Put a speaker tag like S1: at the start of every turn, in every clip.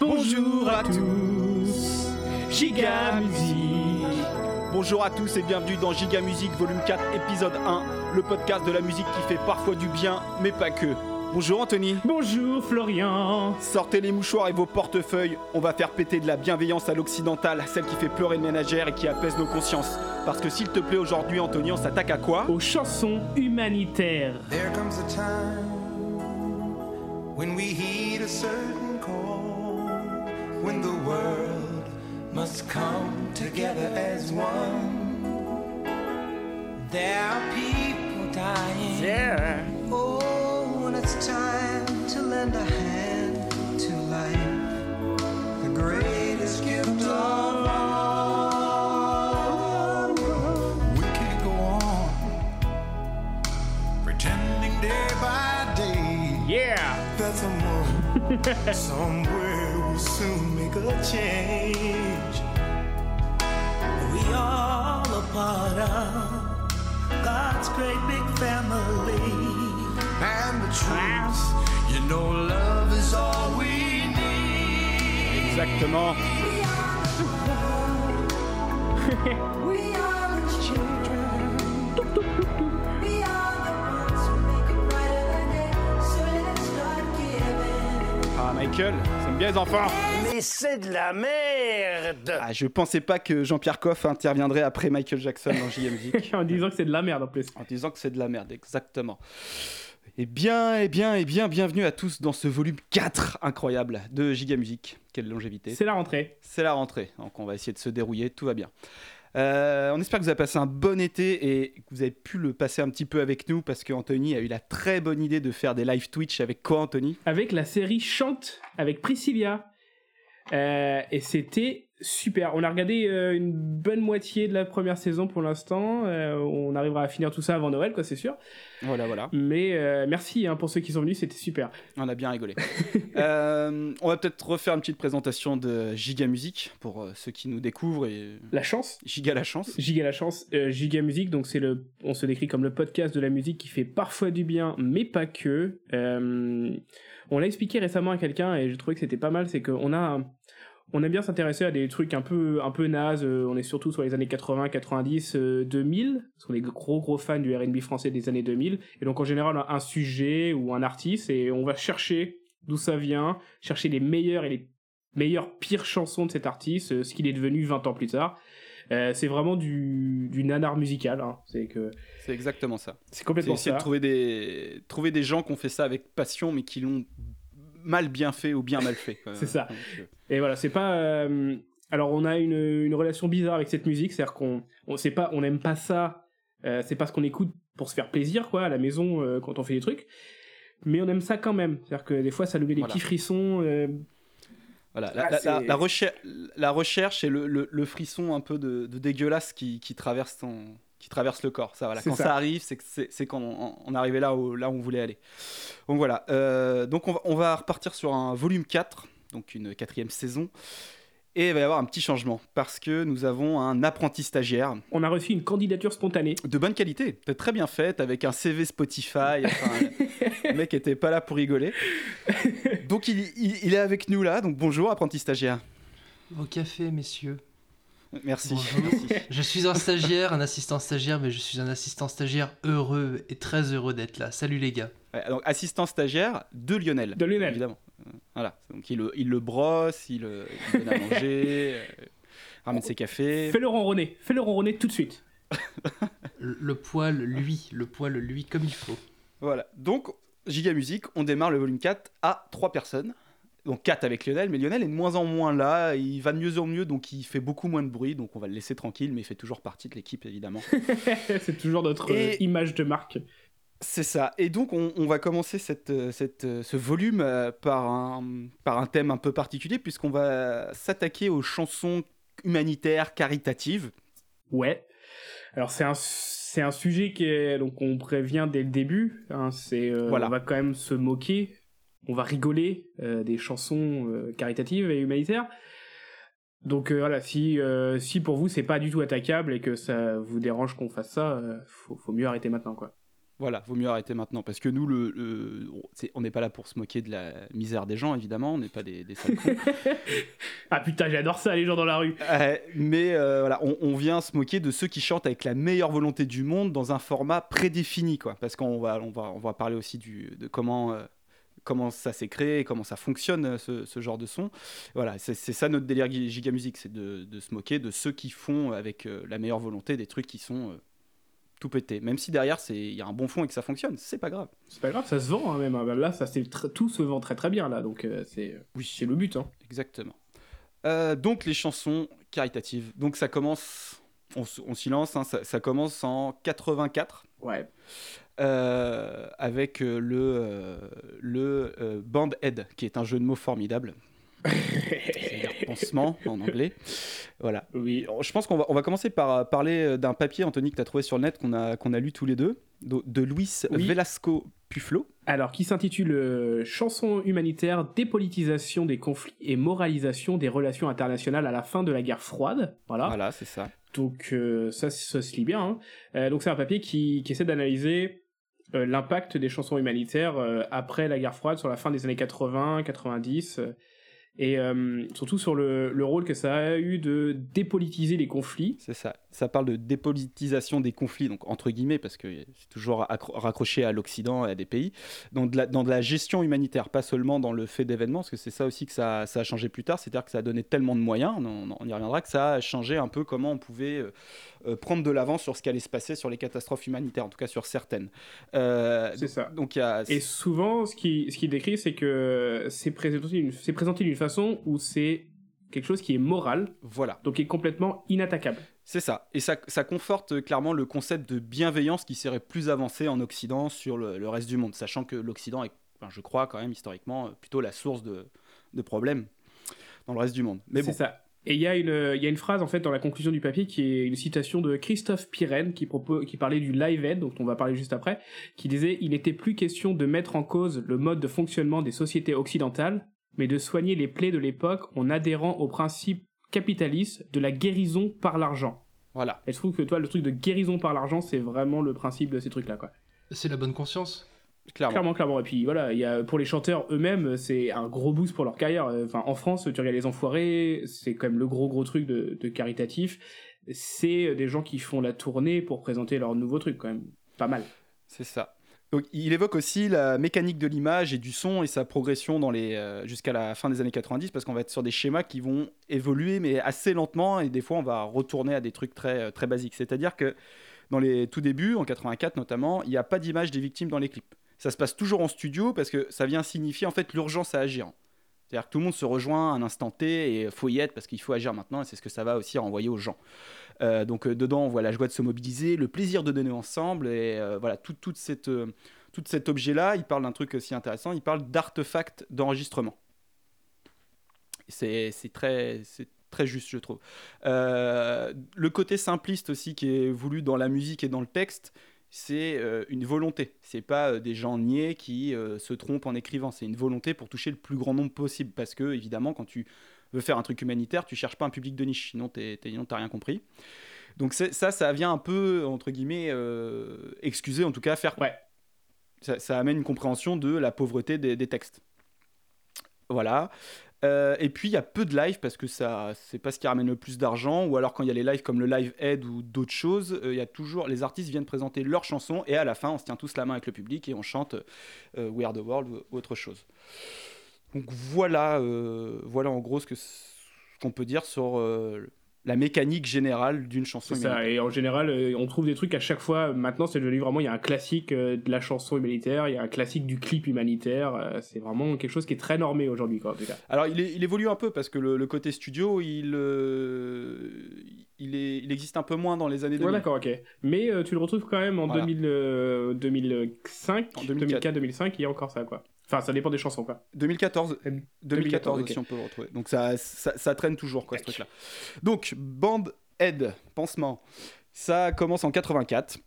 S1: Bonjour à tous, Giga Musique.
S2: Bonjour à tous et bienvenue dans Giga Musique volume 4 épisode 1, le podcast de la musique qui fait parfois du bien mais pas que. Bonjour Anthony.
S1: Bonjour Florian.
S2: Sortez les mouchoirs et vos portefeuilles, on va faire péter de la bienveillance à l'occidentale, celle qui fait pleurer le ménagère et qui apaise nos consciences. Parce que s'il te plaît aujourd'hui Anthony, on s'attaque à quoi?
S1: Aux chansons humanitaires.
S3: There comes a time when we heed a certain when the world must come together as one. There are people dying.
S1: Yeah.
S3: Oh, when it's time to lend a hand to life, the greatest gift of all. We can't go on pretending day by day
S1: Yeah.
S3: that someone somewhere will soon make a change. We all a part of God's great big family. And the truth, you know, love is all we need.
S2: Exactement.
S4: We are the children. We are the ones who make a brighter day. So let's start giving.
S2: Ah Michael, c'est bien les enfants
S5: Mais c'est de la merde
S2: Ah je pensais pas que Jean-Pierre Coff interviendrait après Michael Jackson dans JM Musique.
S1: en disant que c'est de la merde en plus.
S2: En disant que c'est de la merde, exactement. Eh bien, eh bien, eh bien, bienvenue à tous dans ce volume 4 incroyable de Giga Musique. Quelle longévité.
S1: C'est la rentrée.
S2: C'est la rentrée, donc on va essayer de se dérouiller, tout va bien. Euh, on espère que vous avez passé un bon été et que vous avez pu le passer un petit peu avec nous parce qu'Anthony a eu la très bonne idée de faire des live Twitch avec quoi Anthony
S1: Avec la série Chante avec Priscilla. Euh, et c'était super. On a regardé euh, une bonne moitié de la première saison pour l'instant. Euh, on arrivera à finir tout ça avant Noël, quoi, c'est sûr.
S2: Voilà, voilà,
S1: Mais euh, merci hein, pour ceux qui sont venus, c'était super.
S2: on a bien rigolé. On va peut-être refaire une petite présentation de Giga Musique pour ceux qui nous découvrent et
S1: La chance.
S2: Giga la chance.
S1: Giga la chance, Giga Musique, donc c'est le, on se décrit comme le podcast de la musique qui fait parfois du bien, mais pas que. On l'a expliqué récemment à quelqu'un et je trouvais que c'était pas mal, c'est qu'on a, on aime bien s'intéresser à des trucs un peu, un peu nazes. euh, on est surtout sur les années 80, 90, euh, 2000, parce qu'on est gros gros fans du R&B français des années 2000. Et donc en général un sujet ou un artiste et on va chercher d'où ça vient, chercher les meilleures et les meilleures pires chansons de cet artiste, euh, ce qu'il est devenu 20 ans plus tard. Euh, c'est vraiment du, du nanar musical. hein. C'est que
S2: C'est exactement ça.
S1: c'est
S2: C'est
S1: complètement
S2: essayer
S1: ça.
S2: de trouver des, trouver des gens qui ont fait ça avec passion mais qui l'ont mal bien fait ou bien mal fait.
S1: C'est ça.
S2: Donc, euh,
S1: Et voilà, c'est pas. euh, Alors on a une, une relation bizarre avec cette musique, c'est-à-dire qu'on on sait pas, on n'aime pas ça. euh, c'est parce qu'on écoute pour se faire plaisir quoi à la maison euh, quand on fait des trucs. Mais on aime ça quand même. C'est-à-dire que des fois ça nous met des
S2: Voilà.
S1: petits frissons. euh,
S2: Voilà,
S1: Ah,
S2: la, la-
S1: c'est-
S2: la- la recherche, la recherche et le, le- le frisson un peu de, de dégueulasse qui, qui traverse ton, qui traverse le corps. Ça, voilà. Quand
S1: ça.
S2: ça, arrive, c'est que c'est c'est quand on, on est arrivé là où, là où on voulait aller. Donc voilà. euh, donc on va, on va repartir sur un volume 4, donc une quatrième saison. Et il va y avoir un petit changement parce que nous avons un apprenti stagiaire
S1: on a reçu une candidature spontanée.
S2: de bonne qualité, peut-être très bien faite, avec un CV Spotify. Enfin, le mec était pas là pour rigoler. Donc il, il- il est avec nous là. Donc bonjour apprenti stagiaire.
S6: Au café, messieurs.
S2: Merci.
S6: Je suis un stagiaire, un assistant stagiaire, mais je suis un assistant stagiaire heureux et très heureux d'être là. Salut les gars.
S2: Ouais, donc assistant stagiaire de Lionel.
S1: De Lionel.
S2: Évidemment. Euh, Voilà. Donc il le, il le brosse, il, le- il donne à manger, euh, ramène ses cafés.
S1: Fais-le ronronner. Fais-le ronronner tout de suite.
S6: Le, le poil, lui, le poil, lui, comme il faut.
S2: Voilà. Donc Giga Musique, on démarre le volume 4 à 3 personnes. Donc 4 avec Lionel, mais Lionel est de moins en moins là, il va de mieux en mieux, donc il fait beaucoup moins de bruit, donc on va le laisser tranquille, mais il fait toujours partie de l'équipe évidemment.
S1: c'est toujours notre
S2: Et-
S1: euh, image de marque.
S2: C'est ça. Et donc, on, on va commencer cette, euh, cette, euh, ce volume par un, par un thème un peu particulier, puisqu'on va s'attaquer aux chansons humanitaires, caritatives.
S1: Ouais. Alors c'est un c'est un sujet qui est donc on prévient dès le début. hein, c'est euh,
S2: Voilà.
S1: on va quand même se moquer, on va rigoler euh, des chansons euh, caritatives et humanitaires. Donc euh, voilà, si euh, si pour vous c'est pas du tout attaquable et que ça vous dérange qu'on fasse ça, euh, faut, faut mieux arrêter maintenant quoi.
S2: Voilà, vaut mieux arrêter maintenant parce que nous, le, on n'est pas là pour se moquer de la misère des gens, évidemment, on n'est pas des, des sales cons.
S1: Ah putain, j'adore ça, les gens dans la rue.
S2: Mais voilà, on, on vient se moquer de ceux qui chantent avec la meilleure volonté du monde dans un format prédéfini, quoi. Parce qu'on va, on va, on va parler aussi du, de comment, comment ça s'est créé, comment ça fonctionne euh, ce, ce genre de son. Voilà, c'est ça notre délire gi- giga musique, c'est de, de se moquer de ceux qui font avec euh, la meilleure volonté des trucs qui sont euh, tout pétés. Même si derrière c'est il y a un bon fond et que ça fonctionne, c'est pas grave.
S1: C'est pas grave, ça se vend hein, même. hein. Là, ça, tout se vend très très bien là, donc euh, c'est oui, c'est le but. Hein.
S2: Exactement. Euh, donc les chansons caritatives. Donc ça commence, on, on s'y lance, hein, ça, ça commence en 84
S1: Ouais.
S2: Euh, avec euh, le, euh, le Band Head, qui est un jeu de mots formidable. Pansement en anglais. Voilà.
S1: oui.
S2: Je pense qu'on va, on va commencer par parler d'un papier, Anthony, que tu as trouvé sur le net, qu'on a, qu'on a lu tous les deux, de, de Luis
S1: Oui.
S2: Velasco Puflo.
S1: Alors, qui s'intitule euh, Chanson humanitaire, dépolitisation des conflits et moralisation des relations internationales à la fin de la guerre froide. Voilà.
S2: Voilà, c'est ça.
S1: Donc euh, ça, ça se lit bien. hein. Euh, donc c'est un papier qui, qui essaie d'analyser l'impact des chansons humanitaires euh, après la guerre froide, sur la fin des années 80, 90, euh, et euh, surtout sur le, le rôle que ça a eu de dépolitiser les conflits.
S2: C'est ça. Ça parle de dépolitisation des conflits, donc entre guillemets, parce que c'est toujours accro- raccroché à l'Occident et à des pays, dans de, la, dans de la gestion humanitaire, pas seulement dans le fait d'événements, parce que c'est ça aussi que ça, ça a changé plus tard, c'est-à-dire que ça a donné tellement de moyens, on, on y reviendra, que ça a changé un peu comment on pouvait euh, euh, prendre de l'avance sur ce qui allait se passer sur les catastrophes humanitaires, en tout cas sur certaines. Euh,
S1: C'est ça.
S2: donc il y a...
S1: Et souvent, ce qui, ce qui décrit, c'est que c'est présenté d'une d'une façon où c'est quelque chose qui est moral,
S2: Voilà.
S1: donc qui est complètement inattaquable.
S2: C'est ça. Et ça, ça conforte euh, clairement le concept de bienveillance qui serait plus avancé en Occident sur le, le reste du monde, sachant que l'Occident est, enfin, je crois quand même historiquement, euh, plutôt la source de, de problèmes dans le reste du monde. Mais
S1: c'est ça. Et il y, a une- il y a une phrase en fait dans la conclusion du papier qui est une citation de Christophe Pirenne qui, propos, qui parlait du live aid, dont on va parler juste après, qui disait Il n'était plus question de mettre en cause le mode de fonctionnement des sociétés occidentales, mais de soigner les plaies de l'époque en adhérant au principe capitaliste de la guérison par l'argent.
S2: voilà.
S1: Et je trouve que toi, le truc de guérison par l'argent, c'est vraiment le principe de ces trucs-là, quoi.
S6: C'est la bonne conscience.
S2: Clairement.
S1: Clairement, clairement. Et puis voilà, il y a, pour les chanteurs eux-mêmes, c'est un gros boost pour leur carrière. Enfin, en France, tu regardes les Enfoirés, c'est quand même le gros gros truc de, de caritatif. C'est des gens qui font la tournée pour présenter leur nouveau truc, quand même. Pas mal.
S2: C'est ça. Il évoque aussi la mécanique de l'image et du son et sa progression euh, jusqu'à la fin des années 90 parce qu'on va être sur des schémas qui vont évoluer mais assez lentement et des fois on va retourner à des trucs très euh, très basiques. C'est-à-dire que dans les tout débuts, en 84 notamment, il n'y a pas d'image des victimes dans les clips. Ça se passe toujours en studio parce que ça vient signifier en fait l'urgence à agir. C'est-à-dire que tout le monde se rejoint à un instant T et faut y être parce qu'il faut agir maintenant et c'est ce que ça va aussi renvoyer aux gens. Euh, donc euh, dedans, on voit la joie de se mobiliser, le plaisir de donner ensemble et euh, voilà tout, toute cette, tout cet objet-là. Il parle d'un truc aussi intéressant. Il parle d'artefacts d'enregistrement. C'est très très juste, je trouve. Le côté simpliste aussi qui est voulu dans la musique et dans le texte, c'est une volonté. C'est pas des gens niais qui se trompent en écrivant. C'est une volonté pour toucher le plus grand nombre possible. Parce que, évidemment, quand tu veux faire un truc humanitaire, tu cherches pas un public de niche. Sinon, sinon, t'as rien compris. Donc, ça, ça vient un peu, entre guillemets, euh, excuser, en tout cas, faire.
S1: Ouais.
S2: Ça, ça amène une compréhension de la pauvreté des, des textes. Voilà. Euh, et puis il y a peu de live parce que ça c'est pas ce qui ramène le plus d'argent ou alors quand il y a les lives comme le live Aid ou d'autres choses euh, il y a toujours les artistes viennent présenter leurs chansons et à la fin on se tient tous la main avec le public et on chante euh, We Are the World ou autre chose donc voilà euh, voilà en gros ce que qu'on peut dire sur euh, la mécanique générale d'une chanson
S1: C'est ça. Et en général, euh, on trouve des trucs à chaque fois. Maintenant, c'est devenu vraiment, il y a un classique de la chanson humanitaire, il y a un classique du clip humanitaire. C'est vraiment quelque chose qui est très normé aujourd'hui, quoi, en tout cas.
S2: Alors, il, est- il évolue un peu parce que le, le côté studio, il, il, est, il existe un peu moins dans les années 2000.
S1: Ouais, d'accord, ok. Mais tu le retrouves quand même en
S2: Voilà.
S1: 2000, euh, 2005,
S2: En 2004.
S1: 2004-2005, il y a encore ça, quoi. Enfin, ça dépend des chansons, quoi.
S2: 2014, 2014
S1: 2014,
S2: aussi,
S1: ok.
S2: on peut le retrouver. Donc, ça, ça, ça traîne toujours, quoi, ce truc-là. Donc, Band Aid, pansement, ça commence en 84.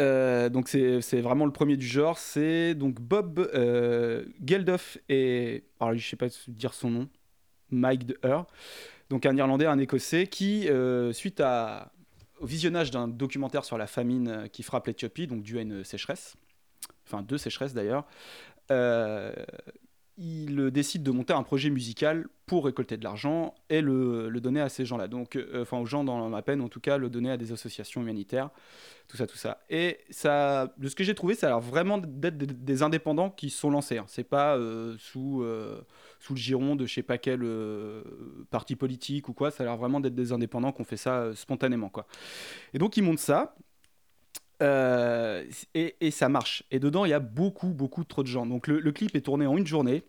S2: Euh, donc c'est c'est vraiment le premier du genre. C'est donc Bob euh, Geldof et alors je sais pas dire son nom, Mike de Hur, donc un Irlandais, un Écossais qui euh, suite à au visionnage d'un documentaire sur la famine qui frappe l'Éthiopie, donc dû à une sécheresse, enfin deux sécheresses d'ailleurs, il euh, décide de monter un projet musical pour récolter de l'argent et le, donner à ces gens-là. Donc, euh, enfin aux gens dans la peine, en tout cas, le donner à des associations humanitaires, tout ça, tout ça. Et ça, de ce que j'ai trouvé, ça a l'air vraiment d'être des, indépendants qui se sont lancés. Hein. C'est pas euh, sous sous le giron de je sais pas quel parti politique ou quoi. Ça a l'air vraiment d'être des indépendants qui ont fait ça spontanément, quoi. Et donc ils montent ça. Euh, et, ça marche. Et dedans, il y a beaucoup, beaucoup trop de gens. Donc le, le clip est tourné en une journée.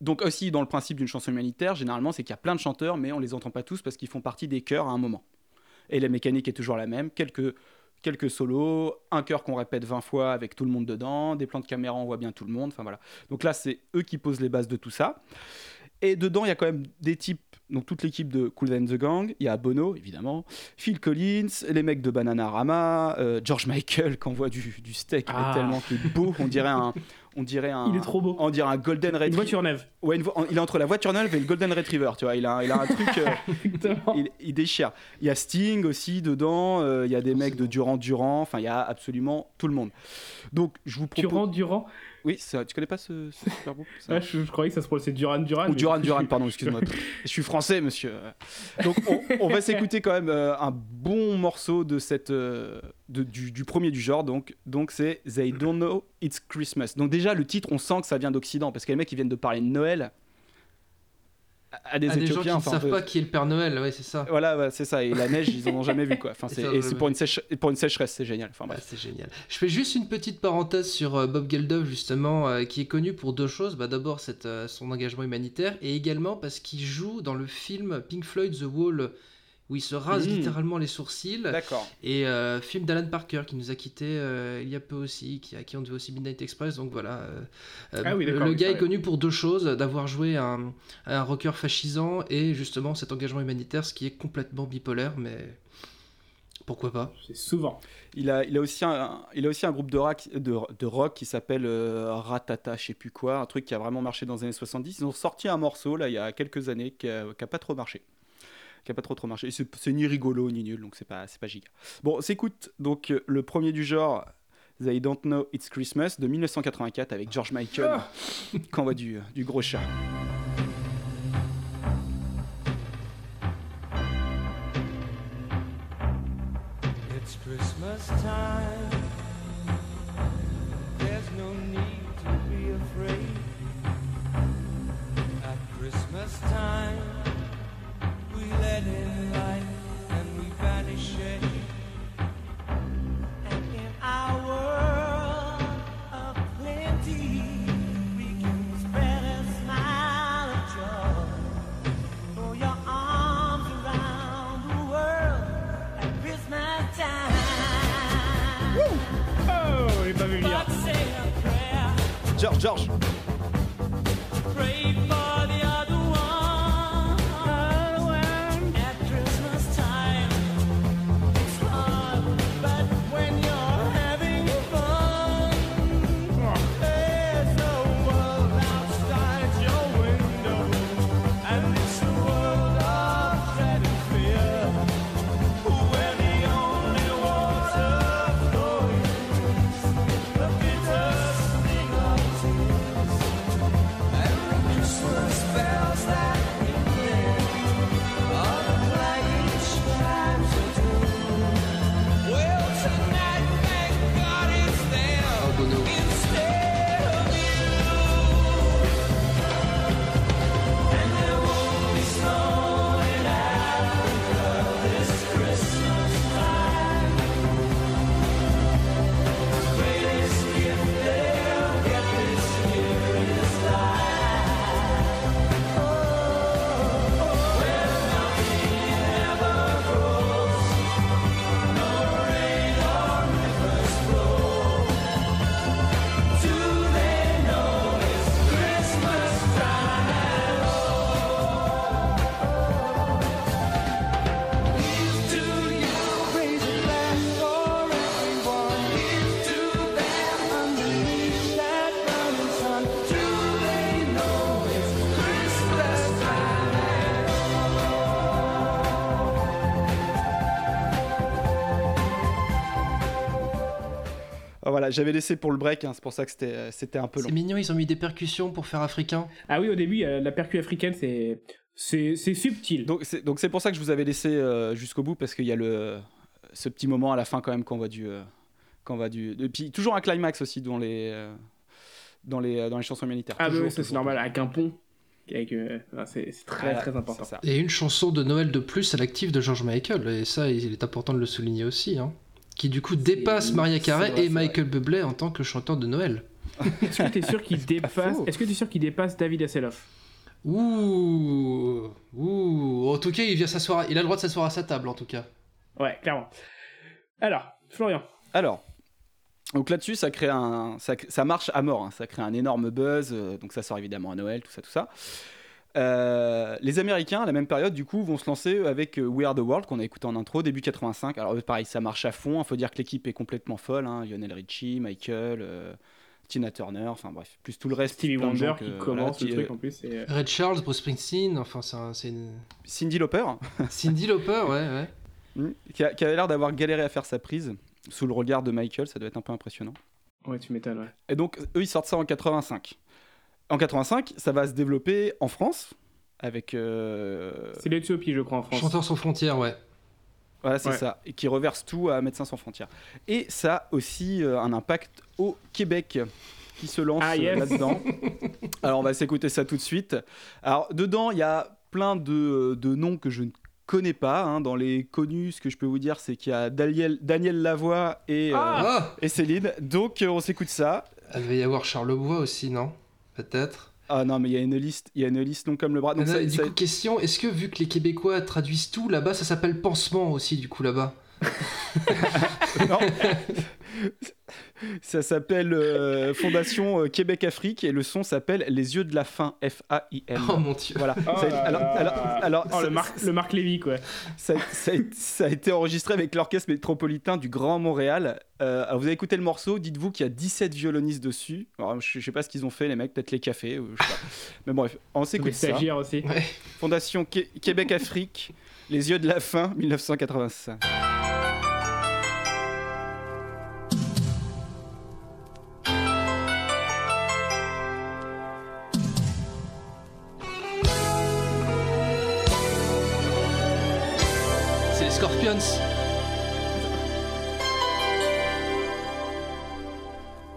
S2: Donc aussi dans le principe d'une chanson humanitaire, généralement, c'est qu'il y a plein de chanteurs, mais on les entend pas tous parce qu'ils font partie des chœurs à un moment. Et la mécanique est toujours la même. Quelques, quelques solos, un chœur qu'on répète 20 fois avec tout le monde dedans, des plans de caméra, on voit bien tout le monde. Enfin voilà. Donc là, c'est eux qui posent les bases de tout ça. Et dedans, il y a quand même des types, donc toute l'équipe de Cool and the Gang. Il y a Bono, évidemment, Phil Collins, les mecs de Bananarama, euh, George Michael, qui envoie du, du steak,
S1: Ah.
S2: tellement qu'il est beau. On dirait un. On dirait un,
S1: Il est trop beau.
S2: On dirait un Golden
S1: Une
S2: Retriever.
S1: voiture neuve.
S2: Ouais, une vo- il est entre la voiture neuve et le Golden Retriever, tu vois. Il a, il a un truc. euh, il déchire. Il y a Sting aussi dedans. euh, il y a des mecs de Durand Durand. Enfin, il y a absolument tout le monde. Donc, je vous propose.
S1: Durand, Durand.
S2: Oui, ça- tu connais pas ce, ce super groupe ça
S1: Ah, je, je croyais que ça se prononçait Duran, Duran.
S2: Ou Duran Duran,
S1: je
S2: pardon, excuse-moi. je suis français, monsieur. Donc, on, on va s'écouter quand même euh, un bon morceau de cette, euh, de- du, du premier du genre. Donc, donc c'est They Don't Know It's Christmas. Donc, déjà, le titre, on sent que ça vient d'Occident parce que les mecs, ils viennent de parler de Noël à, à des
S6: Ah, des gens qui ne savent pas qui est le Père Noël, ouais, c'est ça.
S2: Voilà, ouais, c'est ça. Et la neige, ils en ont jamais vu, quoi. Enfin,
S6: Et
S2: c'est, et pour une, sèche- pour une sécheresse, c'est génial. Enfin, bref.
S6: c'est génial. Je fais juste une petite parenthèse sur euh, Bob Geldof, justement, euh, qui est connu pour deux choses. Bah, D'abord, cette, euh, son engagement humanitaire, et également parce qu'il joue dans le film Pink Floyd The Wall, où il se rase
S2: Mm.
S6: littéralement les sourcils.
S2: D'accord.
S6: Et euh, film d'Alan Parker, qui nous a quittés euh, il y a peu aussi, qui, à qui on devait aussi Midnight Express. Donc voilà. euh, euh,
S1: Ah oui,
S6: le, gars est connu pour deux choses d'avoir joué un, un rocker fascisant et justement cet engagement humanitaire, ce qui est complètement bipolaire, mais pourquoi pas
S1: C'est souvent.
S2: Il a, il a aussi un, il a aussi un groupe de rock, de, de rock qui s'appelle euh, Ratata, je sais plus quoi, un truc qui a vraiment marché dans les années 70. Ils ont sorti un morceau là il y a quelques années qui a, qui a pas trop marché. Qui a pas trop trop marché. C'est ni rigolo ni nul, donc c'est pas, c'est pas giga. Bon, on s'écoute donc euh, le premier du genre, They Don't Know It's Christmas de 1984 avec George Michael,
S1: Ah.
S2: qui envoie du, du gros chat.
S7: It's Christmas time. There's no need to be afraid. At Christmas time,
S2: George, George voilà, j'avais laissé pour le break, hein, c'est pour ça que c'était euh, c'était un peu long.
S6: C'est mignon, ils ont mis des percussions pour faire africain.
S1: Ah oui, au début, euh, la percu africaine, c'est c'est c'est subtil.
S2: Donc c'est donc c'est pour ça que je vous avais laissé euh, jusqu'au bout parce qu'il y a le ce petit moment à la fin quand même qu'on voit du euh, qu'on voit du et puis toujours un climax aussi dans les euh, dans les dans les chansons humanitaires.
S1: ah
S2: Toujours,
S1: oui, ça c'est normal, avec un pont. Avec, euh, c'est c'est très très important.
S2: ça.
S6: Et une chanson de Noël de plus à l'actif de George Michael, et ça, il est important de le souligner aussi, hein. Qui du coup dépasse Maria Carey
S2: vrai,
S6: et Michael Bublé en tant que chanteur de Noël.
S1: Est-ce que t'es sûr qu'il dépasse. Est-ce que t'es sûr qu'il dépasse David Hasselhoff?
S6: Ouh, ouh. En tout cas, il vient s'asseoir. Il a le droit de s'asseoir à sa table, en tout cas.
S1: Ouais, clairement. Alors, Florian.
S2: Alors, donc là-dessus, ça crée un, ça, ça marche à mort. hein. Ça crée un énorme buzz. euh, donc ça sort évidemment à Noël, tout ça, tout ça. Euh, les Américains, à la même période, du coup, vont se lancer avec euh, We Are the World qu'on a écouté en intro, début 85. Alors eux, pareil, ça marche à fond. Il faut dire que l'équipe est complètement folle. Hein. Lionel Richie, Michael, euh, Tina Turner, enfin bref, plus tout le reste.
S1: Stevie Wonder
S2: gens
S1: qui
S2: que-
S1: commence
S2: voilà,
S1: le
S2: qui,
S1: truc
S2: euh,
S1: en plus. et, euh,
S6: Red Charles, Bruce Springsteen, enfin, c'est un- c'est une...
S2: Cindy Lauper,
S6: Cindy Lauper, ouais, ouais.
S2: qui, a- qui avait l'air d'avoir galéré à faire sa prise sous le regard de Michael. Ça doit être un peu impressionnant.
S1: Ouais, tu m'étonnes, ouais.
S2: Et donc, eux, ils sortent ça en 85. En 85, ça va se développer en France, avec... euh,
S1: C'est l'Éthiopie, je crois, en France.
S6: Chanteurs sans frontières, ouais.
S2: Voilà, c'est
S1: Ouais.
S2: ça. Et qui reverse tout à Médecins sans frontières. Et ça a aussi euh, un impact au Québec, qui se lance
S1: Ah,
S2: euh,
S1: yes.
S2: là-dedans. Alors, on va s'écouter ça tout de suite. Alors, dedans, il y a plein de, de noms que je ne connais pas. hein. Dans les connus, ce que je peux vous dire, c'est qu'il y a Daniel, Daniel Lavoie et, euh,
S6: Ah
S2: et Céline. Donc, on s'écoute ça.
S6: Il devait y avoir Charlebois aussi, non? Peut-être.
S2: Ah non, mais il y a une liste, il y a une liste non comme le bras. Donc,
S6: Non,
S2: ça-
S6: du
S2: ça-
S6: coup, question, est-ce que vu que les Québécois traduisent tout là-bas, ça s'appelle pansement aussi, du coup, là-bas?
S2: Non. Ça s'appelle euh, Fondation euh, Québec-Afrique et le son s'appelle Les yeux de la faim, F-A-I-M.
S6: Oh mon dieu.
S2: Voilà.
S1: Oh
S2: Ça a- alors, alors, alors,
S1: Oh,
S2: ça,
S1: le, Marc, le Marc Lévy, quoi.
S2: ça- ça a- ça a été enregistré avec l'Orchestre métropolitain du Grand Montréal. Euh, alors vous avez écouté le morceau, dites-vous qu'il y a 17 violonistes dessus. Alors, je, je sais pas ce qu'ils ont fait, les mecs, peut-être les cafés, ou je sais pas. Mais bref, on s'écoute ça.
S1: stagiaires aussi.
S2: Fondation Qué- Québec-Afrique, Les yeux de la faim, 1985.
S6: Scorpions.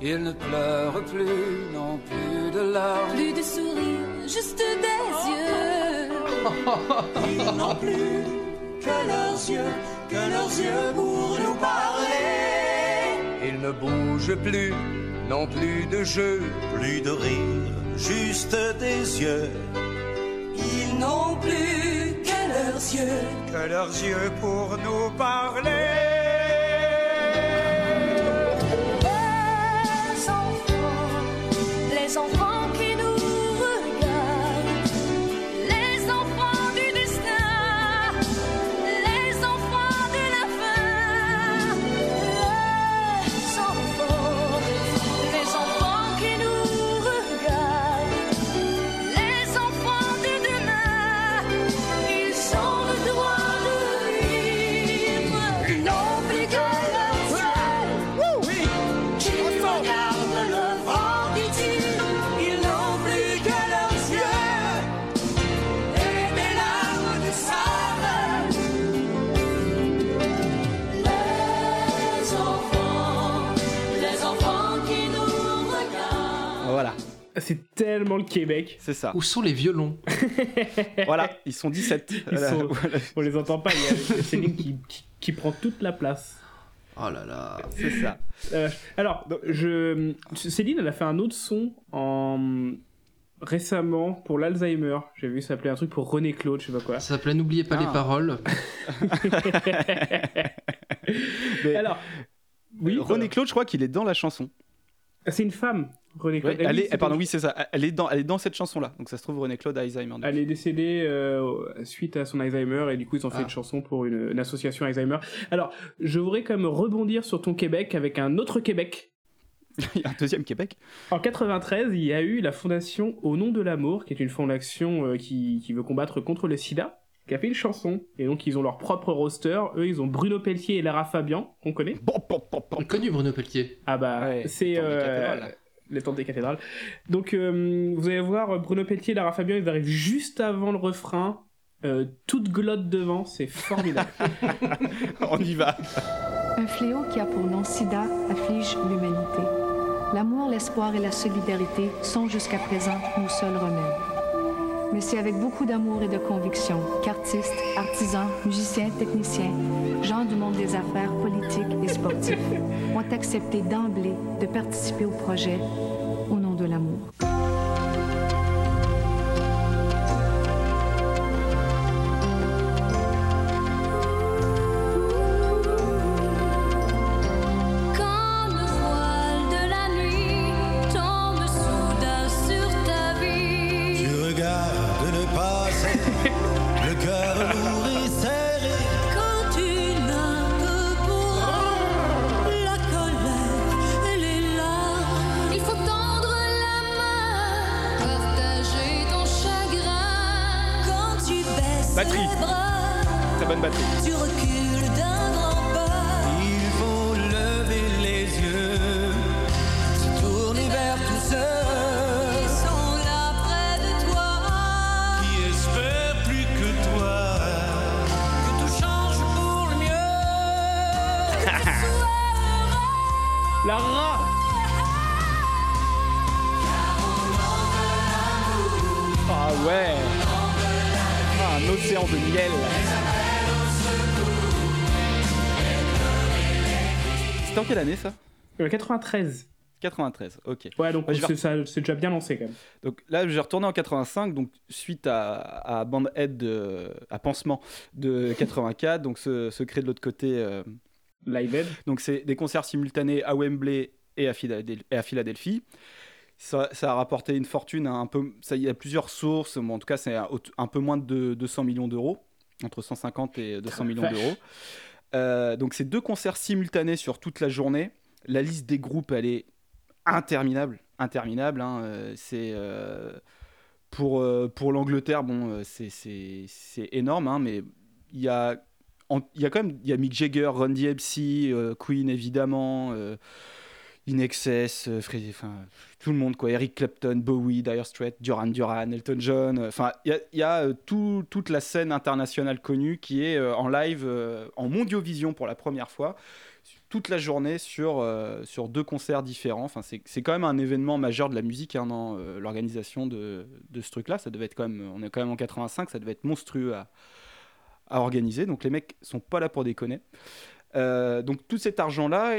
S8: Il ne pleure plus, non plus de larmes.
S9: Plus de sourires, juste des yeux.
S7: Ils n'ont plus que leurs yeux, que leurs yeux pour nous parler.
S8: Il ne bouge plus, non plus de jeu.
S7: Plus de rire, juste des yeux,
S9: Ils n'ont plus que leurs yeux
S7: pour nous parler.
S1: Tellement le Québec.
S2: c'est ça.
S6: Où sont les violons
S2: Voilà, ils sont 17.
S1: Ils
S2: Voilà,
S1: sont-
S2: voilà,
S1: On les entend pas, il y a Céline qui, qui, qui prend toute la place.
S6: Oh là là.
S2: c'est ça.
S1: Euh, alors, je... Céline, elle a fait un autre son en... récemment pour l'Alzheimer. J'ai vu ça s'appelait un truc pour René Claude, je sais pas quoi.
S6: Ça s'appelait N'oubliez pas
S2: Ah.
S6: les paroles.
S2: Mais-
S1: Alors, oui,
S2: René. Claude, je crois qu'il est dans la chanson.
S1: C'est une femme, René Claude.
S2: Ouais, elle est,
S1: c'était-
S2: pardon, oui, c'est ça. Elle est dans, elle est dans cette chanson-là. Donc ça se trouve René Claude a Alzheimer.
S1: Elle est décédée euh, suite à son Alzheimer et du coup ils ont fait
S2: Ah.
S1: une chanson pour une, une association Alzheimer. Alors, je voudrais quand même rebondir sur ton Québec avec un autre Québec.
S2: Il y a un deuxième Québec?
S1: En 93, il y a eu la fondation Au nom de l'amour, qui est une fondation euh, qui, qui veut combattre contre le sida. Qui a fait une chanson. Et donc, ils ont leur propre roster. Eux, ils ont Bruno Pelletier et Lara Fabian, qu'on connaît.
S2: Bon, bon, bon, bon.
S6: Connu Bruno Pelletier.
S1: Ah bah,
S2: Ouais,
S1: c'est euh, les temps des cathédrales. Donc, euh, vous allez voir, euh, Bruno Pelletier et Lara Fabian, ils arrivent juste avant le refrain. euh, toute glotte devant, c'est formidable.
S2: On y va.
S10: Un fléau qui a pour nom SIDA afflige l'humanité. L'amour, l'espoir et la solidarité sont jusqu'à présent nos seuls remèdes. Mais c'est avec beaucoup d'amour et de conviction qu'artistes, artisans, musiciens, techniciens, gens du monde des affaires, politiques et sportifs ont accepté d'emblée de participer au projet
S2: quelle année ça
S1: Euh, 93.
S2: 93, ok.
S1: Ouais, donc
S2: Ouais,
S1: c'est ça- c'est déjà bien lancé quand même.
S2: Donc là, j'ai retourné en 85, donc suite à, à Bandhead, de, à Pansement de 84, donc ce, ce crée de l'autre côté. euh,
S1: Live
S2: donc c'est des concerts simultanés à Wembley et à, Philadel- et à Philadelphie. Ça, ça a rapporté une fortune à un peu. Ça, il y a plusieurs sources, mais en tout cas, c'est un, un peu moins de 200 millions d'euros, entre 150 et 200 millions d'euros. Euh, donc c'est deux concerts simultanés sur toute la journée. La liste des groupes, elle est interminable, interminable. hein, euh, c'est euh, pour pour l'Angleterre, bon, c'est énorme, hein, mais il y a il y a quand même y a Mick Jagger, Run DMC, Queen évidemment. In Excess, euh, enfin tout le monde quoi, Eric Clapton, Bowie, Dire Straits, Duran Duran, Elton John, euh, enfin il y a, euh, tout- toute la scène internationale connue qui est en live, en mondiovision pour la première fois, toute la journée sur, sur deux concerts différents. Enfin c'est quand même un événement majeur de la musique, hein, euh, l'organisation de, de ce truc-là. Ça devait être quand même, on est quand même en 85, ça devait être monstrueux à, à organiser. Donc les mecs sont pas là pour déconner. Donc tout cet argent-là,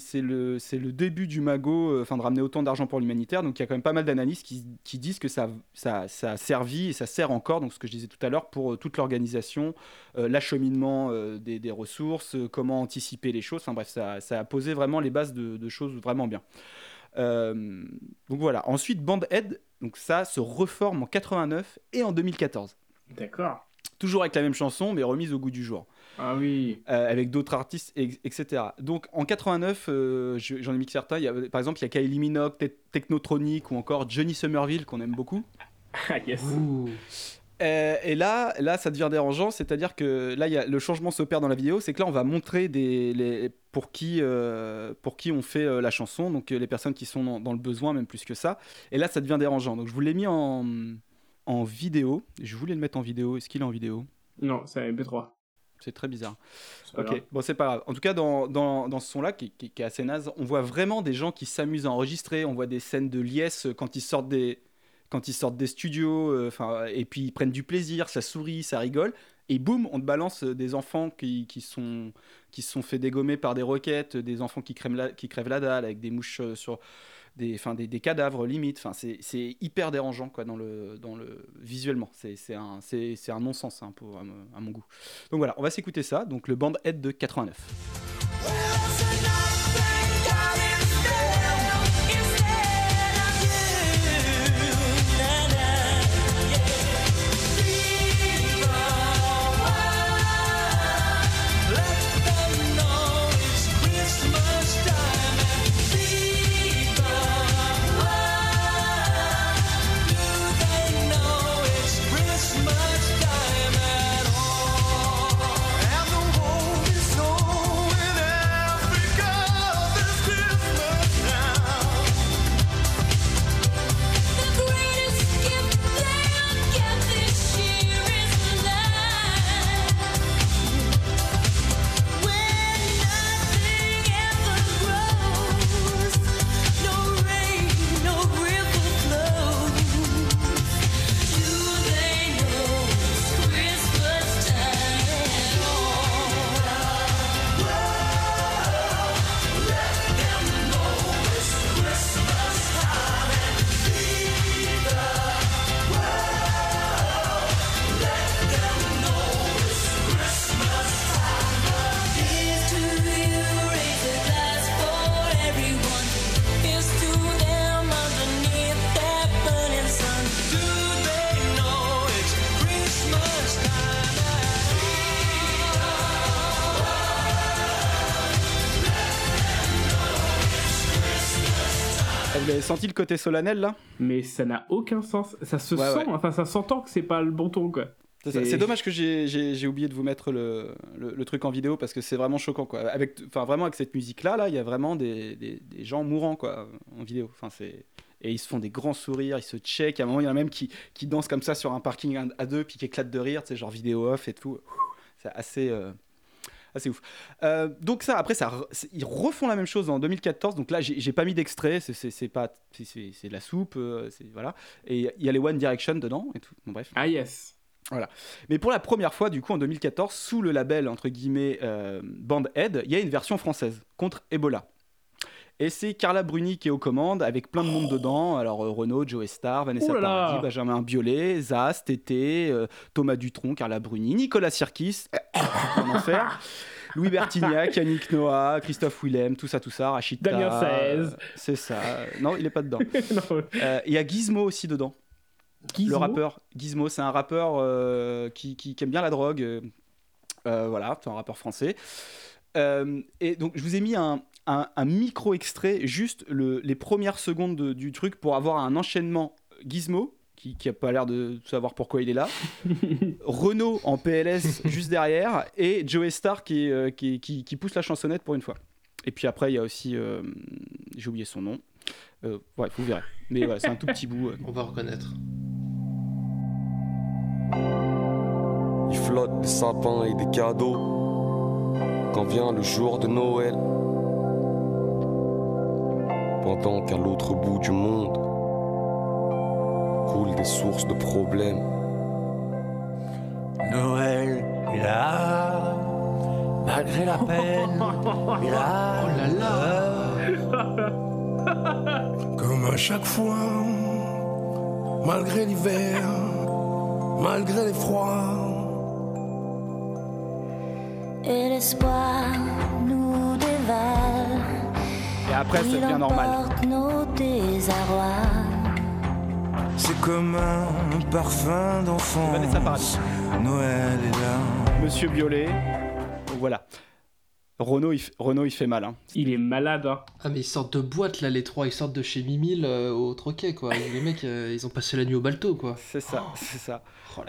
S2: c'est le, début du magot, euh, enfin de ramener autant d'argent pour l'humanitaire. Donc il y a quand même pas mal d'analystes qui, qui disent que ça, ça, ça a servi et ça sert encore, donc ce que je disais tout à l'heure, pour euh, toute l'organisation, euh, l'acheminement euh, des, des ressources, euh, comment anticiper les choses. Enfin bref, ça, ça a posé vraiment les bases de, de choses vraiment bien. Donc voilà. Ensuite, Bandhead, donc ça se reforme en 89 et en 2014.
S1: D'accord.
S2: Toujours avec la même chanson, mais remise au goût du jour
S1: Ah oui.
S2: euh, avec d'autres artistes, et- etc. Donc en 89, euh, je- j'en ai mis certains. Il y a, par exemple, il y a Kylie Minogue, Te- Technotronic ou encore Johnny Somerville qu'on aime beaucoup.
S1: Ah yes.
S2: Euh, et là, là, ça devient dérangeant, c'est-à-dire que là, il y a, le changement s'opère dans la vidéo, c'est que là, on va montrer des, les, pour, qui, euh, pour qui on fait euh, la chanson, donc les personnes qui sont dans, dans le besoin, même plus que ça. Et là, ça devient dérangeant. Donc je vous l'ai mis en, en vidéo. Je voulais le mettre en vidéo. Est-ce qu'il est en vidéo?
S1: Non, c'est un MP3.
S2: C'est très bizarre. Ok,
S1: grave.
S2: bon, c'est pas grave. En tout cas, dans, dans, dans ce son-là, qui, qui- qui est assez naze, on voit vraiment des gens qui s'amusent à enregistrer. On voit des scènes de liesse euh, quand ils sortent des, quand ils sortent des studios, euh, et puis ils prennent du plaisir, ça sourit, ça rigole. Et boum, on te balance euh, des enfants qui, qui, sont, qui se sont fait dégommer par des roquettes, des enfants qui crèvent la, qui crèvent la dalle avec des mouches sur. Des, des, cadavres limite, enfin, c'est hyper dérangeant quoi, dans le, dans le, visuellement. C'est un, un non-sens hein, à, mon goût. Donc voilà, on va s'écouter ça. Donc le band head de 89. Vous avez senti le côté solennel là?
S1: Mais ça n'a aucun sens. Ça se
S2: Ouais,
S1: sent,
S2: ouais.
S1: enfin ça s'entend que c'est pas le bon ton quoi.
S2: C'est C'est dommage que j'ai- oublié de vous mettre le, le- le truc en vidéo parce que c'est vraiment choquant quoi. Avec, enfin vraiment avec cette musique là, là, il y a vraiment des, des- des gens mourants quoi en vidéo. Enfin c'est et ils se font des grands sourires, ils se checkent. À un moment, il y en a même qui, qui dansent comme ça sur un parking à- deux puis qui éclatent de rire, sais, genre vidéo off et tout. C'est assez euh, assez ouf. Euh, donc ça, après ça, ils refont la même chose en 2014. Donc là, j'ai pas mis d'extrait, c'est- pas, c'est- de la soupe, euh, voilà. Et il y a les One Direction dedans et tout. Bon bref.
S1: Ah yes.
S2: Voilà. Mais pour la première fois, du coup, en 2014, sous le label, entre guillemets, euh, Band Aid, il y a une version française contre Ebola. Et c'est Carla Bruni qui est aux commandes, avec plein de monde dedans. Alors, euh, Renaud, Joe Star, Vanessa
S1: Oh.
S2: Paradis, Benjamin Biolay, Zaz, Tété, euh, Thomas Dutronc, Carla Bruni, Nicolas Sirkis, en enfer, Louis Bertignac, Yannick Noah, Christophe Willem, tout ça, tout ça, Rachida.
S1: Damien Saez.
S2: euh, C'est ça. Non, il est pas dedans. Euh, Il y a Gizmo aussi dedans.
S1: Gizmo
S2: Le rappeur Gizmo, c'est un rappeur euh, qui, qui- qui aime bien la drogue. euh, voilà, c'est un rappeur français. Et donc, je vous ai mis un, un- un micro-extrait, juste le- les premières secondes de- du truc pour avoir un enchaînement Gizmo, qui, qui a pas l'air de savoir pourquoi il est là. Renault en PLS juste derrière, et Joey Star qui, euh, qui, qui- qui pousse la chansonnette pour une fois. Et puis après, il y a aussi. euh, J'ai oublié son nom. Euh, bref, vous verrez. Mais voilà, c'est un tout petit bout. euh.
S6: On va reconnaître.
S11: Il flotte des sapins et des cadeaux quand vient le jour de Noël. Pendant qu'à l'autre bout du monde coulent des sources de problèmes.
S5: Noël est là, malgré la peine, il a
S6: Oh là là
S12: Comme à chaque fois, malgré l'hiver, malgré les froids.
S4: Et l'espoir nous dévale.
S2: Et après, ça devient normal.
S7: C'est comme un parfum d'enfant. Noël est là.
S2: Monsieur Biolay. Voilà. Renault, il, f- Renault, il fait mal. hein.
S1: Il est malade. Hein.
S6: Ah mais ils sortent de boîte là les trois, ils sortent de chez Mimile euh, au troquet quoi. Les mecs euh, ils ont passé la nuit au balto quoi.
S2: C'est ça, c'est ça.
S6: Oh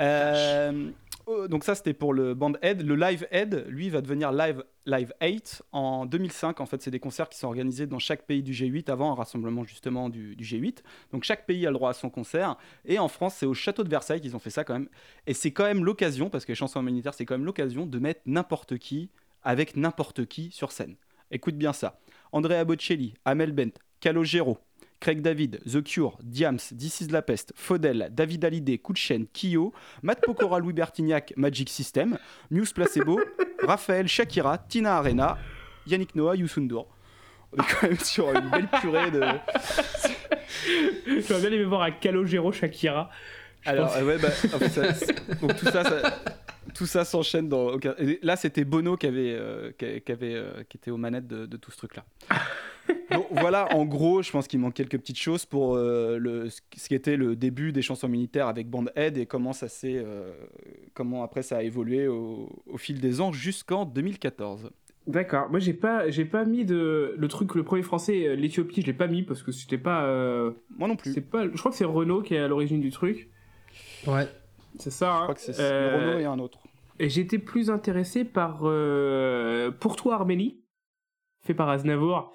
S2: oh, donc ça, c'était pour le band Head. Le Live Head, lui, va devenir Live, Live 8 en 2005. En fait, c'est des concerts qui sont organisés dans chaque pays du G8 avant un rassemblement justement du, du G8. Donc chaque pays a le droit à son concert. Et en France, c'est au château de Versailles qu'ils ont fait ça quand même. Et c'est quand même l'occasion, parce que les chansons humanitaires, c'est quand même l'occasion de mettre n'importe qui avec n'importe qui sur scène. Écoute bien ça. Andrea Bocelli, Amel Bent, Calogero, Craig David, The Cure, Diams, This is la peste, Faudel, David Hallyday, Kouchen, Kyo, Matt Pokora, Louis Bertignac, Magic System, Muse Placebo, Raphaël, Shakira, Tina Arena, Yannick Noah, Youssoundour. On est quand même sur une belle purée de.
S1: J'aurais bien aimé voir à Calogero Shakira. Je
S2: Alors, euh, ouais, bah, ça- donc tout ça, ça- tout ça s'enchaîne dans. Là, c'était Bono qui avait, euh, qui avait, euh, qui était aux manettes de, de tout ce truc-là. Donc voilà, en gros, je pense qu'il manque quelques petites choses pour euh, le, ce qui était le début des chansons militaires avec Band Aid et comment ça s'est, euh, comment après ça a évolué au, au fil des ans jusqu'en 2014.
S1: D'accord. Moi, j'ai pas, j'ai pas mis de le truc, le premier français, euh, l'Éthiopie, je l'ai pas mis parce que c'était pas. euh,
S2: Moi non plus.
S1: C'est pas. Je crois que c'est Renault qui est à l'origine du truc.
S6: Ouais.
S1: C'est ça. hein.
S2: Je crois que c'est
S1: Euh,
S2: Renault et un autre.
S1: Et j'étais plus intéressé par euh, Pour toi Arménie, fait par Aznavour,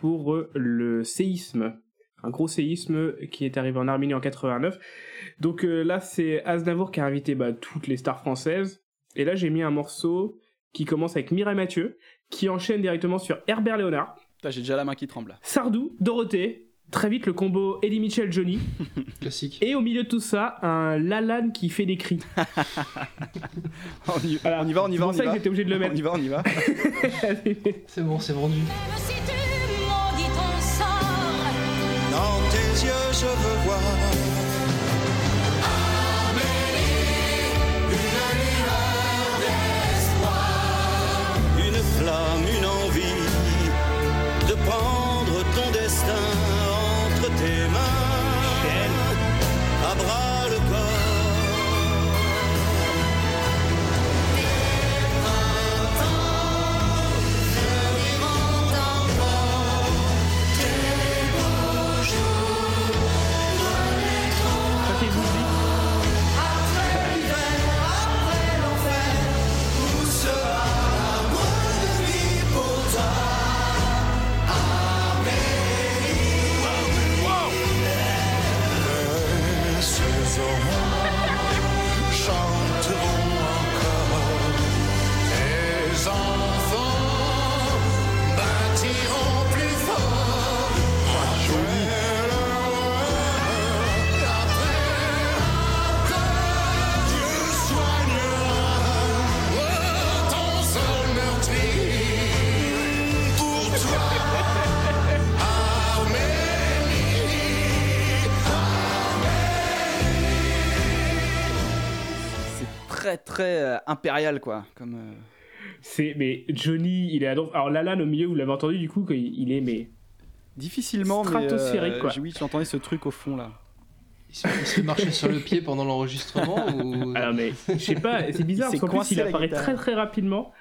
S1: pour euh, le séisme. Un gros séisme qui est arrivé en Arménie en 89. Donc euh, là, c'est Aznavour qui a invité bah, toutes les stars françaises. Et là, j'ai mis un morceau qui commence avec Mireille Mathieu, qui enchaîne directement sur Herbert Léonard,
S2: Putain, J'ai déjà la main qui tremble.
S1: Sardou, Dorothée, très vite le combo Eddie Mitchell Johnny,
S6: Classique.
S1: et au milieu de tout ça, un Lalanne qui fait des cris.
S2: On y,
S1: Voilà.
S2: on y va, on y
S1: C'est
S2: va,
S1: pour
S2: on y
S1: ça que
S2: va.
S1: j'étais obligé de le
S2: On
S1: mettre.
S2: y va, on y va.
S6: C'est bon, c'est vendu.
S7: Je veux voir.
S2: Très très euh, impérial quoi. Comme. euh,
S1: C'est mais Johnny, il est adorable. Alors Lalan au milieu, vous l'avez entendu du coup, qu'il il est mais
S2: Difficilement, mais.
S1: Stratosphérique,
S2: euh,
S1: quoi.
S2: j'ai- Oui, j'entendais ce truc au fond là.
S6: Il se, il marcher sur le pied pendant l'enregistrement ou...
S1: Ah non, mais je sais pas, c'est bizarre
S2: Il
S1: parce qu'en plus il apparaît
S2: guitare.
S1: très très rapidement.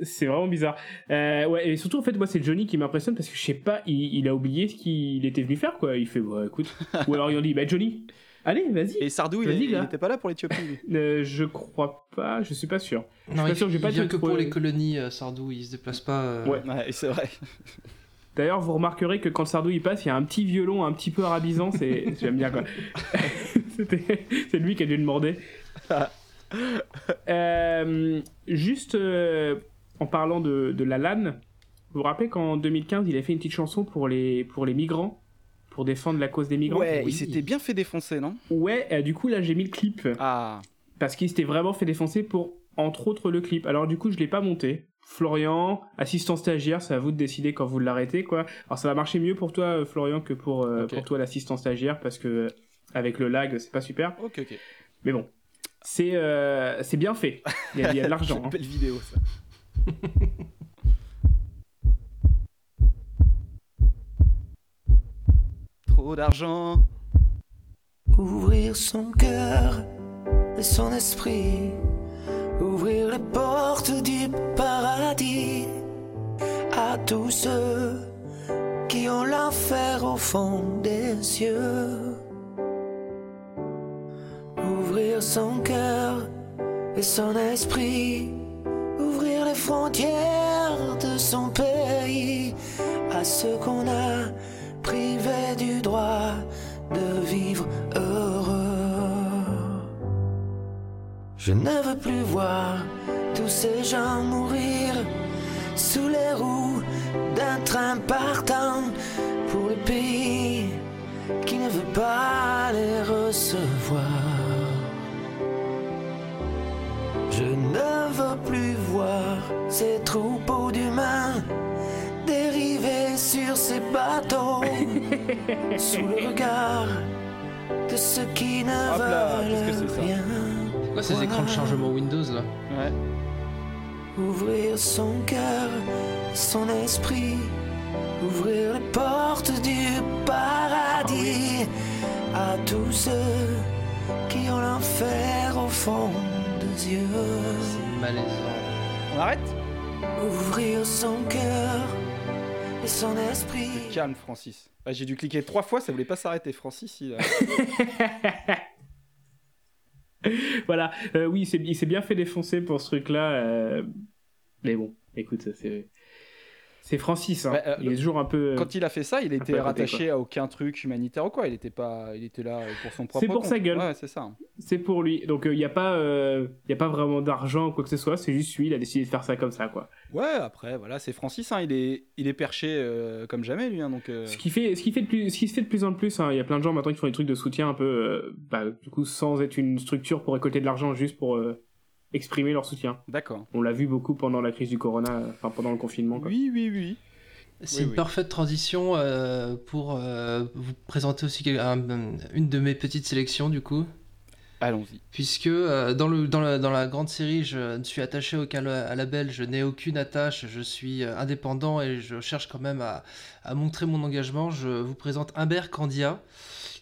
S1: C'est vraiment bizarre. Euh, ouais, et surtout en fait, moi c'est Johnny qui m'impressionne parce que je sais pas, il, il a oublié ce qu'il était venu faire quoi. Il fait, bah écoute. Ou alors ils ont dit, bah Johnny, allez, vas-y.
S2: Et Sardou, il,
S1: Vas-y,
S2: il
S1: gars.
S2: était pas là pour l'Éthiopie.
S1: Euh, je crois pas, je suis pas sûr. Je suis
S6: Non,
S1: pas
S6: il,
S1: sûr que j'ai
S6: il
S1: pas
S6: vient que pour les colonies, euh, Sardou, il se déplace pas. euh,
S1: Ouais.
S2: Ouais, c'est vrai.
S1: D'ailleurs, vous remarquerez que quand Sardou il passe, il y a un petit violon un petit peu arabisant, c'est j'aime bien quoi. C'était- c'est lui qui a dû demander. Euh, juste euh, en parlant de, de la LAN, vous vous rappelez qu'en 2015, il a fait une petite chanson pour les, pour les migrants, pour défendre la cause des migrants
S2: Ouais,
S6: Oui.
S2: il s'était bien fait défoncer, non?
S1: Ouais, euh, du coup là j'ai mis le clip,
S2: Ah.
S1: parce qu'il s'était vraiment fait défoncer pour, entre autres, le clip. Alors du coup je l'ai pas monté. Florian, assistant stagiaire, c'est à vous de décider quand vous l'arrêtez quoi. Alors ça va marcher mieux pour toi euh, Florian que pour, euh, pour toi l'assistant stagiaire, parce que euh, avec le lag c'est pas super.
S2: Ok, ok.
S1: Mais bon, c'est euh, c'est bien fait. Il y a, il y a de l'argent. hein.
S2: Belle vidéo ça. D'argent.
S12: Ouvrir son cœur et son esprit, ouvrir les portes du paradis à tous ceux qui ont l'enfer au fond des yeux. Ouvrir son cœur et son esprit, ouvrir les frontières de son pays à ceux qu'on a du droit de vivre heureux. Je ne veux plus voir tous ces gens mourir sous les roues d'un train partant pour le pays qui ne veut pas les recevoir. Je ne veux plus voir ces troupeaux d'humains dériver sur ces bateaux sous le regard de ceux qui ne
S2: Hop là, qu'est-ce que
S12: veulent
S2: c'est ça
S12: rien.
S6: C'est quoi ces écrans de chargement Windows là
S2: Ouais.
S12: Ouvrir son cœur, son esprit, ouvrir les portes du paradis à tous ceux qui ont l'enfer au fond des yeux.
S6: C'est malaisant.
S2: On arrête?
S12: Ouvrir son cœur et son esprit.
S2: Calme, Francis. Ah, J'ai dû cliquer trois fois, ça voulait pas s'arrêter. Francis, il a...
S1: voilà, Euh, oui, il s'est bien fait défoncer pour ce truc-là. euh, Mais bon, écoute, c'est c'est Francis. hein.
S2: Euh,
S1: il est toujours un peu.
S2: Quand il a fait ça, il était rattaché à aucun truc humanitaire ou quoi. Il était pas, il était là pour son propre.
S1: C'est pour
S2: compte.
S1: sa gueule.
S2: Ouais, c'est ça.
S1: C'est pour lui. Donc il n'y a pas, euh, y a pas vraiment d'argent ou quoi que ce soit. C'est juste lui, il a décidé de faire ça comme ça, quoi.
S2: Ouais, après, voilà, c'est Francis. hein, il est, il est perché euh, comme jamais lui. hein, donc. euh,
S1: Ce qui fait, ce qui fait de plus, ce qui se fait de plus en plus. Il y a plein de gens maintenant qui font des trucs de soutien un peu, euh, bah, du coup, sans être une structure pour récolter de l'argent, juste pour euh, exprimer leur soutien.
S2: D'accord.
S1: On l'a vu beaucoup pendant la crise du corona, enfin pendant le confinement. Quoi.
S2: Oui, oui, oui.
S6: C'est
S2: Oui,
S6: une
S2: oui.
S6: parfaite transition euh, pour euh, vous présenter aussi un- une de mes petites sélections du coup.
S2: Allons-y.
S6: Puisque euh, dans, le, dans, la, dans la grande série, je ne suis attaché à aucun la- label, je n'ai aucune attache, je suis indépendant et je cherche quand même à, à montrer mon engagement. Je vous présente Humbert Candia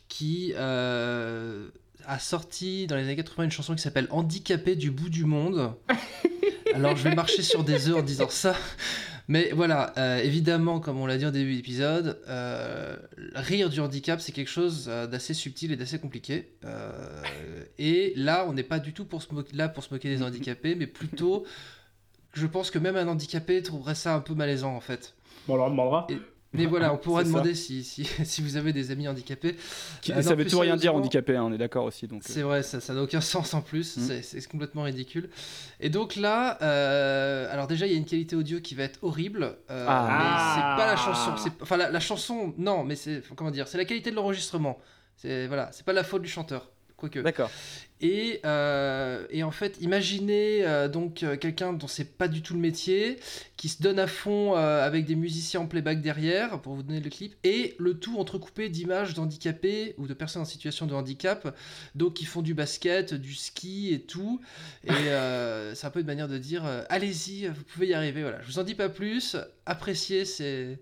S6: qui euh, a sorti dans les années 80 une chanson qui s'appelle Handicapé du bout du monde. Alors je vais marcher sur des œufs en disant ça. Mais voilà, euh, évidemment, comme on l'a dit en début d'épisode, euh, rire du handicap, c'est quelque chose euh, d'assez subtil et d'assez compliqué. Euh, et là, on n'est pas du tout pour se là pour se moquer des handicapés, mais plutôt, je pense que même un handicapé trouverait ça un peu malaisant en fait.
S1: Bon, on leur demandera.
S6: Et- mais voilà, on
S2: ça.
S6: demander si, si, si vous avez des amis handicapés.
S2: Qui-
S6: Euh,
S2: ça veut tout rien dire handicapé, hein, on est d'accord aussi. Donc. euh,
S6: c'est vrai, ça ça n'a aucun sens en plus,
S2: Mm.
S6: c'est- complètement ridicule. Et donc là, euh, alors déjà il y a une qualité audio qui va être horrible, euh,
S2: Ah.
S6: mais c'est pas la chanson, c'est- enfin la, la chanson, non, mais c'est comment dire, c'est la qualité de l'enregistrement. C'est voilà, c'est pas la faute du chanteur, quoique.
S2: D'accord.
S6: Et, euh, et en fait, imaginez euh, donc euh, quelqu'un dont c'est pas du tout le métier, qui se donne à fond avec des musiciens en playback derrière, pour vous donner le clip, et le tout entrecoupé d'images d'handicapés ou de personnes en situation de handicap, donc qui font du basket, du ski et tout. Et c'est un peu une manière de dire allez-y, vous pouvez y arriver. Voilà, je vous en dis pas plus. Appréciez, c'est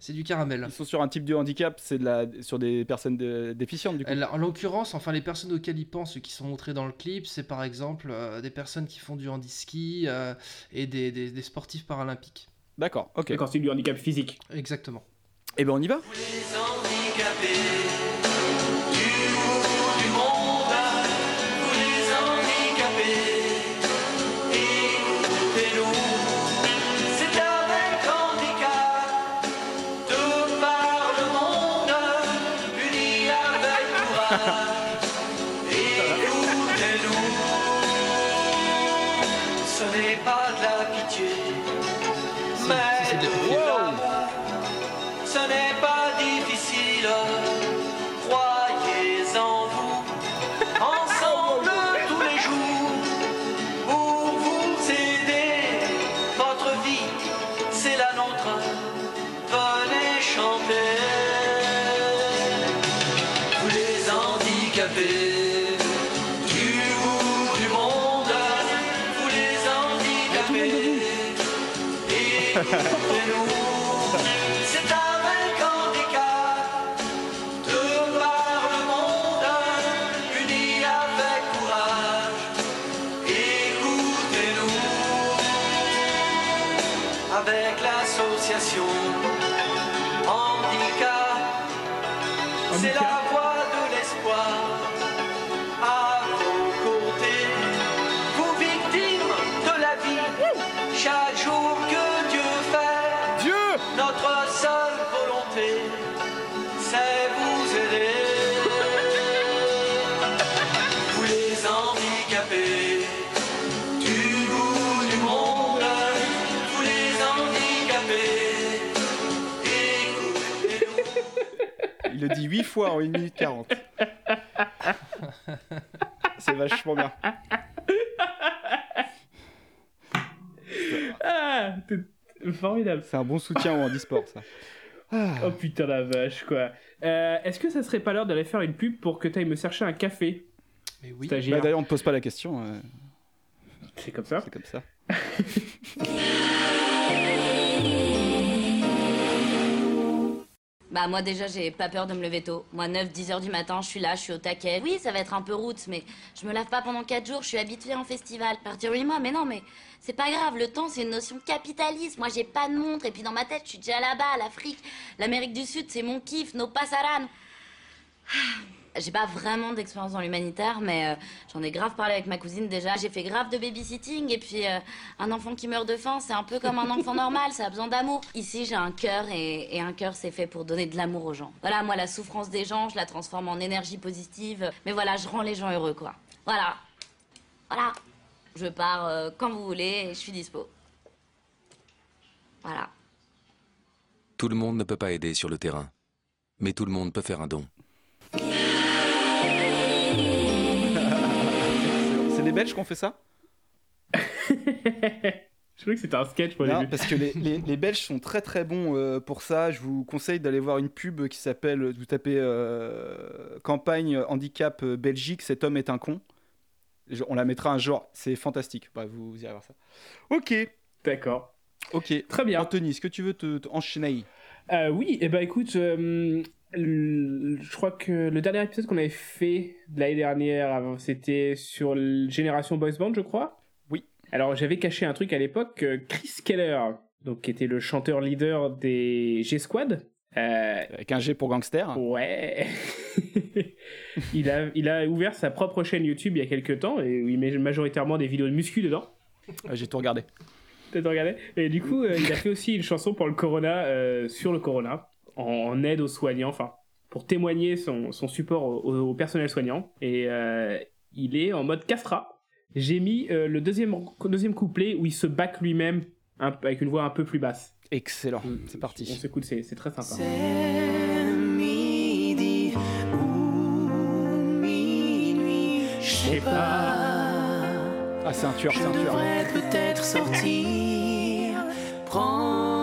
S6: c'est du caramel.
S2: Ils sont sur un type de handicap, c'est de la... sur des personnes de- déficientes du coup.
S6: Elle- En l'occurrence, enfin les personnes auxquelles ils pensent, ceux qui sont montrés dans le clip, c'est par exemple euh, des personnes qui font du handiski euh, et des, des- des sportifs paralympiques.
S2: D'accord, ok.
S1: D'accord, c'est du handicap physique.
S6: Exactement.
S2: Et ben on y va
S7: Les handicapés
S2: 8 fois en 1 minute 40. C'est vachement bien.
S1: Ah, formidable.
S2: C'est un bon soutien au handisport ça. Ah.
S1: Oh putain la vache quoi. Euh, Est-ce que ça serait pas l'heure d'aller faire une pub pour que tu ailles me chercher un café?
S6: Mais oui.
S2: Bah, D'ailleurs on ne pose pas la question, euh,
S1: c'est comme ça.
S2: c'est comme ça.
S13: Bah moi déjà j'ai pas peur de me lever tôt. Moi 9-10 heures du matin je suis là, je suis au taquet. Oui ça va être un peu route mais je me lave pas pendant 4 jours, je suis habituée en festival. Partir 8 mois mais non mais c'est pas grave, le temps c'est une notion capitaliste. Moi j'ai pas de montre et puis dans ma tête je suis déjà là-bas, l'Afrique, l'Amérique du Sud c'est mon kiff, nos pasaran. J'ai pas vraiment d'expérience dans l'humanitaire, mais euh, j'en ai grave parlé avec ma cousine déjà. J'ai fait grave de babysitting et puis euh, un enfant qui meurt de faim, c'est un peu comme un enfant normal, ça a besoin d'amour. Ici, j'ai un cœur et, un cœur, c'est fait pour donner de l'amour aux gens. Voilà, moi, la souffrance des gens, je la transforme en énergie positive. Mais voilà, je rends les gens heureux, quoi. Voilà. Voilà. Je pars euh, quand vous voulez je suis dispo. Voilà.
S14: Tout le monde ne peut pas aider sur le terrain, mais tout le monde peut faire un don.
S2: Belges qui ont fait ça?
S1: Je trouvais que c'était un sketch pour
S2: Non,
S1: début.
S2: parce que les, les- les Belges sont très très bons euh, pour ça. Je vous conseille d'aller voir une pub qui s'appelle, vous tapez euh, campagne handicap Belgique, cet homme est un con. Je- on la mettra un jour, c'est fantastique. Bref, vous, vous irez voir ça. Ok,
S1: D'accord.
S2: ok.
S1: Très bien.
S2: Anthony, est-ce que tu veux te, te enchaîner?
S1: Euh, oui, et bah écoute, euh, le- je crois que le dernier épisode qu'on avait fait de l'année dernière, c'était sur Génération Boys Band, je crois.
S2: Oui.
S1: Alors j'avais caché un truc à l'époque, euh, Chris Keller, donc qui était le chanteur leader des G-Squad. euh,
S2: Avec un G pour gangster.
S1: Ouais. il, a, il a ouvert sa propre chaîne YouTube il y a quelques temps et où il met majoritairement des vidéos de muscu dedans.
S2: Ah, J'ai tout regardé.
S1: Peut-être regarder. Et du coup, euh, il a fait aussi une chanson pour le Corona, euh, sur le Corona, en, en aide aux soignants, enfin, pour témoigner son, son support au, personnel soignant. Et euh, il est en mode castra. J'ai mis euh, le deuxième, deuxième couplet où il se back lui-même un- avec une voix un peu plus basse.
S2: Excellent,
S1: Mm.
S2: c'est
S1: On
S2: parti.
S1: s'écoute, c'est c'est très sympa.
S12: C'est midi ou minuit. Je
S1: sais pas.
S2: Ah, c'est un tueur,
S12: Je
S2: c'est un tueur.
S12: devrais peut-être sortir, prendre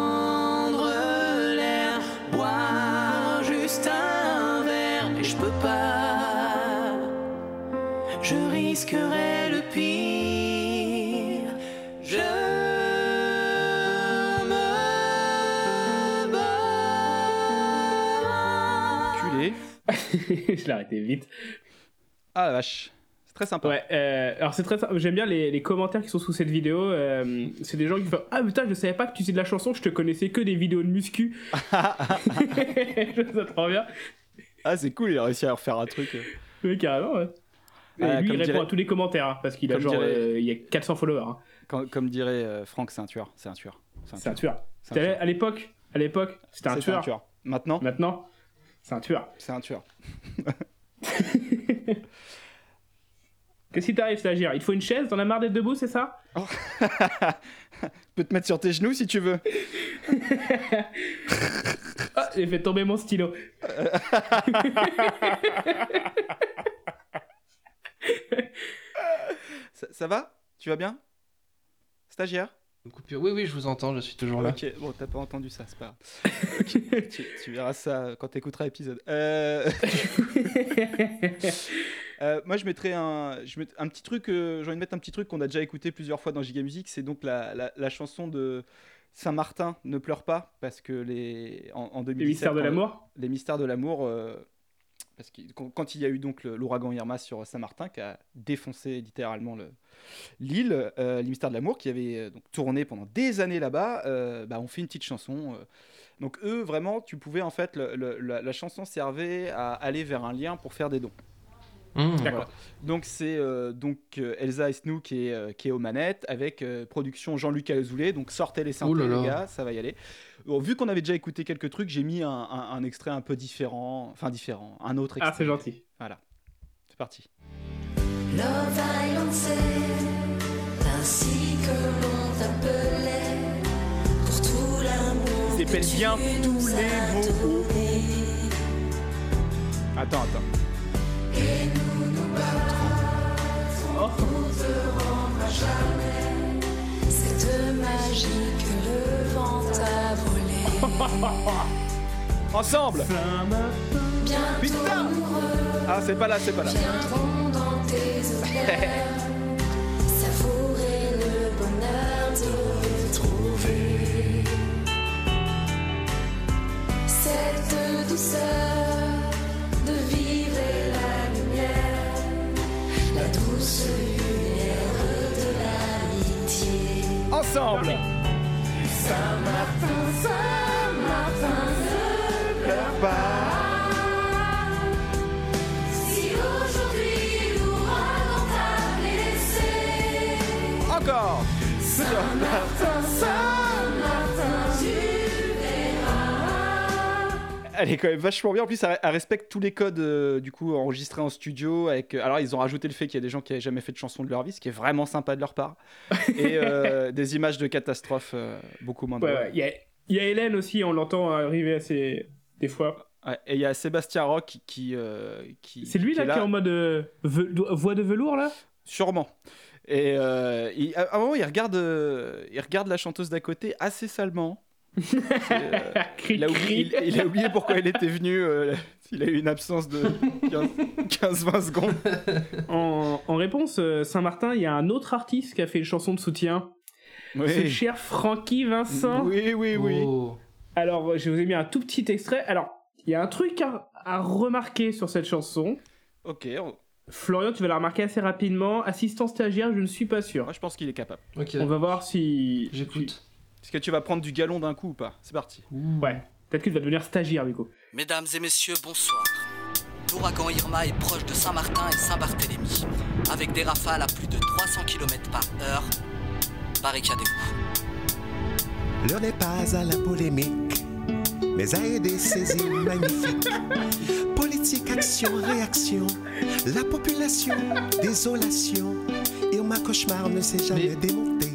S12: je
S1: l'ai arrêté vite.
S2: Ah la vache. C'est très sympa.
S1: Ouais, euh, alors c'est très sympa. J'aime bien les, les commentaires qui sont sous cette vidéo. euh, c'est des gens qui font Ah putain, je savais pas que tu faisais de la chanson, je te connaissais que des vidéos de muscu. je ça trop bien.
S2: Ah, c'est cool, il a réussi à refaire un truc.
S1: Oui, carrément, ouais. Et
S2: Ah,
S1: lui, il répond à tous les commentaires hein, parce qu'il a genre
S2: dirait-
S1: euh, il y a 400 followers. hein.
S2: Comme, comme dirait Franck, c'est un tueur. C'est un tueur.
S1: C'est un tueur.
S2: Tueur.
S1: À l'époque, à l'époque, c'était un tueur.
S2: Maintenant
S1: Maintenant, c'est un tueur.
S2: C'est un tueur.
S1: Qu'est-ce qui t'arrive, stagiaire? Il te faut une chaise? T'en as marre d'être debout, c'est ça?
S2: Peux te mettre sur tes genoux si tu veux.
S1: Ah, j'ai fait tomber mon stylo.
S2: Ça, ça va? Tu vas bien? Stagiaire?
S6: Coupure. Oui, oui, je vous entends, je suis toujours là.
S2: Ok, bon, t'as pas entendu ça, c'est pas grave. Tu, tu verras ça quand t'écouteras l'épisode. Euh... euh, moi, je mettrais un, je un petit truc, euh, j'ai envie de mettre un petit truc qu'on a déjà écouté plusieurs fois dans Giga Music, c'est donc la, la, la chanson de Saint-Martin, Ne pleure pas, parce que les, en, en 2017...
S1: mystères de l'amour
S2: Les mystères de l'amour, euh, parce que quand, il y a eu donc l'ouragan Irma sur Saint-Martin, qui a défoncé littéralement le- l'île, euh, les mystères de l'amour, qui avait euh, tourné pendant des années là-bas, euh, bah, on fait une petite chanson. euh. donc eux, vraiment, tu pouvais en fait, la, la chanson servait à aller vers un lien pour faire des dons.
S6: Mmh.
S2: Voilà. Donc c'est euh, donc euh, Elsa Esnou qui est, euh, qui est aux manettes avec euh, production Jean-Luc Azoulay. Donc sortez les synthés les gars, ça va y aller. Bon, vu qu'on avait déjà écouté quelques trucs, j'ai mis un, un- un extrait un peu différent, enfin différent, un autre extrait.
S1: Ah, c'est gentil.
S2: Voilà, c'est parti.
S4: Love Island, c'est ainsi que l'on t'appelait pour tout l'amour.
S2: Bien tous les mots. Attends, attends.
S4: Et nous nous battrons pour te rendre à jamais cette magie que le vent a volée.
S2: Ensemble
S4: amoureux
S2: Ah, c'est pas là, c'est pas là.
S4: dans tes le bonheur
S2: Ensemble
S4: Saint-Martin, Saint-Martin, ne pleure pas. Si aujourd'hui l'ouragan t'a blessé,
S2: Encore
S4: Saint-Martin,
S2: Elle est quand même vachement bien. En plus, elle, elle respecte tous les codes euh, du coup enregistrés en studio. Avec, euh, alors, ils ont rajouté le fait qu'il y a des gens qui n'avaient jamais fait de chanson de leur vie, ce qui est vraiment sympa de leur part. Et euh, des images de catastrophes beaucoup moins
S1: Ouais,
S2: drôles.
S1: ouais. Il y, a, il y a Hélène aussi, on l'entend arriver assez. des fois.
S2: Ouais, et il y a Sébastien Roch qui.
S1: C'est lui
S2: qui
S1: là, qui est en mode voix de velours là?
S2: Sûrement. Et il- à un moment, il regarde, il regarde la chanteuse d'à côté assez salement. Euh, il, a oublié, il- il a oublié pourquoi il était venu. euh, il a eu une absence de 15 15-20 secondes.
S1: En, en réponse, euh, Saint-Martin, il y a un autre artiste qui a fait une chanson de soutien.
S2: Oui.
S1: Ce cher Francky Vincent.
S2: Oui, oui, oui.
S6: Oh.
S1: Alors, je vous ai mis un tout petit extrait. Alors, il y a un truc à, à remarquer sur cette chanson.
S2: Ok, on-
S1: Florian, tu vas la remarquer assez rapidement. Assistant stagiaire, je ne suis pas sûr.
S2: moi je pense qu'il est capable.
S6: Ok.
S1: On va voir si.
S6: J'écoute.
S2: Est-ce que tu vas prendre du galon d'un coup ou pas? C'est parti.
S1: Ouais. Peut-être qu'il va devenir stagiaire, du coup.
S15: Mesdames et messieurs, bonsoir. L'ouragan Irma est proche de Saint-Martin et Saint-Barthélemy, avec des rafales à plus de 300 km par heure. Barricadez-vous.
S16: L'heure n'est pas à la polémique, mais à aider ces îles magnifiques. Politique, action, réaction, la population, désolation. Irma Cauchemar ne s'est jamais démonté,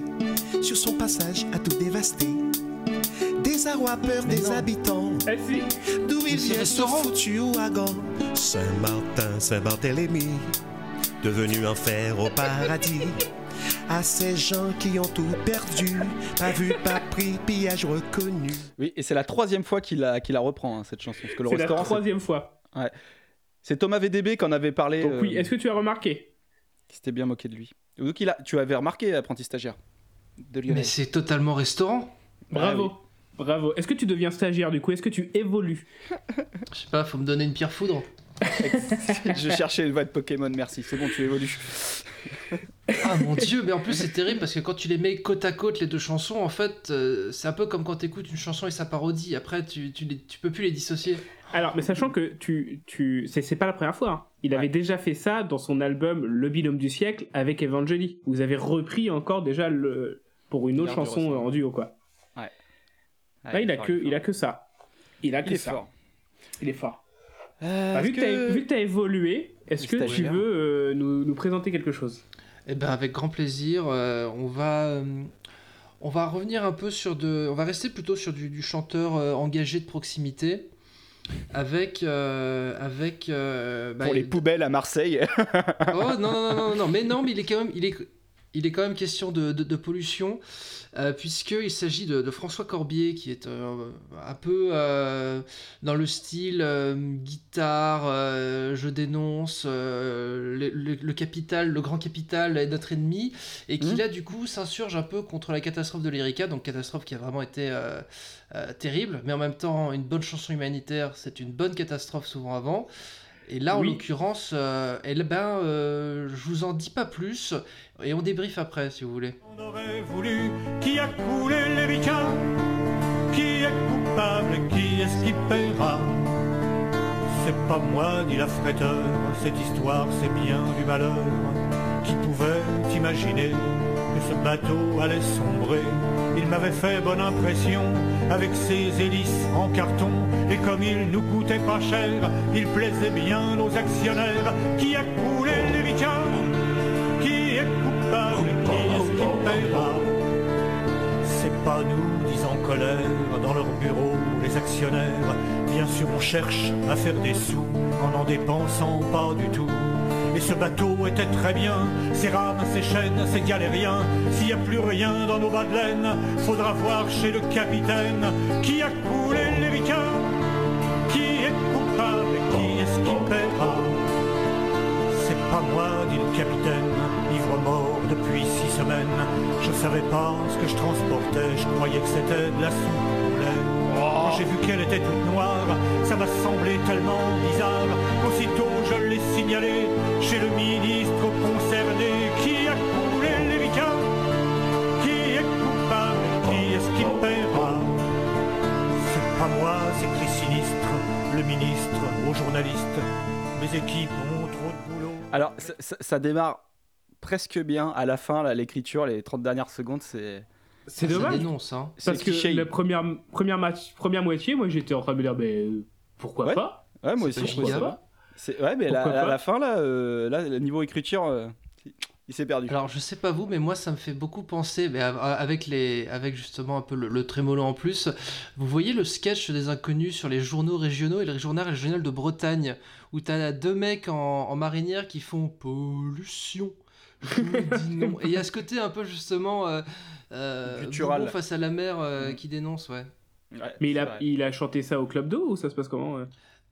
S16: sur son passage a tout dévasté. Désarroi, peur des habitants,
S1: Eh si
S16: d'où il
S6: Mais c'est
S16: vient ce foutu ouragan. Saint-Martin, Saint-Barthélemy, devenu enfer au paradis. À ces gens qui ont tout perdu, pas vu, pas pris, pillage reconnu.
S2: Oui, et c'est la troisième fois qu'il la, reprend, hein, cette chanson. Parce que le
S1: C'est la troisième fois.
S2: Ouais. C'est Thomas VDB qu'on avait parlé.
S1: Donc oui,
S2: euh,
S1: est-ce que tu as remarqué?
S2: qui s'était bien moqué de lui. Donc il a, tu avais remarqué, apprenti stagiaire? De Lionel.
S6: Mais c'est totalement restaurant.
S1: Bravo. Bravo. Est-ce que tu deviens stagiaire du coup? Est-ce que tu évolues?
S6: Je sais pas, faut me donner une pierre foudre.
S2: Je cherchais une voix de Pokémon, merci. C'est bon, tu évolues.
S6: Ah mon dieu, mais en plus c'est terrible parce que quand tu les mets côte à côte les deux chansons, en fait, euh, c'est un peu comme quand t'écoutes une chanson et sa parodie. Après, tu, tu, les- tu peux plus les dissocier.
S1: Alors, mais sachant que tu, tu, c'est, c'est pas la première fois. hein. Il avait déjà fait ça dans son album Le binôme du siècle avec Evangeli. Vous avez repris encore déjà le pour une autre chanson
S2: ressort.
S1: en duo quoi.
S2: Ouais.
S1: Là, il a
S2: fort,
S1: que, il a que ça. Il a
S2: Il
S1: que
S2: est
S1: ça.
S2: fort.
S1: Il est fort.
S2: Euh,
S1: Bah, vu, que vu que t'as évolué, est-ce que tu veux euh, nous, nous présenter quelque chose?
S6: Eh ben avec grand plaisir, euh, on va euh, on va revenir un peu sur de on va rester plutôt sur du, du chanteur euh, engagé de proximité avec euh, avec euh, bah,
S2: Pour les poubelles à Marseille.
S6: Oh non, non, non, non, non, mais non, mais il est quand même, il est, il est quand même question de, de, de pollution, euh, puisqu'il s'agit de, de François Corbier, qui est euh, un peu euh, dans le style euh, guitare, je dénonce, le, le- le capital, le grand capital est notre ennemi, et qui
S2: Mhm.
S6: là, du coup, s'insurge un peu contre la catastrophe de l'Erika, donc catastrophe qui a vraiment été terrible, mais en même temps, une bonne chanson humanitaire, c'est une bonne catastrophe souvent avant. Et là, en
S1: Oui.
S6: l'occurrence, euh, eh ben, euh, je vous en dis pas plus, et on débrief après, si vous voulez.
S17: aurait voulu Qui a coulé l'Erika Qui est coupable et qui est-ce qui paiera? C'est pas moi ni la fretteur, cette histoire c'est bien du malheur. Qui pouvait imaginer ce bateau allait sombrer Il m'avait fait bonne impression avec ses hélices en carton. Et comme il nous coûtait pas cher, il plaisait bien aux actionnaires. Qui a coulé l'Erika Qui est coupable qui est-ce qui paiera c'est pas nous, disent en colère, dans leur bureau, les actionnaires. Bien sûr, on cherche à faire des sous en n'en dépensant pas du tout. Et ce bateau était très bien, ses rames, ses chaînes, ses galériens. S'il n'y a plus rien dans nos bas faudra voir chez le capitaine qui a coulé l'Erika, qui est coupable et qui est-ce qui paiera. C'est pas moi, dit le capitaine, ivre mort depuis six semaines. Je savais pas ce que je transportais, je croyais que c'était de la soupe j'ai vu qu'elle était toute noire, ça m'a semblé tellement bizarre qu'aussitôt je l'ai signalé chez le ministre concerné qui a coulé l'Erika. Qui est coupable? Qui est-ce qui paiera? C'est pas moi, c'est écrit sinistre, le ministre aux journalistes. Mes équipes ont trop de boulot.
S2: Alors, ça, ça- démarre presque bien. À la fin, l'écriture, les 30 dernières secondes, c'est.
S1: C'est
S6: Ça
S1: dommage.
S6: dénonce, hein.
S1: Parce
S2: C'est
S1: que
S2: cliché.
S1: la première, première, match, première moitié, moi j'étais en train de me dire, mais euh, pourquoi
S2: Ouais.
S1: pas?
S2: Ouais, moi aussi, je
S1: pas
S2: trouve ça. C'est- Ouais, mais la-
S1: pas?
S2: la fin, là, euh, là, le niveau écriture, euh, il s'est perdu.
S6: Alors je sais pas vous, mais moi ça me fait beaucoup penser, mais av- avec les, avec justement un peu le, le trémolo en plus. Vous voyez le sketch des inconnus sur les journaux régionaux et le journal régional de Bretagne, où t'as deux mecs en, en marinière qui font pollution. Je me dis non. Et il y a ce côté un peu justement euh,
S2: Guttural.
S6: boubon face à la mer euh, qui dénonce, ouais.
S1: Mais il a, il a chanté ça au club d'eau ou ça se passe comment ouais?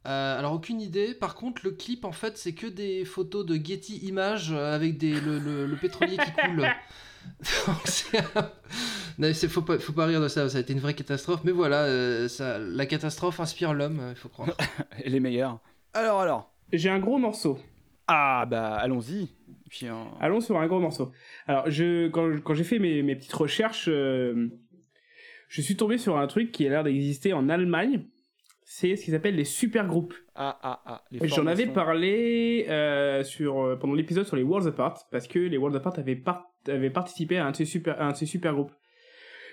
S6: Euh, alors aucune idée. Par contre, le clip en fait, c'est que des photos de Getty Images euh, avec des, le, le- le pétrolier qui coule. Donc, c'est un- Non, c'est- faut pas, faut pas rire de ça. Ça a été une vraie catastrophe. Mais voilà, euh, ça, la catastrophe inspire l'homme, euh, il faut croire.
S2: Et les meilleurs? Alors, alors.
S1: J'ai un gros morceau.
S2: Ah, bah, allons-y. Puis,
S1: Allons sur un gros morceau. Alors, je, quand, quand j'ai fait mes, mes petites recherches, euh, je suis tombé sur un truc qui a l'air d'exister en Allemagne. C'est ce qu'ils appellent les super groupes.
S2: Ah, ah, ah.
S1: J'en avais parlé euh, sur, euh, pendant l'épisode sur les Worlds Apart, parce que les Worlds Apart avaient, par- avaient participé à un, de ces super, à un de ces super groupes.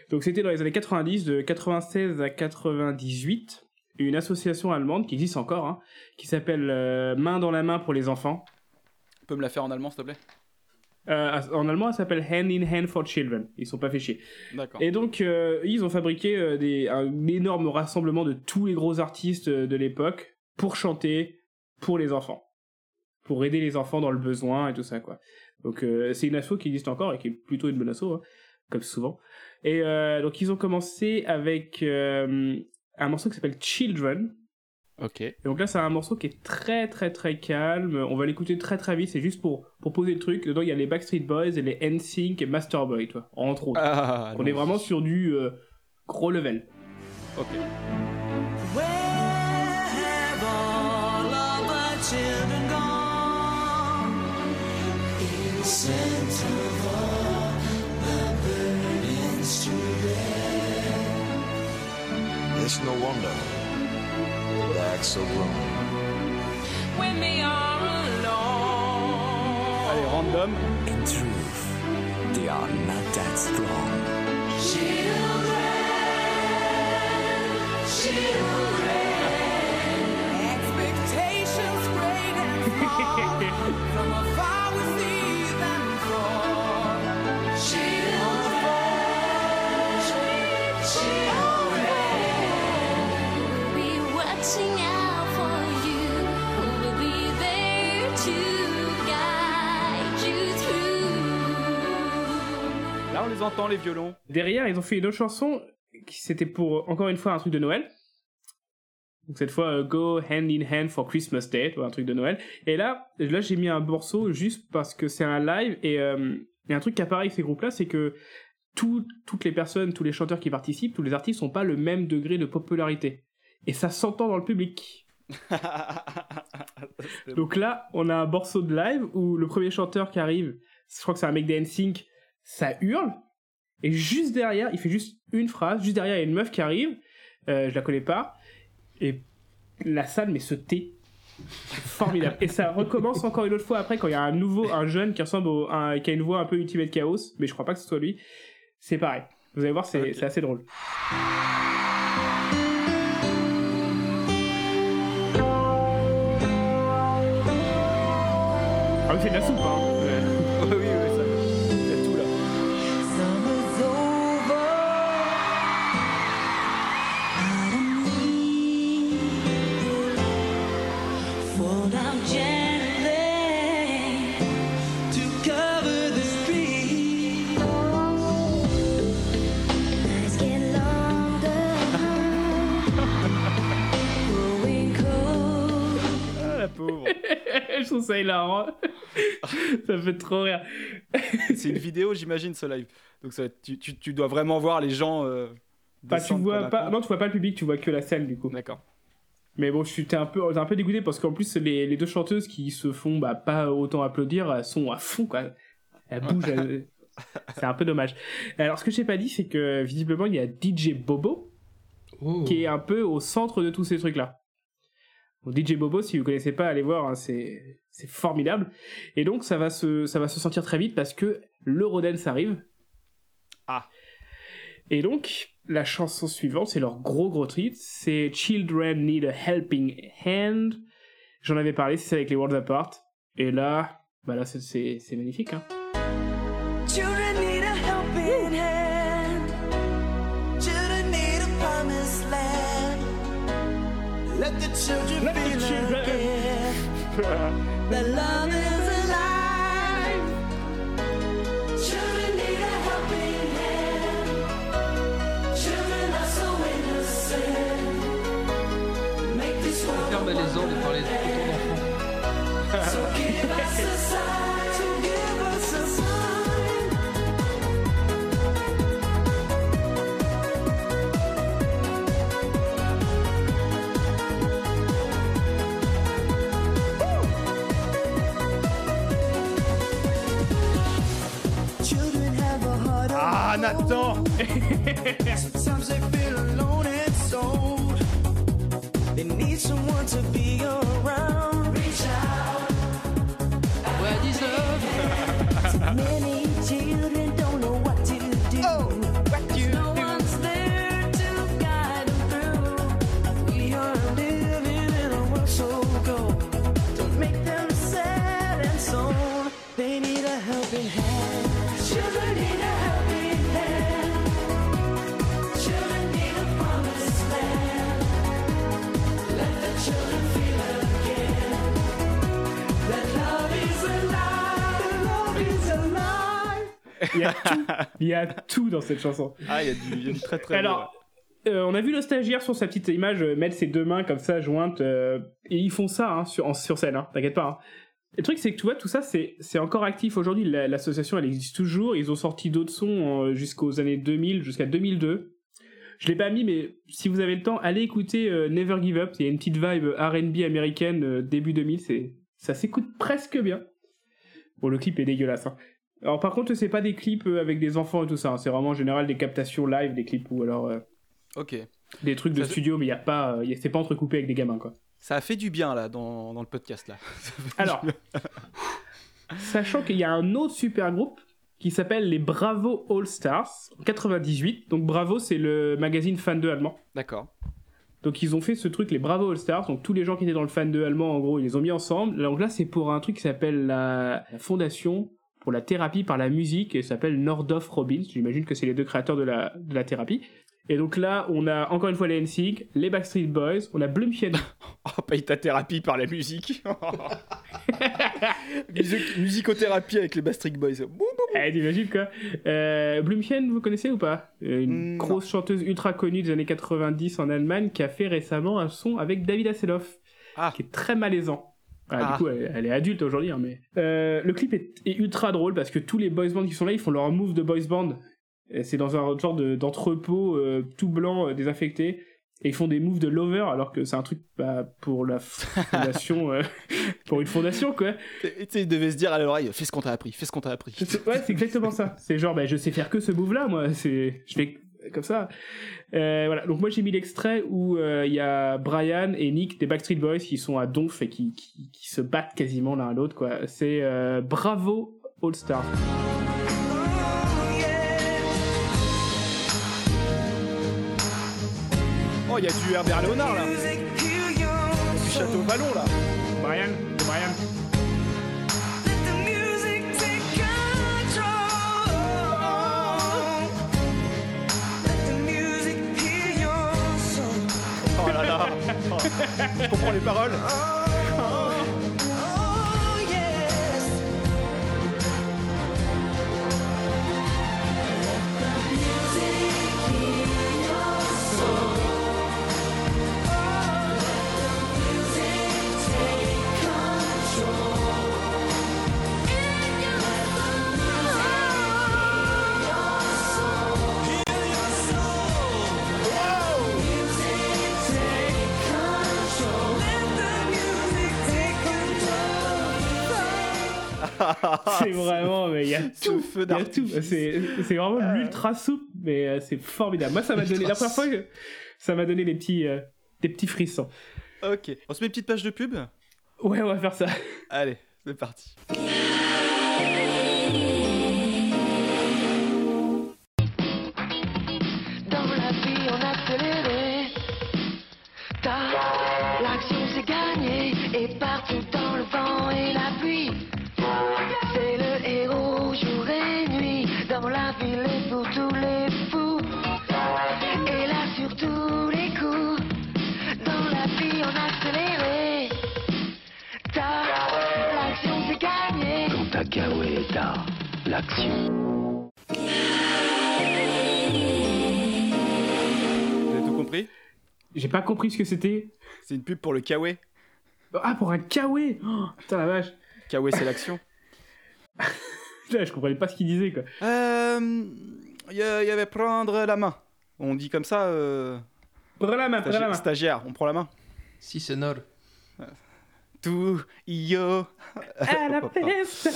S1: Donc c'était dans les années 90, de 96 à 98, une association allemande qui existe encore, hein, qui s'appelle euh, Main dans la main pour les enfants.
S2: Peux me la faire en allemand, s'il te plaît?
S1: Euh, en allemand, elle s'appelle Hand in Hand for Children. Ils sont pas fait chier.
S2: D'accord.
S1: Et donc, euh, ils ont fabriqué euh, des, un énorme rassemblement de tous les gros artistes de l'époque pour chanter pour les enfants. pour aider les enfants dans le besoin et tout ça quoi. Donc c'est une asso qui existe encore et qui est plutôt une bonne asso, hein, comme souvent. Et donc ils ont commencé avec un morceau qui s'appelle Children.
S7: Ok.
S1: Et donc là c'est un morceau qui est très très très calme. On va l'écouter très très vite. C'est juste pour pour poser le truc. Dedans il y a les Backstreet Boys et les NSYNC et Masterboy, toi, entre autres.
S7: Ah,
S1: on
S7: non.
S1: est vraiment sur du euh, gros level.
S7: Ok.
S18: It's no wonder they act so grown.
S4: When they are alone.
S7: Allez, random.
S18: In truth, they are not that strong.
S4: Children, Expectations great and small. From afar
S7: les entend, les violons.
S1: Derrière, ils ont fait une autre chanson qui c'était pour encore une fois un truc de Noël. Donc cette fois, euh, Go Hand in Hand for Christmas Day, vois, un truc de Noël. Et là, là j'ai mis un morceau juste parce que c'est un live et euh, il y a un truc qui apparaît avec ces groupes-là, c'est que tout- toutes les personnes, tous les chanteurs qui participent, tous les artistes n'ont pas le même degré de popularité. Et ça s'entend dans le public. Donc là, on a un morceau de live où le premier chanteur qui arrive, je crois que c'est un mec des NSYNC, ça hurle. Et juste derrière, il fait juste une phrase. Juste derrière, il y a une meuf qui arrive. euh, je la connais pas. Et la salle, mais se tait. C'est Formidable. Et ça recommence encore une autre fois après quand il y a un nouveau, un jeune qui ressemble au, un- qui a une voix un peu Ultimate Chaos, mais je crois pas que ce soit lui. C'est pareil. Vous allez voir, c'est assez drôle. Ah oui, c'est de la soupe, hein. Je trouve ça hilarant. ça fait trop rire.
S7: C'est une vidéo, j'imagine, ce live. Donc ça, tu, tu, tu dois vraiment voir les gens. euh,
S1: Bah, tu vois pas, non, tu vois pas le public, tu vois que la scène du coup.
S7: D'accord.
S1: Mais bon, je suis un peu, t'es un peu dégoûté parce qu'en plus les, les deux chanteuses qui se font bah, pas autant applaudir elles sont à fond quoi. Elles bougent, elles- c'est un peu dommage. Alors ce que j'ai pas dit c'est que visiblement il y a DJ Bobo qui est un peu au centre de tous ces trucs là. DJ Bobo, si vous connaissez pas, allez voir, hein, c'est c'est formidable. Et donc ça va se ça va se sentir très vite parce que l'Eurodance arrive.
S7: Ah.
S1: Et donc, la chanson suivante, c'est leur gros gros titre, c'est Children Need a Helping Hand. J'en avais parlé, c'est avec les Worlds Apart. Et là, bah là, c'est magnifique. Hein.
S4: the love
S7: Ah,
S1: Il y a tout, il y a tout dans cette chanson.
S2: Ah, il y a du, y a du très très
S1: Alors, euh, on a vu le stagiaire sur sa petite image euh, mettre ses deux mains comme ça jointes, euh, et ils font ça hein, sur, en- sur scène, hein, t'inquiète pas. hein. Le truc, c'est que tu vois, tout ça, c'est encore actif aujourd'hui. La- L'association, elle existe toujours. Ils ont sorti d'autres sons jusqu'aux années 2000, jusqu'à 2002. Je l'ai pas mis, mais si vous avez le temps, allez écouter euh, Never Give Up. Il y a une petite vibe R&B américaine euh, début 2000. C'est ça s'écoute presque bien. Bon, le clip est dégueulasse. hein. Alors par contre, c'est pas des clips euh, avec des enfants et tout ça. hein. C'est vraiment en général des captations live, des clips ou alors euh,
S2: Ok.
S1: des trucs de
S2: Ça
S1: studio, mais il y a pas, euh, c'est pas entrecoupé avec des gamins quoi.
S2: Ça a fait du bien là dans, dans le podcast là.
S1: Alors, sachant qu'il y a un autre super groupe qui s'appelle les Bravo All Stars 98. Donc Bravo, c'est le magazine fan 2 allemand.
S2: D'accord.
S1: Donc ils ont fait ce truc, les Bravo All Stars. Donc tous les gens qui étaient dans le fan 2 allemand, en gros, ils les ont mis ensemble. Donc là, c'est pour un truc qui s'appelle la, la Fondation pour la thérapie par la musique et s'appelle Nordhoff Robbins. J'imagine que c'est les deux créateurs de la, de la thérapie. Et donc là, on a encore une fois les NSYNC, les Backstreet Boys, on a Blumchen.
S2: Oh, paye ta thérapie par la musique. Musicothérapie avec les Bastric Boys.
S1: Eh, t'imagines quoi euh, Blümchen, vous connaissez ou pas? Euh, Une grosse chanteuse ultra connue des années 90 en Allemagne qui a fait récemment un son avec David Hasselhoff, qui est très malaisant. Ah,
S2: Ah.
S1: Du coup, elle, elle est adulte aujourd'hui, hein, mais euh, le clip est, est ultra drôle parce que tous les boys bands qui sont là, ils font leur move de boys band. C'est dans un genre de- d'entrepôt euh, tout blanc euh, désinfecté. Et ils font des moves de lover alors que c'est un truc bah, pour la fondation, euh, pour une fondation quoi.
S2: Tu devait se dire à l'oreille fais ce qu'on t'a appris, fais ce qu'on t'a appris.
S1: Ouais, c'est exactement ça. C'est genre, bah, je sais faire que ce move-là, moi. C'est, je fais comme ça. Euh, voilà. Donc moi, j'ai mis l'extrait où euh, il y a Brian et Nick des Backstreet Boys qui sont à Donf et qui, qui, qui se battent quasiment l'un à l'autre, quoi. C'est euh, Bravo All Stars.
S2: Oh, il y a du Herbert Léonard là. Du Château Vallon là.
S1: Brian, Brian.
S2: Là là. Comprends les paroles. Feu.
S1: C'est, vraiment l'ultra soupe, mais euh, c'est formidable. Moi, ça m'a donné, la première fois que ça m'a donné des petits, euh, des petits frissons.
S2: Ok. On se met une petite page de pub?
S1: Ouais, on va faire ça.
S2: Allez, c'est parti.
S9: L'action.
S2: Vous avez tout compris?
S1: J'ai pas compris ce que c'était.
S2: C'est une pub pour le Kawe.
S1: Ah, pour un kawaii oh, Putain la vache.
S2: Kawe, c'est l'action.
S1: Putain, je comprenais pas ce qu'il disait quoi.
S2: Euh, Il il y avait prendre la main. On dit comme ça. Euh...
S1: Prends la main, prends la main.
S2: Stagiaire, on prend la main.
S6: Si, c'est Nord.
S2: Tout yo.
S1: À la peste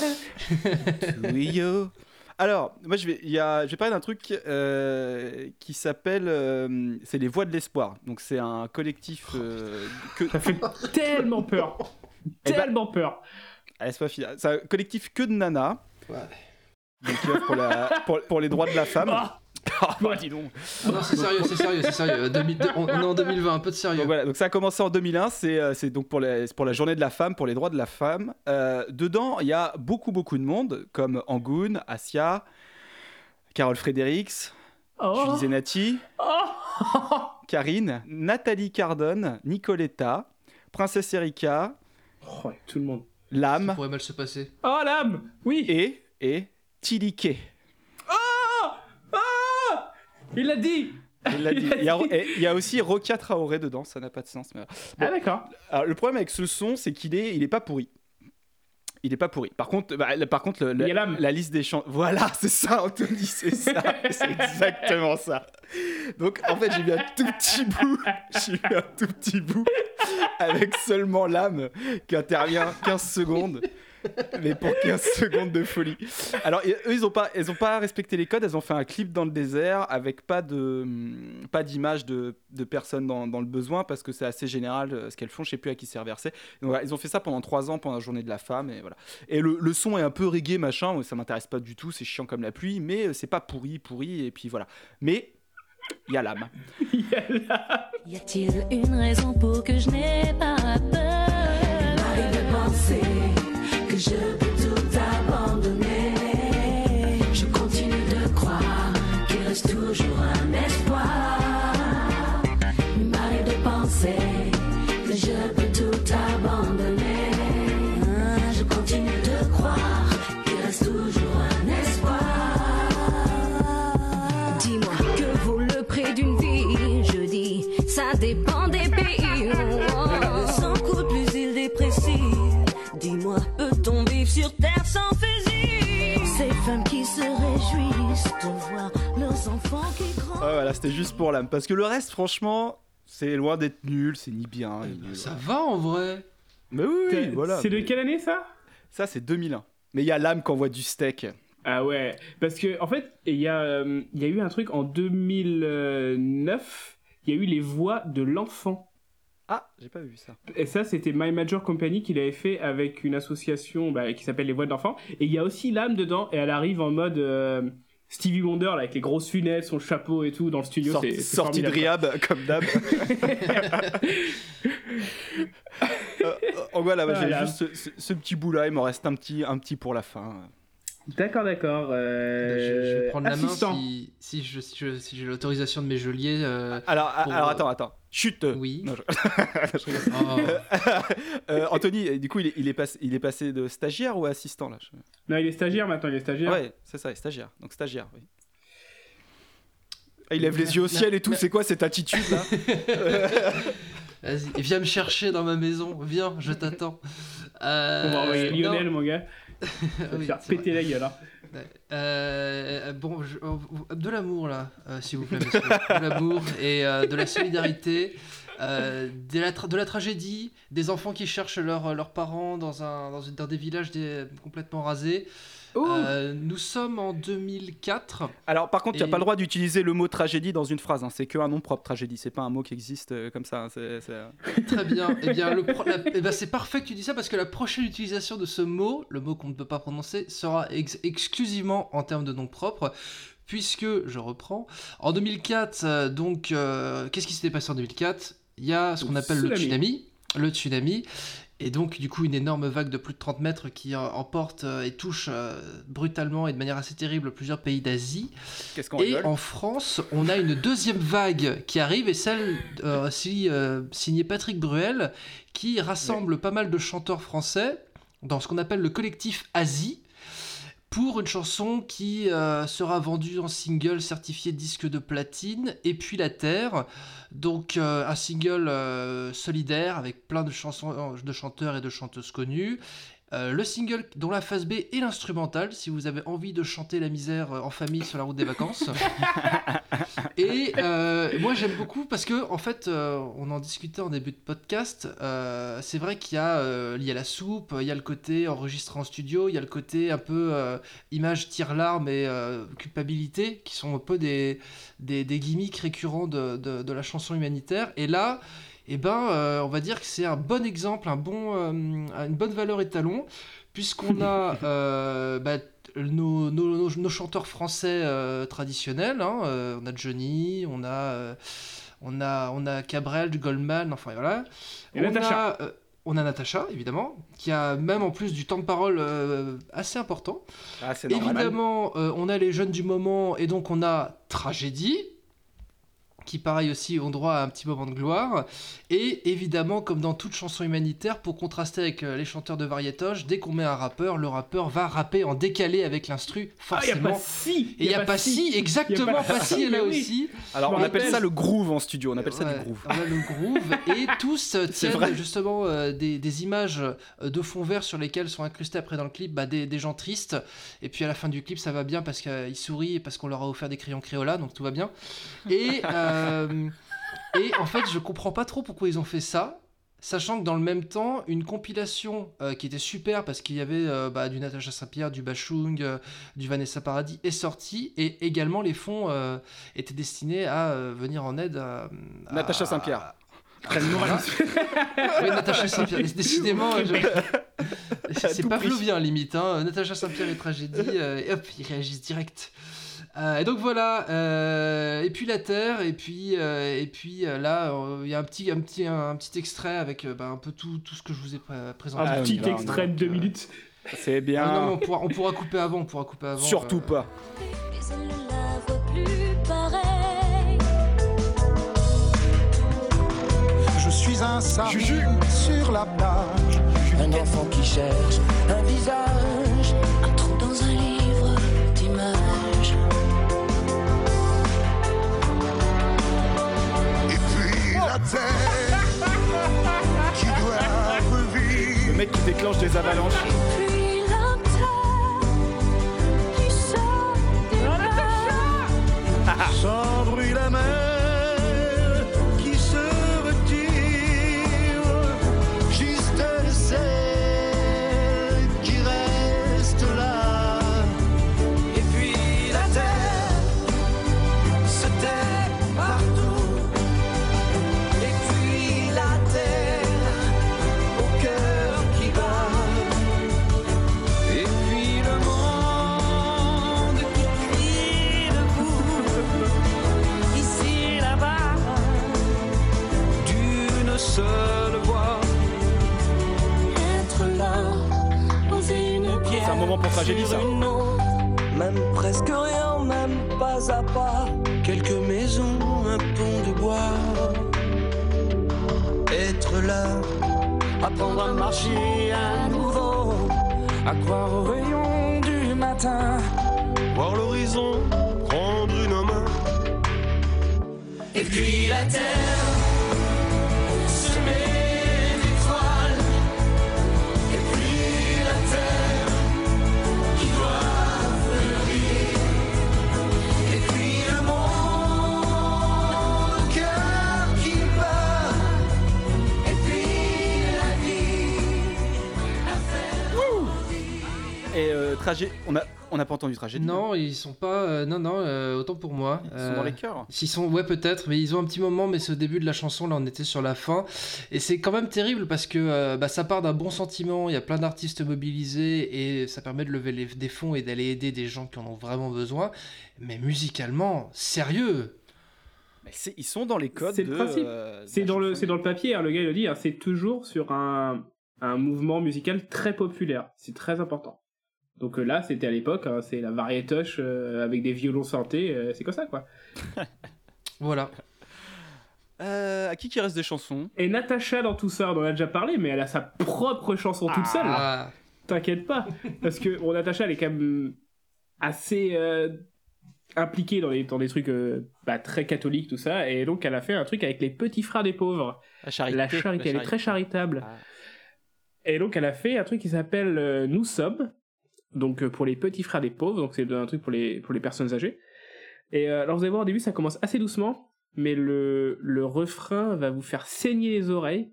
S2: Tout yo. Alors, moi, je vais, il y a, je vais parler d'un truc euh, qui s'appelle. euh, c'est les Voix de l'Espoir. Donc, c'est un collectif. euh, que...
S1: Ça fait tellement peur.
S2: Eh ben-
S1: Tellement peur.
S2: Allez, c'est pas fini. C'est un collectif que de. Donc, qui œuvre pour, la- pour, pour les droits de la femme. Ah, bah, dis donc.
S6: Ah non, c'est sérieux, c'est sérieux, c'est sérieux. Euh, 2000 on, on est en 2020, un peu de sérieux.
S2: Donc voilà, donc ça a commencé en 2001, c'est euh, c'est donc pour, les- c'est pour la journée de la femme, pour les droits de la femme. Euh, dedans, il y a beaucoup, beaucoup de monde, comme Angoun, Asia, Carole Fredericks,
S1: Oh.
S2: Julie Zenati, Karine, Nathalie Cardone, Nicoletta, Princesse Erika,
S1: Oh, tout le monde.
S6: Ça
S2: Lame
S6: pourrait mal se passer.
S1: Oh l'âme Oui
S2: et, et Tilike.
S1: Il l'a dit
S2: Il l'a dit. Il y, a, il y a aussi Rokia Traoré dedans, ça n'a pas de sens. Mais...
S1: Ah, d'accord.
S2: Alors, le problème avec ce son, c'est qu'il est, il est pas pourri. Il est pas pourri. Par contre, bah, par contre, le- le- la liste des chants. Voilà, c'est ça, Anthony, c'est ça, c'est exactement ça. Donc, en fait, j'ai mis un tout petit bout, j'ai mis un tout petit bout avec seulement l'âme qui intervient 15 secondes. Mais pour 15 secondes de folie. Alors, eux, ils ont pas, elles ont pas respecté les codes. Elles ont fait un clip dans le désert avec pas de, hum, pas d'image de, de personnes dans, dans le besoin parce que c'est assez général euh, ce qu'elles font. Je sais plus à qui c'est reversé. Donc, voilà, ils ont fait ça pendant 3 ans pendant la journée de la femme et voilà. Et le, le son est un peu reggae machin. Ça m'intéresse pas du tout. C'est chiant comme la pluie, mais euh, c'est pas pourri, pourri et puis voilà. Mais il y a l'âme.
S4: Y a-t-il une raison pour que je n'ai pas peur? De penser je peux tout abandonner. Je continue de croire qu'il reste toujours un espoir. Il m'arrive de penser que je peux tout abandonner. Je continue de croire qu'il reste toujours un espoir. Dis-moi que vaut le prix d'une vie, je dis, ça dépend des pays. Sur terre sans fusil Ces femmes qui se réjouissent de voir leurs enfants qui grandissent.
S2: Ouais, voilà, c'était juste pour l'âme. Parce que le reste, franchement, c'est loin d'être nul. C'est ni bien. ni nul,
S6: Ça va en vrai.
S2: Mais oui,
S1: C'est-
S2: voilà.
S1: C'est de quelle année ça?
S2: Ça, c'est 2001. Mais il y a l'âme qui envoie du steak.
S1: Ah ouais, parce que en fait, il y, a, euh, il y a eu un truc en 2009, il y a eu les voix de l'enfant.
S2: Ah, j'ai pas vu ça.
S1: Et ça, c'était My Major Company qui l'avait fait avec une association bah, qui s'appelle Les Voix de l'enfant. Et il y a aussi l'âme dedans, et elle arrive en mode euh, Stevie Wonder, là, avec les grosses lunettes, son chapeau et tout, dans le studio.
S2: Sorti,
S1: c'est- c'est
S2: sorti de. Riab, comme d'hab. Euh, euh, oh, voilà, bah, j'ai juste ce, ce- ce petit bout là, il m'en reste un petit, un petit pour la fin.
S1: D'accord, d'accord. euh,
S6: Bah, je, je vais prendre
S1: assistant.
S6: la main si, si je- si je- si j'ai l'autorisation de mes geôliers. euh,
S2: Alors,
S6: pour,
S2: alors
S6: euh,
S2: attends, attends. Chut
S6: Oui.
S2: Non.
S6: Oh.
S2: Euh, Anthony, du coup, il est, il est passé, il est passé de stagiaire ou assistant là je-
S1: Non, il est stagiaire maintenant, il est stagiaire.
S2: Ouais, c'est ça, il est stagiaire. Donc stagiaire, oui. Ah, il lève les yeux au ciel et tout, c'est quoi cette attitude là
S6: Vas-y, viens me chercher dans ma maison. Viens, je t'attends. Euh,
S1: On va envoyer
S6: non.
S1: Lionel, mon gars. Va
S6: Oui,
S1: te faire péter la gueule. hein.
S6: Euh, bon, je- de l'amour là, euh, s'il vous plaît, de l'amour et euh, de la solidarité, de, la tra- de la tragédie, des enfants qui cherchent leurs leurs parents dans, un, dans, des villages des- complètement rasés. Euh, nous sommes en 2004.
S2: Alors, par contre, tu n'as
S6: Et-
S2: pas le droit d'utiliser le mot tragédie dans une phrase. hein. C'est qu'un nom propre, tragédie. C'est pas un mot qui existe euh, comme ça. hein. C'est- c'est-
S6: Très bien. Eh bien, le pro- la- eh ben, c'est parfait que tu dis ça parce que la prochaine utilisation de ce mot, le mot qu'on ne peut pas prononcer, sera ex- exclusivement en termes de nom propre. Puisque, je reprends, en 2004, euh, donc, euh, qu'est-ce qui s'était passé en 2004 Il y a ce qu'on appelle le
S1: Tsunami.
S6: tsunami. Le tsunami. Et donc, du coup, une énorme vague de plus de 30 mètres qui euh, emporte euh, et touche euh, brutalement et de manière assez terrible plusieurs pays d'Asie.
S2: Qu'est-ce qu'on
S6: Et en France, on a une deuxième vague qui arrive, et celle euh, si- signée Patrick Bruel, qui rassemble pas mal de chanteurs français dans ce qu'on appelle le collectif Asie, pour une chanson qui euh, sera vendue en single certifié disque de platine, et puis La Terre, donc euh, un single euh, solidaire avec plein de chansons de chanteurs et de chanteuses connus. Euh, le single dont la phase B est l'instrumental, si vous avez envie de chanter la misère euh, en famille sur la route des vacances. Et euh, moi j'aime beaucoup parce que en fait euh, on en discutait en début de podcast. c'est vrai qu'il y a il y a la soupe, il y a le côté enregistré en studio, il y a le côté un peu image tire larme et culpabilité qui sont un peu des des, des gimmicks récurrents de, de, de la chanson humanitaire. Et là eh ben, euh, on va dire que c'est un bon exemple, un bon, euh, une bonne valeur étalon, puisqu'on a euh, bah, nos, nos- nos- nos chanteurs français traditionnels. hein, on a Johnny, on a, on a, on a Cabrel, Goldman, enfin voilà.
S1: Et
S6: on
S1: Natacha.
S6: A, on a Natacha, évidemment, qui a même en plus du temps de parole euh, assez important.
S2: Ah.
S6: Évidemment, euh, on a les jeunes du moment, et donc on a Tragédie, qui pareil aussi ont droit à un petit moment de gloire. Et évidemment, comme dans toute chanson humanitaire, pour contraster avec euh, les chanteurs de variétoche, dès qu'on met un rappeur, le rappeur va rapper en décalé avec l'instru,
S1: Ah, y a
S6: forcément.
S1: pas si
S6: Et il y a pas si, exactement,
S1: Y a
S6: pas si, là
S1: oui.
S6: aussi.
S2: Alors, on appelle ça le groove en studio, on appelle ça du groove.
S6: on a le groove et tous euh,
S2: C'est
S6: tiennent
S2: vrai.
S6: justement euh, des, des images de fond vert sur lesquelles sont incrustés après dans le clip bah, des, des gens tristes et puis à la fin du clip ça va bien parce qu'ils sourient et parce qu'on leur a offert des crayons Crayola donc tout va bien et, euh, et en fait je comprends pas trop pourquoi ils ont fait ça Sachant que dans le même temps, une compilation euh, qui était super parce qu'il y avait euh, bah, du Natacha Saint-Pierre, du Bachung, euh, du Vanessa Paradis est sortie et également les fonds étaient destinés à venir en aide à, à-
S2: Natacha Saint-Pierre.
S6: Voilà. oui, Natacha Saint-Pierre. Décidément, je- c'est pavlovien limite. Hein. Natacha Saint-Pierre et tragédie, et hop, ils réagissent direct. Euh, et donc voilà, euh, et puis la Terre, et puis, euh, et puis euh, là, euh, il y a un petit, un petit, un, petit extrait avec euh, bah, un peu tout, tout ce que je vous ai pré- présenté.
S1: Un
S2: Ah,
S1: petit extrait de deux minutes.
S2: C'est bien.
S6: Non, on pourra, on pourra couper avant, on pourra couper avant.
S2: Surtout
S6: euh,
S2: pas.
S3: Je suis un sardine sur la plage.
S12: Un enfant qui cherche un visage.
S3: Qui doit revivre.
S2: Le mec qui déclenche des avalanches.
S4: Sort des vagues.
S3: Sans bruit la mer
S2: pour tragédie, ça.
S12: Même presque rien, même pas à pas. Quelques maisons, un pont de bois. Être là, apprendre à marcher à nouveau. À croire au rayon du matin.
S3: Voir l'horizon, prendre une main.
S12: Et puis la terre, Et
S2: euh, tragé... on a on n'a pas entendu tragédie.
S6: Non, ils sont pas. euh, non, non, euh, autant pour moi.
S2: Ils sont dans les cœurs.
S6: S'ils sont, ouais, peut-être, mais ils ont un petit moment. Mais c'est au début de la chanson, là, on était sur la fin, et c'est quand même terrible parce que euh, bah, ça part d'un bon sentiment. Il y a plein d'artistes mobilisés et ça permet de lever les- des fonds et d'aller aider des gens qui en ont vraiment besoin. Mais musicalement, sérieux.
S2: Mais c'est- ils sont dans les codes
S1: C'est
S2: de.
S1: le principe.
S2: euh, de
S1: C'est
S2: la
S1: dans le,
S2: chanson.
S1: c'est dans le papier, hein, le gars il le dit, hein, c'est toujours sur un, un mouvement musical très populaire. C'est très important. Donc euh, là, c'était à l'époque, hein, c'est la variétoche euh, avec des violons synthés, euh, c'est comme ça quoi.
S6: Voilà.
S2: Euh, à qui qui reste des chansons?
S1: Et Natacha dans tout ça, on en a déjà parlé, mais elle a sa propre chanson toute seule.
S6: Ah.
S1: T'inquiète pas, parce que bon, Natacha, elle est quand même assez euh, impliquée dans, les, dans des trucs euh, bah, très catholiques, tout ça, et donc elle a fait un truc avec les petits frères des pauvres.
S2: La charité.
S1: La charité, elle est très charitable. Et donc elle a fait un truc qui s'appelle Nous sommes, donc euh, pour les petits frères des pauvres, donc c'est un truc pour les, pour les personnes âgées. Et euh, alors vous allez voir au début ça commence assez doucement, mais le, le refrain va vous faire saigner les oreilles.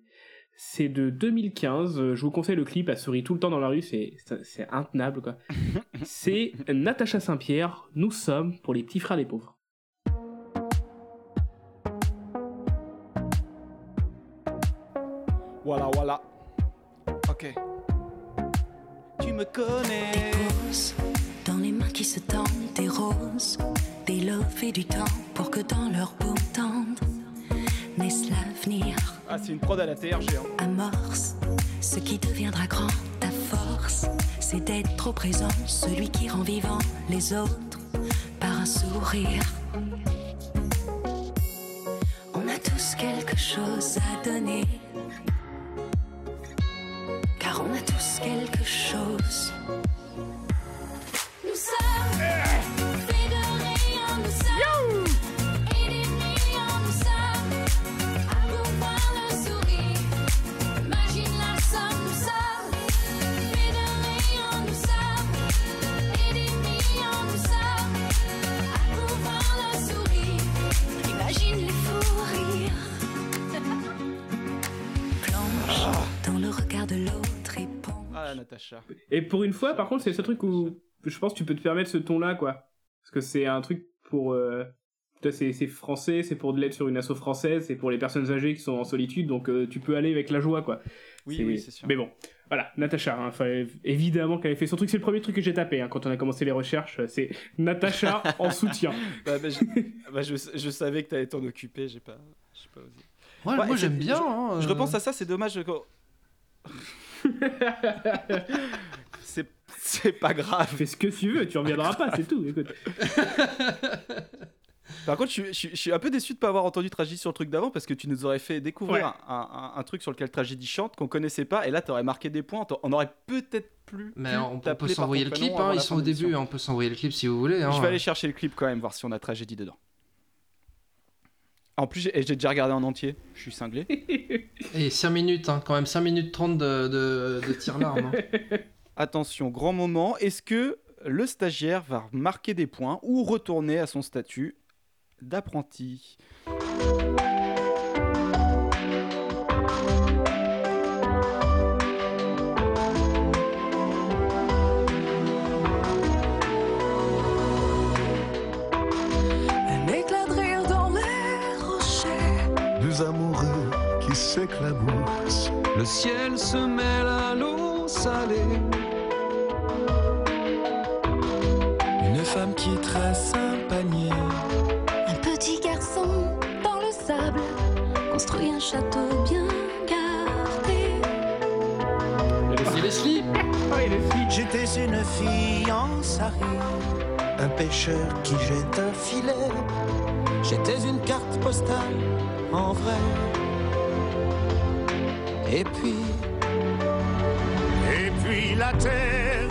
S1: C'est de 2015, euh, je vous conseille le clip, elle sourit tout le temps dans la rue, c'est c'est- c'est intenable quoi. c'est Natacha Saint-Pierre, Nous sommes pour les petits frères des pauvres.
S2: Voilà, voilà. Ok. Tu me connais.
S4: Roses, dans les mains qui se tendent, des roses, des loves et du temps pour que dans leur peau tendre naisse l'avenir,
S2: Ah, c'est une prod à la TRG. Hein.
S4: amorce ce qui deviendra grand. Ta force, c'est d'être au présent, celui qui rend vivant les autres par un sourire. quelque chose à donner. Tous quelque chose. Nous sommes
S2: Ah, Natacha.
S1: Et pour une fois, par contre, c'est le seul truc où je pense que tu peux te permettre ce ton-là, quoi. Parce que c'est un truc pour. euh, C'est français, c'est pour de l'aide sur une asso française, c'est pour les personnes âgées qui sont en solitude, donc euh, tu peux aller avec la joie, quoi.
S2: Oui, oui, c'est sûr.
S1: Mais bon, voilà, Natacha, hein, évidemment qu'elle avait fait son truc, c'est le premier truc que j'ai tapé hein, quand on a commencé les recherches, c'est Natacha en soutien.
S2: Bah, bah, je, bah, je, je savais que t'allais t'en occuper, j'ai pas, j'ai pas osé.
S6: Ouais, moi,
S2: et
S6: j'aime bien,
S2: Je,
S6: hein,
S2: je
S6: euh.
S2: repense à ça, c'est dommage. que- c'est, c'est pas grave.
S1: Fais ce que tu veux, tu reviendras pas, c'est tout. Écoute.
S2: Par contre, je, suis- je suis- je suis un peu déçu de pas avoir entendu Tragédie sur le truc d'avant parce que tu nous aurais fait découvrir
S1: Ouais.
S2: un, un- un truc sur lequel Tragédie chante qu'on connaissait pas et là t'aurais marqué des points. On aurait peut-être plus.
S6: Mais
S2: pu
S6: on, on peut s'envoyer le clip, hein, ils sont au début, hein, on peut s'envoyer le clip si vous voulez. hein.
S2: Je vais aller chercher le clip quand même, voir si on a Tragédie dedans. En plus, j'ai déjà regardé en entier. Je suis cinglé.
S6: Et 5 minutes, hein, quand même 5 minutes 30 de, de, de tir-larme. hein.
S2: Attention, grand moment. Est-ce que le stagiaire va marquer des points ou retourner à son statut d'apprenti?
S3: Amoureux qui s'éclaboussent.
S19: Le ciel se mêle à l'eau salée.
S9: Une femme qui tresse un panier.
S4: Un petit garçon dans le sable construit un château bien gardé.
S6: Et Leslie
S3: J'étais une fille en sari, un pêcheur qui jette un filet. J'étais une carte postale en vrai. Et puis, et puis la terre.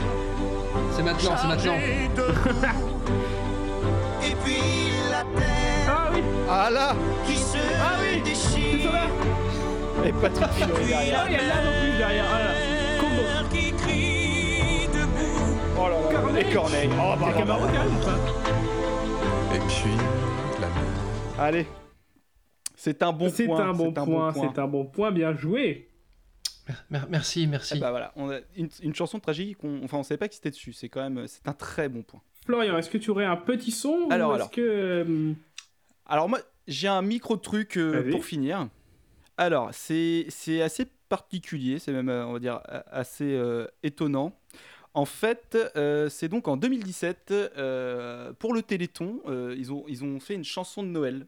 S6: C'est maintenant, c'est maintenant.
S3: Et puis la terre.
S1: Ah oui
S2: Ah là
S3: Qui se
S1: Ah oui
S3: déchire.
S2: Et Patrick Philo est derrière.
S1: Ah, il y a là non plus derrière. Ah là. Combo.
S3: qui crie debout.
S2: Oh là là.
S1: Corneille.
S2: Et Corneille. Oh.
S1: Camaro quand même ou pas?
S16: Et puis, la mer.
S2: Allez. C'est un bon
S1: C'est
S2: point.
S1: un bon
S2: c'est
S1: point, c'est un bon point, bien joué.
S6: Mer- Merci, merci.
S2: Eh bah voilà, on a une, une chanson de tragédie qu'on, enfin on savait pas que c'était dessus. C'est quand même, c'est un très bon point.
S1: Florian, est-ce que tu aurais un petit son
S2: Alors,
S1: ou est-ce que euh,
S2: Alors moi, j'ai un micro truc euh, pour finir. Alors c'est c'est assez particulier, c'est même euh, on va dire a- assez euh, étonnant. En fait, euh, c'est donc en 2017 euh, pour le Téléthon, euh, ils ont ils ont fait une chanson de Noël.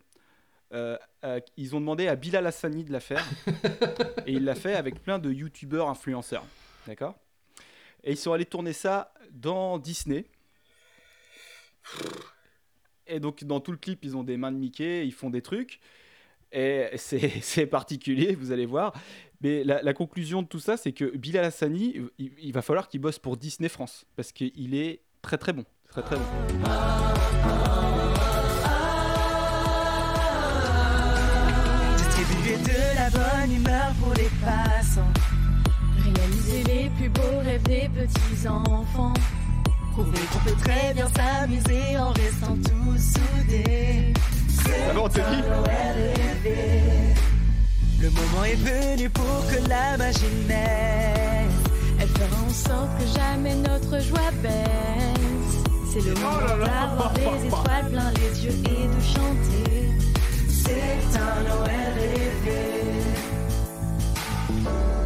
S2: Euh, euh, ils ont demandé à Bilal Hassani de la faire et il l'a fait avec plein de youtubeurs influenceurs, d'accord? Et ils sont allés tourner ça dans Disney. Et donc, dans tout le clip, ils ont des mains de Mickey, ils font des trucs. Et c'est particulier, vous allez voir. Mais la, la conclusion de tout ça, c'est que Bilal Hassani, il, il va falloir qu'il bosse pour Disney France. Parce qu'il est très très bon. Très très bon.
S9: Passants.
S4: Réaliser les plus beaux rêves des petits enfants.
S9: Prouver qu'on peut très bien s'amuser en restant tous soudés.
S2: Ça va,
S9: rêvé. Le moment est venu pour que la magie naisse.
S4: Elle fera en sorte que jamais notre joie baisse. C'est le moment d'avoir des étoiles plein les yeux et de chanter.
S9: C'est un Noël rêvé.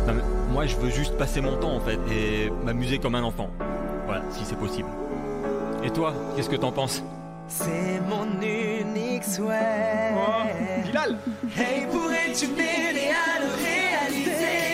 S20: Non, mais moi, je veux juste passer mon temps en fait et m'amuser comme un enfant. Voilà, si c'est possible. Et toi, qu'est-ce que t'en penses?
S9: C'est mon unique souhait.
S2: Bilal
S9: Hey, pourrais-tu m'aider à le réaliser?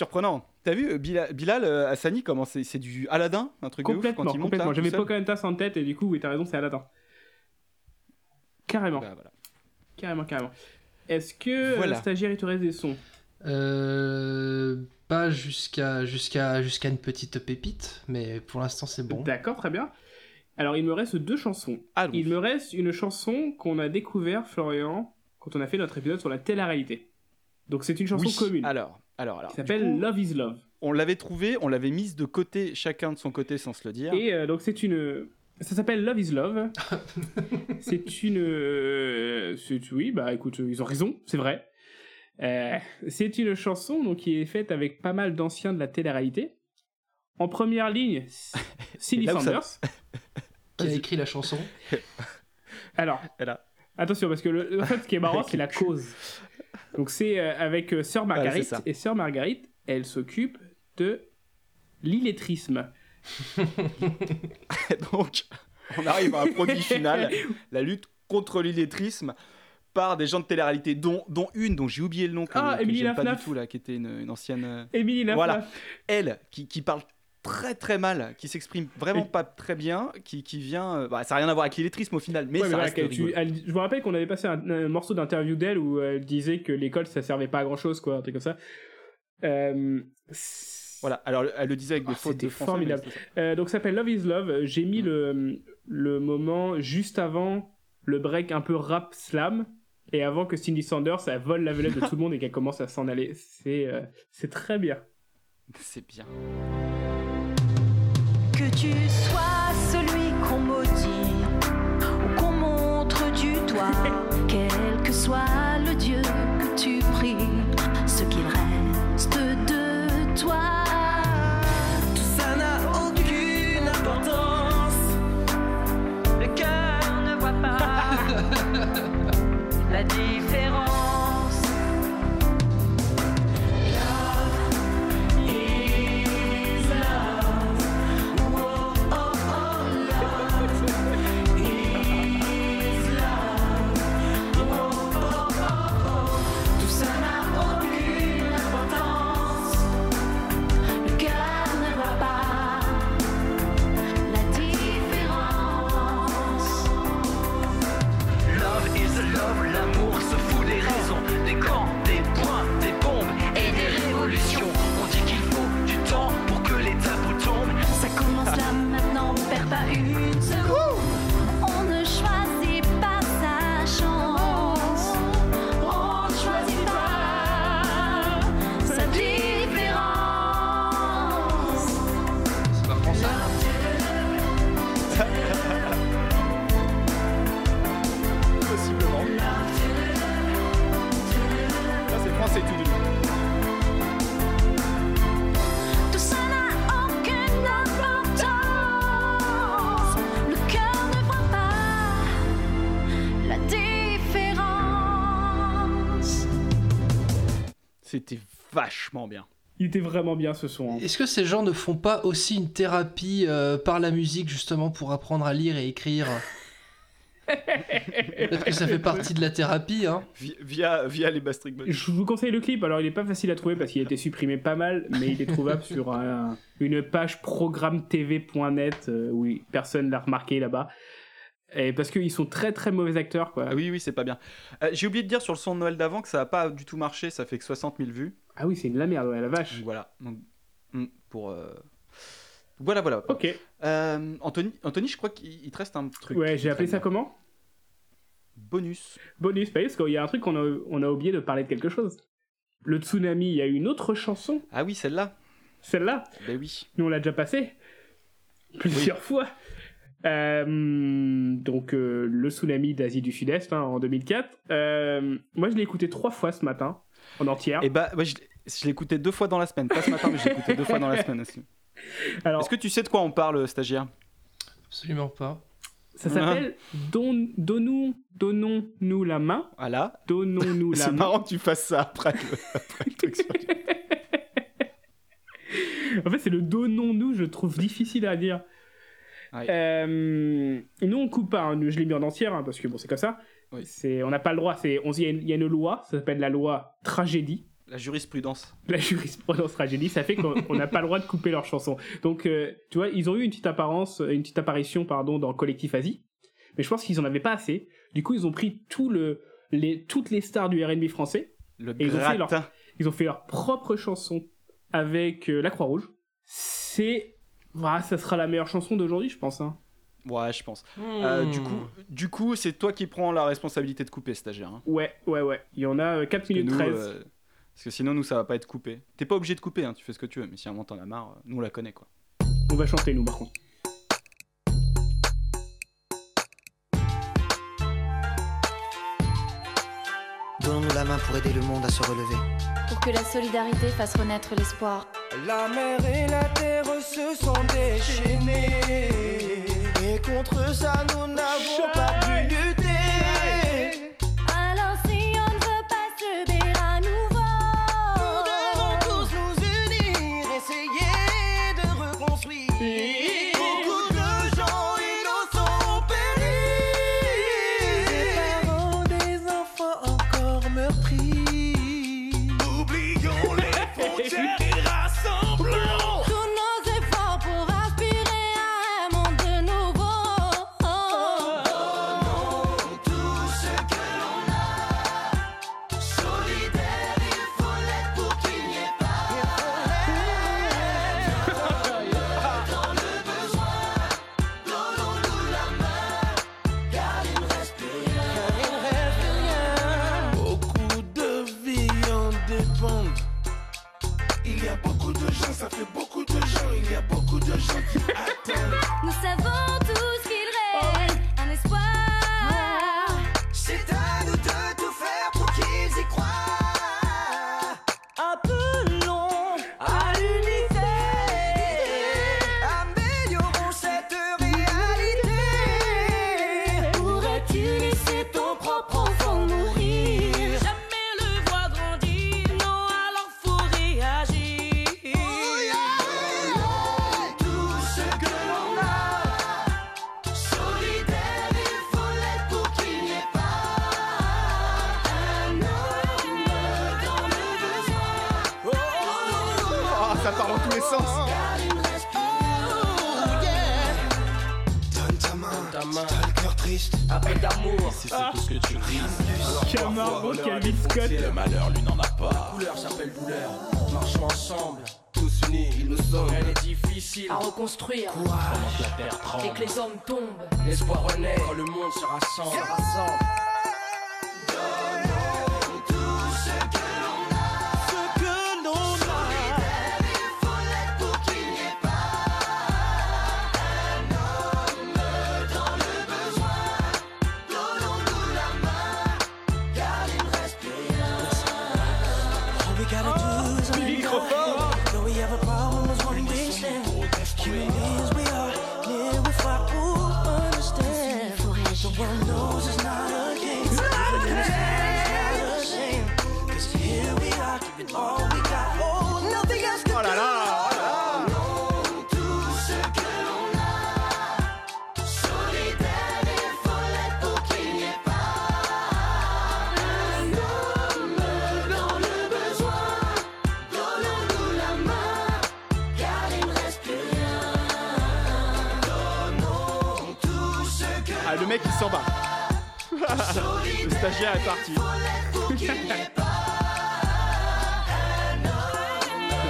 S2: Surprenant. T'as vu euh, Bilal, Bilal euh, Hassani comment c'est c'est du Aladdin, un truc de ouf
S1: Complètement,
S2: quand il monte
S1: complètement.
S2: là,
S1: J'avais Pocahontas en tête et du coup, oui, t'as raison, c'est Aladdin. Carrément.
S2: Bah, voilà.
S1: Carrément, carrément. Est-ce que
S2: Voilà.
S1: euh, stagiaire, il te reste des sons
S6: Euh, pas jusqu'à jusqu'à jusqu'à une petite pépite, mais pour l'instant c'est bon.
S1: D'accord, très bien. Alors, il me reste deux chansons. il me reste une chanson qu'on a découvert, Florian, quand on a fait notre épisode sur la télé-réalité. Donc, c'est une chanson
S2: Oui,
S1: commune.
S2: Alors, alors, alors.
S1: Qui s'appelle Love is Love.
S2: On l'avait trouvé, on l'avait mise de côté, chacun de son côté sans se le dire.
S1: Et euh, donc, c'est une. Ça s'appelle Love is Love. c'est une. euh, c'est- Oui, bah écoute, ils ont raison, c'est vrai. Euh, c'est une chanson donc, qui est faite avec pas mal d'anciens de la télé-réalité. En première ligne, Cindy
S2: ça-
S1: Sanders.
S6: Qui a écrit la chanson
S1: Alors, attention, parce que le, en fait, ce qui est marrant, c'est la cause. Donc, c'est euh, avec euh, Sœur Marguerite. et Sœur Marguerite, elle s'occupe de l'illettrisme.
S2: Donc, on arrive à un produit final, la lutte contre l'illettrisme par des gens de télé-réalité, dont, dont une dont j'ai oublié le nom que,
S1: Ah,
S2: que
S1: Émilie
S2: pas du tout là, qui était une, une ancienne. euh,
S1: Émilie.
S2: Voilà, elle qui, qui parle très très mal, qui s'exprime vraiment pas très bien, qui, qui vient. euh, bah, ça n'a rien à voir avec l'illettrisme au final, mais
S1: Ouais,
S2: ça reste
S1: tu- elle- je me rappelle qu'on avait passé un, un morceau d'interview d'elle où elle disait que l'école ça servait pas à grand chose, quoi, un truc comme ça. Euh,
S2: Voilà, alors elle le disait avec des
S1: Ah,
S2: fautes de français.
S1: formidable. Euh, donc ça s'appelle Love is Love. J'ai mis le, le moment juste avant le break un peu rap slam et avant que Cindy Sanders elle vole la vedette de tout le monde et qu'elle commence à s'en aller. C'est euh, c'est très bien.
S2: C'est bien.
S4: Que tu sois celui qu'on maudit ou qu'on montre du doigt, quel que soit
S2: vachement bien.
S1: Il était vraiment bien ce son. hein.
S6: Est-ce que ces gens ne font pas aussi une thérapie euh, par la musique justement pour apprendre à lire et écrire? Peut-être que ça fait partie de la thérapie, hein.
S2: Vi- Via, via les Bastric Boys.
S1: Je vous conseille le clip. Alors il est pas facile à trouver parce qu'il a été supprimé pas mal, mais il est trouvable sur un- une page programmetv.net euh, où personne l'a remarqué là-bas. Et parce qu'ils sont très très mauvais acteurs quoi.
S2: Ah oui, oui, c'est pas bien. Euh, J'ai oublié de dire sur le son de Noël d'avant que ça a pas du tout marché, ça fait que 60 000 vues.
S1: Ah oui, c'est de la merde, ouais, la vache.
S2: Donc voilà. Donc, mm, pour. euh, Voilà, voilà.
S1: Ok.
S2: Euh, Anthony, Anthony, je crois qu'il il te reste un truc.
S1: Ouais, j'ai appelé ça
S2: bien.
S1: comment?
S2: Bonus.
S1: Bonus, bah parce qu'il y a un truc qu'on a, on a oublié de parler de quelque chose. Le tsunami, il y a une autre chanson.
S2: Ah oui, celle-là.
S1: Celle-là?
S2: Ben oui.
S1: Nous, on l'a déjà passée. Plusieurs fois. Euh, donc, euh, le tsunami d'Asie du Sud-Est hein, en 2004. Euh, moi, je l'ai écouté trois fois ce matin, en entière.
S2: Et bah, ouais, je, l'ai- je l'ai écouté deux fois dans la semaine. Pas ce matin, mais je l'ai écouté deux fois dans la semaine aussi.
S1: Alors,
S2: Est-ce que tu sais de quoi on parle, stagiaire?
S6: Absolument pas.
S1: ça s'appelle Don, Donnons, Donnons-nous la main.
S2: Voilà.
S1: Donnons-nous la
S2: C'est
S1: main.
S2: marrant que tu fasses ça après le, après le truc. sur-
S1: En fait, c'est le donnons-nous, je trouve difficile à dire.
S2: Ouais.
S1: Euh, nous, on coupe pas. hein. Je l'ai mis en entière parce que bon, c'est comme ça.
S2: Oui.
S1: C'est, on n'a pas le droit. C'est, on, il y, a une- il y a une loi, ça s'appelle la loi tragédie.
S2: La jurisprudence.
S1: la jurisprudence Rageli, ça fait qu'on on n'a pas le droit de couper leurs chansons. Donc, euh, tu vois, ils ont eu une petite apparence, une petite apparition, pardon, dans Collectif Asie, mais je pense qu'ils en avaient pas assez. Du coup, ils ont pris tout le, les, toutes les stars du R&B français
S2: Le
S1: et ils ont, fait leur, ils ont fait leur propre chanson avec euh, la Croix-Rouge. C'est, voilà, ça sera la meilleure chanson d'aujourd'hui, je pense. Hein.
S2: Ouais, je pense. Euh, du coup, du coup, c'est toi qui prends la responsabilité de couper, stagiaire. hein.
S1: Ouais, ouais, ouais. Il y en a euh, 4
S2: Parce que
S1: minutes
S2: nous,
S1: 13.
S2: euh, parce que sinon, nous, ça va pas être coupé. T'es pas obligé de couper, hein, tu fais ce que tu veux, mais si à un moment t'en as marre, euh, nous on la connaît quoi.
S1: On va chanter, nous, par contre.
S21: Donnons-nous la main pour aider le monde à se relever.
S4: Pour que la solidarité fasse renaître l'espoir.
S7: La mer et la terre se sont déchaînés. Et contre ça, nous n'avons pas pu lutter.
S2: Mec il s'en bat. le stagiaire est parti.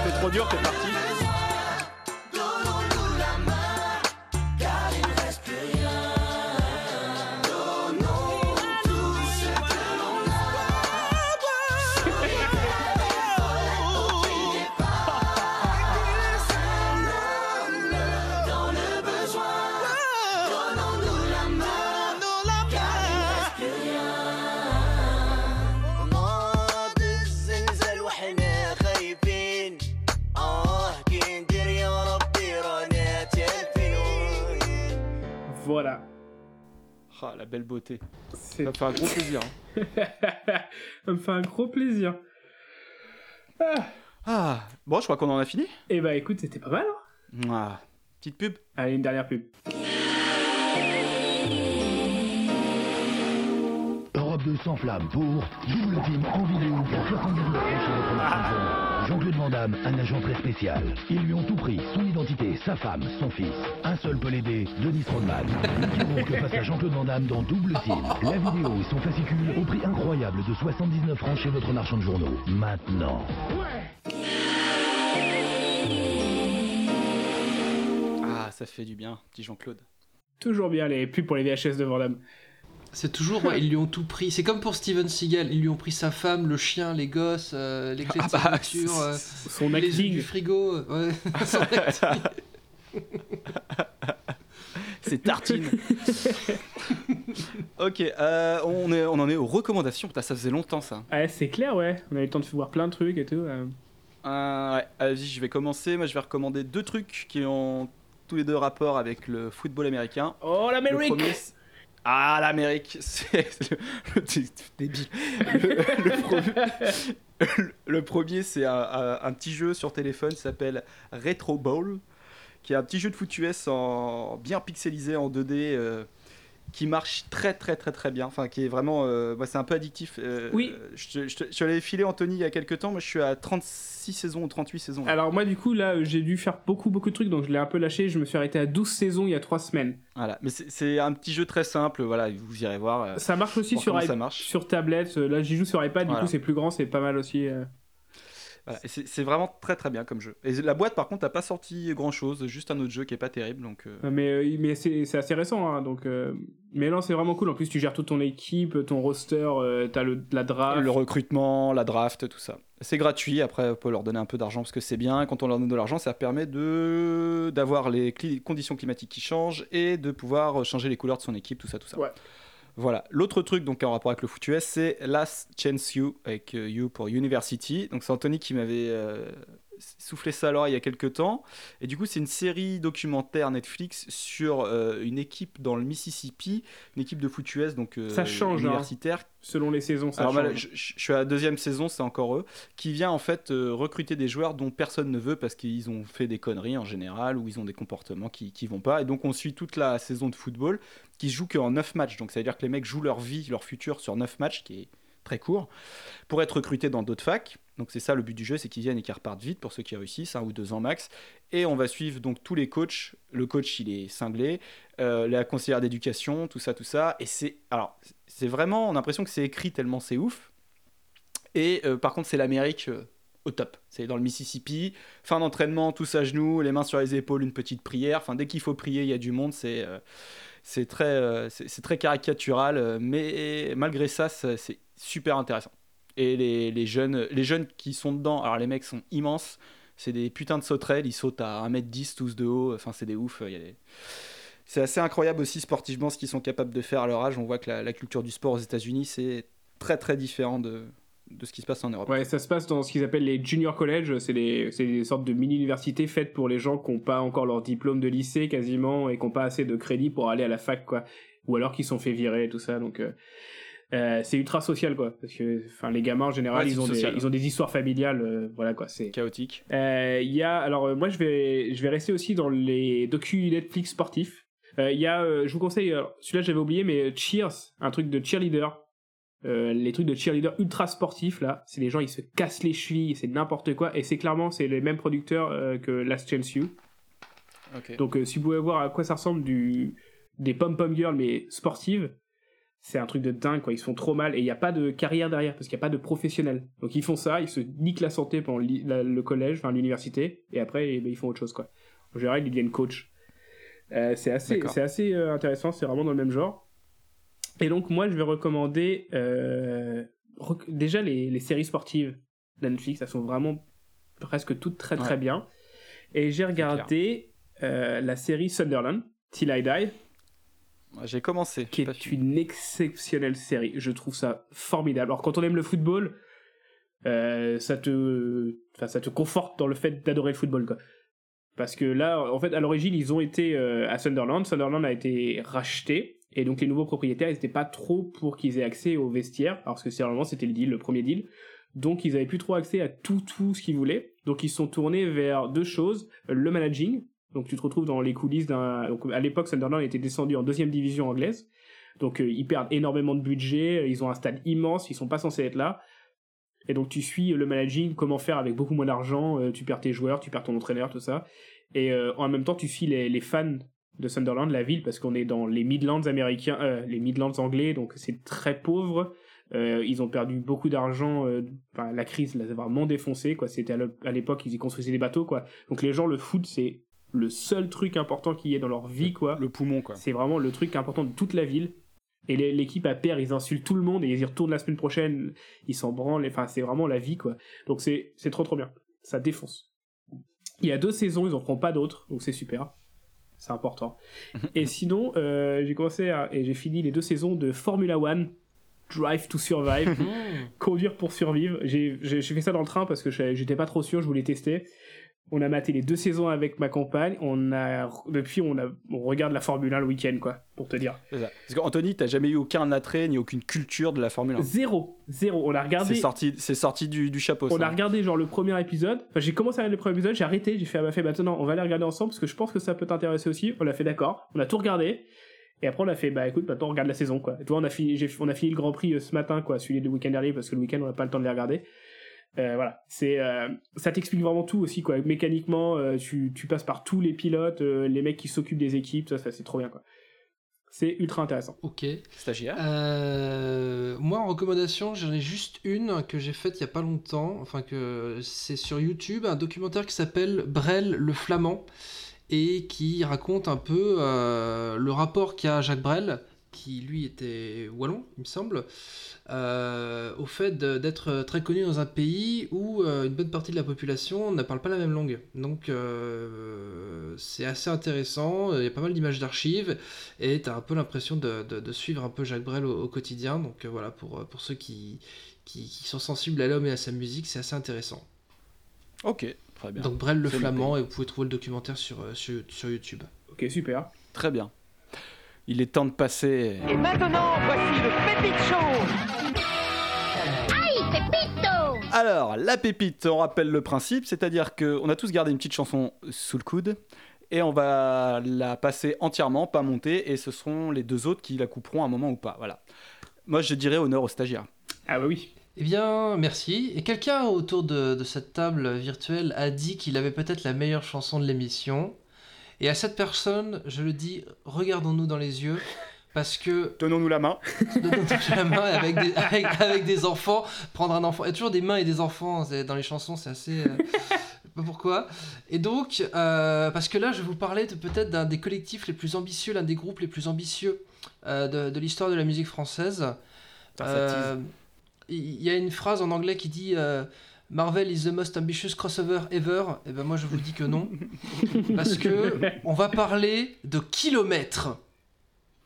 S2: C'était trop dur, t'es parti. Belle beauté. Ça me fait un gros plaisir. hein.
S1: Ça me fait un gros plaisir. Ah.
S2: Ah, bon, je crois qu'on en a fini.
S1: Eh bah écoute, c'était pas mal. hein
S2: Ah, petite pub.
S1: Allez, une dernière pub.
S22: 2 sans flamme pour Double Team en vidéo pour 79 francs chez votre marchand de journaux. Jean-Claude Van Damme, un agent très spécial. Ils lui ont tout pris, son identité, sa femme, son fils. Un seul peut l'aider, Denis Rodman. Lucky Rourke face à Jean-Claude Van Damme dans Double Team. La vidéo et son fascicule au prix incroyable de 79 francs chez votre marchand de journaux. Maintenant.
S2: Ah, ça fait du bien, petit Jean-Claude.
S1: Toujours bien les pubs pour les VHS de Vandame.
S6: C'est toujours, ouais, ils lui ont tout pris. C'est comme pour Steven Seagal, ils lui ont pris sa femme, le chien, les gosses, euh, les clés de
S2: Ah bah,
S6: voiture, euh,
S1: son
S6: les œufs
S1: acting.
S6: du frigo. euh, Ouais. Son acting.
S2: C'est tartine. ok, euh, on, est, on en est aux recommandations. Putain, ça faisait longtemps ça.
S1: Ouais, c'est clair, ouais. On a eu le temps de voir plein de trucs et tout. euh.
S2: Euh, ouais, allez-y, je vais commencer. Moi, je vais recommander deux trucs qui ont tous les deux rapport avec le football américain.
S1: Oh, l'Amérique
S2: Ah, l'Amérique C'est le, le-. Le, premier, c'est un, petit jeu sur téléphone qui s'appelle Retro Bowl, qui est un petit jeu de foot bien pixelisé en 2D. euh, qui marche très très très très bien, enfin qui est vraiment, euh, bah, c'est un peu addictif. euh,
S1: Oui.
S2: Je, te- je, je te l'avais filé Anthony il y a quelques temps, moi je suis à 36 saisons ou 38 saisons. là.
S1: Alors moi du coup là j'ai dû faire beaucoup beaucoup de trucs donc je l'ai un peu lâché, je me suis arrêté à 12 saisons il y a 3 semaines.
S2: Voilà, mais c'est un petit jeu très simple, voilà, vous irez voir. euh,
S1: Ça marche aussi sur,
S2: ça marche.
S1: sur tablette, là j'y joue sur iPad, du
S2: Voilà.
S1: coup c'est plus grand, c'est pas mal aussi.
S2: Voilà, c'est vraiment très très bien comme jeu. Et la boîte par contre n'a pas sorti grand chose, juste un autre jeu qui est pas terrible donc. euh,
S1: Euh, Mais, euh, mais c'est c'est assez récent hein, donc... euh, Mais non c'est vraiment cool, en plus tu gères toute ton équipe, ton roster, euh, t'as le, la draft.
S2: Le recrutement, la draft, tout ça. C'est gratuit, après on peut leur donner un peu d'argent parce que c'est bien. Quand on leur donne de l'argent, ça permet de d'avoir les cli- conditions climatiques qui changent et de pouvoir changer les couleurs de son équipe, tout ça, tout ça.
S1: Ouais.
S2: Voilà. L'autre truc donc en rapport avec le foot US, c'est Last Chance You avec euh, You pour University. Donc c'est Anthony qui m'avait euh, soufflé ça à l'oreille il y a quelques temps. Et du coup, c'est une série documentaire Netflix sur euh, une équipe dans le Mississippi, une équipe de foot US donc euh,
S1: Ça change, hein.
S2: universitaire
S1: Selon les saisons ça
S2: alors
S1: change.
S2: je suis à la deuxième saison, c'est encore eux, qui vient en fait euh, recruter des joueurs dont personne ne veut parce qu'ils ont fait des conneries en général ou ils ont des comportements qui, qui vont pas. Et donc on suit toute la saison de football qui se joue qu'en 9 matchs. Donc ça veut dire que les mecs jouent leur vie, leur futur sur 9 matchs, qui est très court, pour être recrutés dans d'autres facs. Donc c'est ça le but du jeu, c'est qu'ils viennent et qu'ils repartent vite pour ceux qui réussissent, un ou deux ans max. Et on va suivre donc tous les coachs. Le coach, il est cinglé, euh, la conseillère d'éducation, tout ça, tout ça. Et c'est alors c'est vraiment, on a l'impression que c'est écrit tellement c'est ouf. Et euh, par contre, c'est l'Amérique euh, au top. C'est dans le Mississippi, fin d'entraînement, tous à genoux, les mains sur les épaules, une petite prière. Enfin, dès qu'il faut prier, il y a du monde. C'est c'est très, c'est très caricatural, mais malgré ça, c'est super intéressant. Et les, les jeunes, les jeunes qui sont dedans, alors les mecs sont immenses. C'est des putains de sauterelles, ils sautent à 1m10 tous de haut. Enfin, c'est des des- C'est assez incroyable aussi sportivement ce qu'ils sont capables de faire à leur âge. On voit que la, culture du sport aux États-Unis, c'est très très différent de, de ce qui se passe en Europe.
S1: Ouais, ça se passe dans ce qu'ils appellent les junior college. C'est des, des sortes de mini-universités faites pour les gens qui n'ont pas encore leur diplôme de lycée quasiment et qui n'ont pas assez de crédit pour aller à la fac, quoi. Ou alors qui sont fait virer et tout ça. Donc, euh, euh, c'est ultra social, quoi. Parce que, enfin, les gamins en général,
S2: Ouais,
S1: ils, ont
S2: social,
S1: des, ils ont des histoires familiales. euh, voilà, quoi. C'est
S2: chaotique.
S1: Euh, Il y a, alors, moi, je vais, je vais rester aussi dans les docu Netflix sportifs. Il y a, je vous conseille, celui-là j'avais oublié, mais Cheers, un truc de cheerleader. Les trucs de cheerleader ultra sportifs là, c'est les gens ils se cassent les chevilles, c'est n'importe quoi, et c'est clairement c'est les mêmes producteurs que Last Chance You.
S2: Ok.
S1: Donc si vous pouvez voir à quoi ça ressemble du des pom pom girls mais sportives, c'est un truc de dingue quoi. Ils se font trop mal et il n'y a pas de carrière derrière parce qu'il n'y a pas de professionnels. Donc ils font ça, ils se niquent la santé pendant le collège, enfin l'université, et après eh ben, ils font autre chose quoi. En général ils deviennent coach. Euh, c'est assez, c'est assez euh, intéressant, c'est vraiment dans le même genre. Et donc moi je vais recommander euh, rec- déjà les, les séries sportives de Netflix, elles sont vraiment presque toutes très très
S2: Ouais.
S1: bien. Et j'ai regardé la série Sunderland, Till I Die,
S2: J'ai commencé.
S1: qui est une exceptionnelle série. Je trouve ça formidable. Alors quand on aime le football, euh, ça te, enfin, ça te conforte dans le fait d'adorer le football, quoi. Parce que là, en fait, à l'origine, ils ont été euh, à Sunderland. Sunderland a été racheté. Et donc, les nouveaux propriétaires, ils n'étaient pas trop pour qu'ils aient accès aux vestiaires. Parce que normalement, c'était le deal, le premier deal. Donc, ils avaient plus trop accès à tout, tout ce qu'ils voulaient. Donc, ils sont tournés vers deux choses. Le managing. Donc, tu te retrouves dans les coulisses d'un, donc, à l'époque, Sunderland était descendu en deuxième division anglaise. Donc euh, ils perdent énormément de budget, ils ont un stade immense, ils sont pas censés être là. Et donc tu suis le managing, comment faire avec beaucoup moins d'argent, euh, tu perds tes joueurs, tu perds ton entraîneur, tout ça. Et euh, en même temps tu suis les, les fans de Sunderland, la ville, parce qu'on est dans les Midlands américains, euh, les Midlands anglais, donc c'est très pauvre. Euh, ils ont perdu beaucoup d'argent. euh, la crise les a vraiment défoncé. Quoi. C'était à l'époque ils y construisaient des bateaux. Quoi. Donc les gens, le foot, c'est le seul truc important qu'il y ait dans leur vie. Quoi.
S2: Le poumon, quoi.
S1: C'est vraiment le truc important de toute la ville. Et l'équipe à perd, ils insultent tout le monde et ils y retournent la semaine prochaine. Ils s'en branlent. Enfin, c'est vraiment la vie, quoi. Donc c'est trop trop bien. Ça défonce. Il y a deux saisons, ils en feront pas d'autres, donc c'est super. C'est important. et sinon, euh, j'ai commencé à- et j'ai fini les deux saisons de Formula One, Drive to Survive, conduire pour survivre. J'ai fait ça dans le train parce que j'étais pas trop sûr, je voulais tester. On a maté les deux saisons avec ma compagne. On a depuis on a on regarde la Formule 1 le week-end quoi, pour te dire.
S2: Ça. Parce qu'Anthony, t'as jamais eu aucun attrait ni aucune culture de la Formule 1.
S1: Zéro, zéro. On a regardé.
S2: C'est sorti, c'est sorti du, du chapeau.
S1: On
S2: ça.
S1: a regardé genre le premier épisode. Enfin, j'ai commencé à regarder le premier épisode, j'ai arrêté, j'ai fait à ma fait maintenant, on va aller regarder ensemble parce que je pense que ça peut t'intéresser aussi. On a fait d'accord, on a tout regardé. Et après on a fait bah écoute, maintenant on regarde la saison quoi. Et toi on a fini, on a fini le Grand Prix euh, ce matin quoi, celui du week-end dernier parce que le week-end on n'a pas le temps de les regarder. Euh, voilà, c'est euh, ça t'explique vraiment tout aussi quoi. Mécaniquement, euh, tu, tu passes par tous les pilotes, euh, les mecs qui s'occupent des équipes, ça, ça c'est trop bien quoi. C'est ultra intéressant.
S6: Ok.
S2: Stagiaire?
S6: Euh, moi, en recommandation, j'en ai juste une que j'ai faite il y a pas longtemps. Enfin, que c'est sur YouTube, un documentaire qui s'appelle Brel le Flamand et qui raconte un peu euh, le rapport qu'a Jacques Brel, qui lui était wallon, il me semble, euh, au fait d'être très connu dans un pays où euh, une bonne partie de la population ne parle pas la même langue. Donc euh, c'est assez intéressant, il y a pas mal d'images d'archives et tu as un peu l'impression de, de- de suivre un peu Jacques Brel au, au quotidien. Donc euh, voilà, pour, pour ceux qui, qui, qui sont sensibles à l'homme et à sa musique, c'est assez intéressant.
S2: Ok, très bien.
S6: Donc Brel le Flamand, et vous pouvez trouver le documentaire sur, sur, sur YouTube.
S1: Ok, super.
S2: Très bien. Il est temps de passer.
S23: Et maintenant, voici le Pépite Show
S24: Aïe, Pépito
S2: Alors, la pépite, on rappelle le principe, c'est-à-dire qu'on a tous gardé une petite chanson sous le coude et on va la passer entièrement, pas monter, et ce seront les deux autres qui la couperont à un moment ou pas. Voilà. Moi, je dirais honneur aux stagiaires.
S1: Ah bah oui.
S6: Eh bien, merci. Et quelqu'un autour de, de cette table virtuelle a dit qu'il avait peut-être la meilleure chanson de l'émission. Et à cette personne, je le dis, regardons-nous dans les yeux, parce que...
S2: Donnons-nous la main.
S6: Donnons-nous la main avec des, avec, avec des enfants. Prendre un enfant. Il y a toujours des mains et des enfants c'est- dans les chansons, c'est assez... euh, pas pourquoi. Et donc, euh, parce que là, je vais vous parler de peut-être d'un des collectifs les plus ambitieux, l'un des groupes les plus ambitieux euh, de, de l'histoire de la musique française. Euh, Il y a une phrase en anglais qui dit euh, Marvel is the most ambitious crossover ever. Et ben moi, je vous dis que non. parce que on va parler de kilomètres.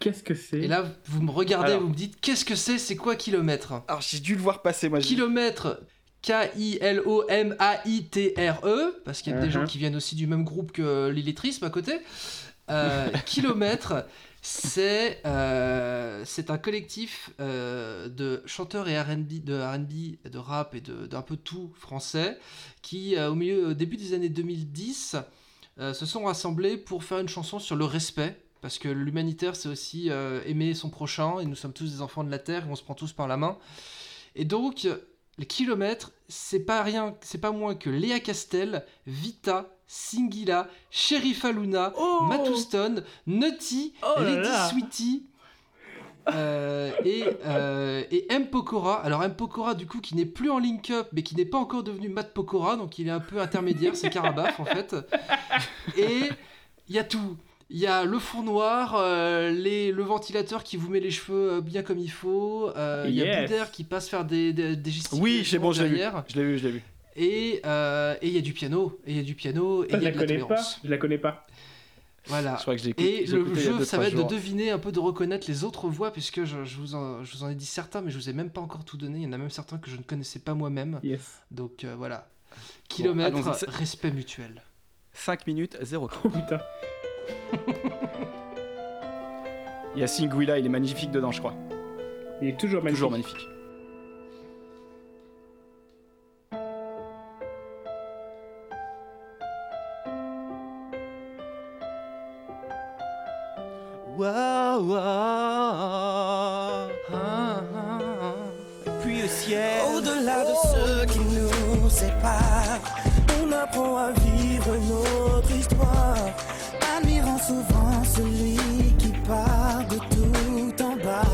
S1: Qu'est-ce que c'est?
S6: Et là, vous me regardez,
S2: Alors.
S6: vous me dites Qu'est-ce que c'est? C'est quoi kilomètre
S2: Alors, j'ai dû le voir passer, moi.
S6: Kilomètre, K-I-L-O-M-A-I-T-R-E, parce qu'il y a des
S2: Mhm.
S6: gens qui viennent aussi du même groupe que l'illettrisme à côté. Euh, kilomètre, c'est euh, c'est un collectif euh, de chanteurs et R&B, de R&B, de rap et d'un peu tout français qui, euh, au milieu, début des années 2010, euh, se sont rassemblés pour faire une chanson sur le respect. Parce que l'humanitaire, c'est aussi aimer son prochain, et nous sommes tous des enfants de la Terre, et on se prend tous par la main. Et donc, les kilomètres, c'est pas rien, c'est pas moins que Léa Castel, Vita, Singila, Sheriff Aluna, Matt Houston, Nutty,
S1: Oh là
S6: Lady
S1: là.
S6: Sweetie. euh, et, euh, et M. Pokora. Alors M. Pokora, du coup, qui n'est plus en link-up, mais qui n'est pas encore devenu Matt Pokora, donc il est un peu intermédiaire, c'est Carabaf en fait. Et il y a tout. Il y a le fond noir, euh, les, le ventilateur qui vous met les cheveux bien comme il faut. euh, Il y a
S2: Yes.
S6: Boudère qui passe faire des, des, des
S2: Oui, c'est bon, je l'ai vu.
S6: derrière.
S2: Je l'ai vu, je l'ai vu.
S6: Et euh, et il y a du piano. Et il y a du piano. Et il
S1: je
S6: y a
S1: la
S6: de la
S1: connais pas. Je la connais pas.
S6: Voilà.
S2: Je crois que je
S6: Et
S2: j'ai
S6: le jeu, ça va être de deviner un peu, de reconnaître les autres voix, puisque je, je vous en, je vous en ai dit certains, mais je vous ai même pas encore tout donné. Il y en a même certains que je ne connaissais pas moi-même.
S1: Yes.
S6: Donc euh, voilà. Kilomètre,
S2: c'est-
S6: respect mutuel.
S2: 5 minutes, 0
S1: Oh putain.
S2: Il y a Singuila, il est magnifique dedans, je crois.
S1: Il est toujours magnifique.
S2: Toujours magnifique. Ouah, ah, ah. Puis le ciel.
S12: Au-delà de ce qui nous sépare, on apprend à vivre notre histoire, admirant souvent celui qui part de tout en bas.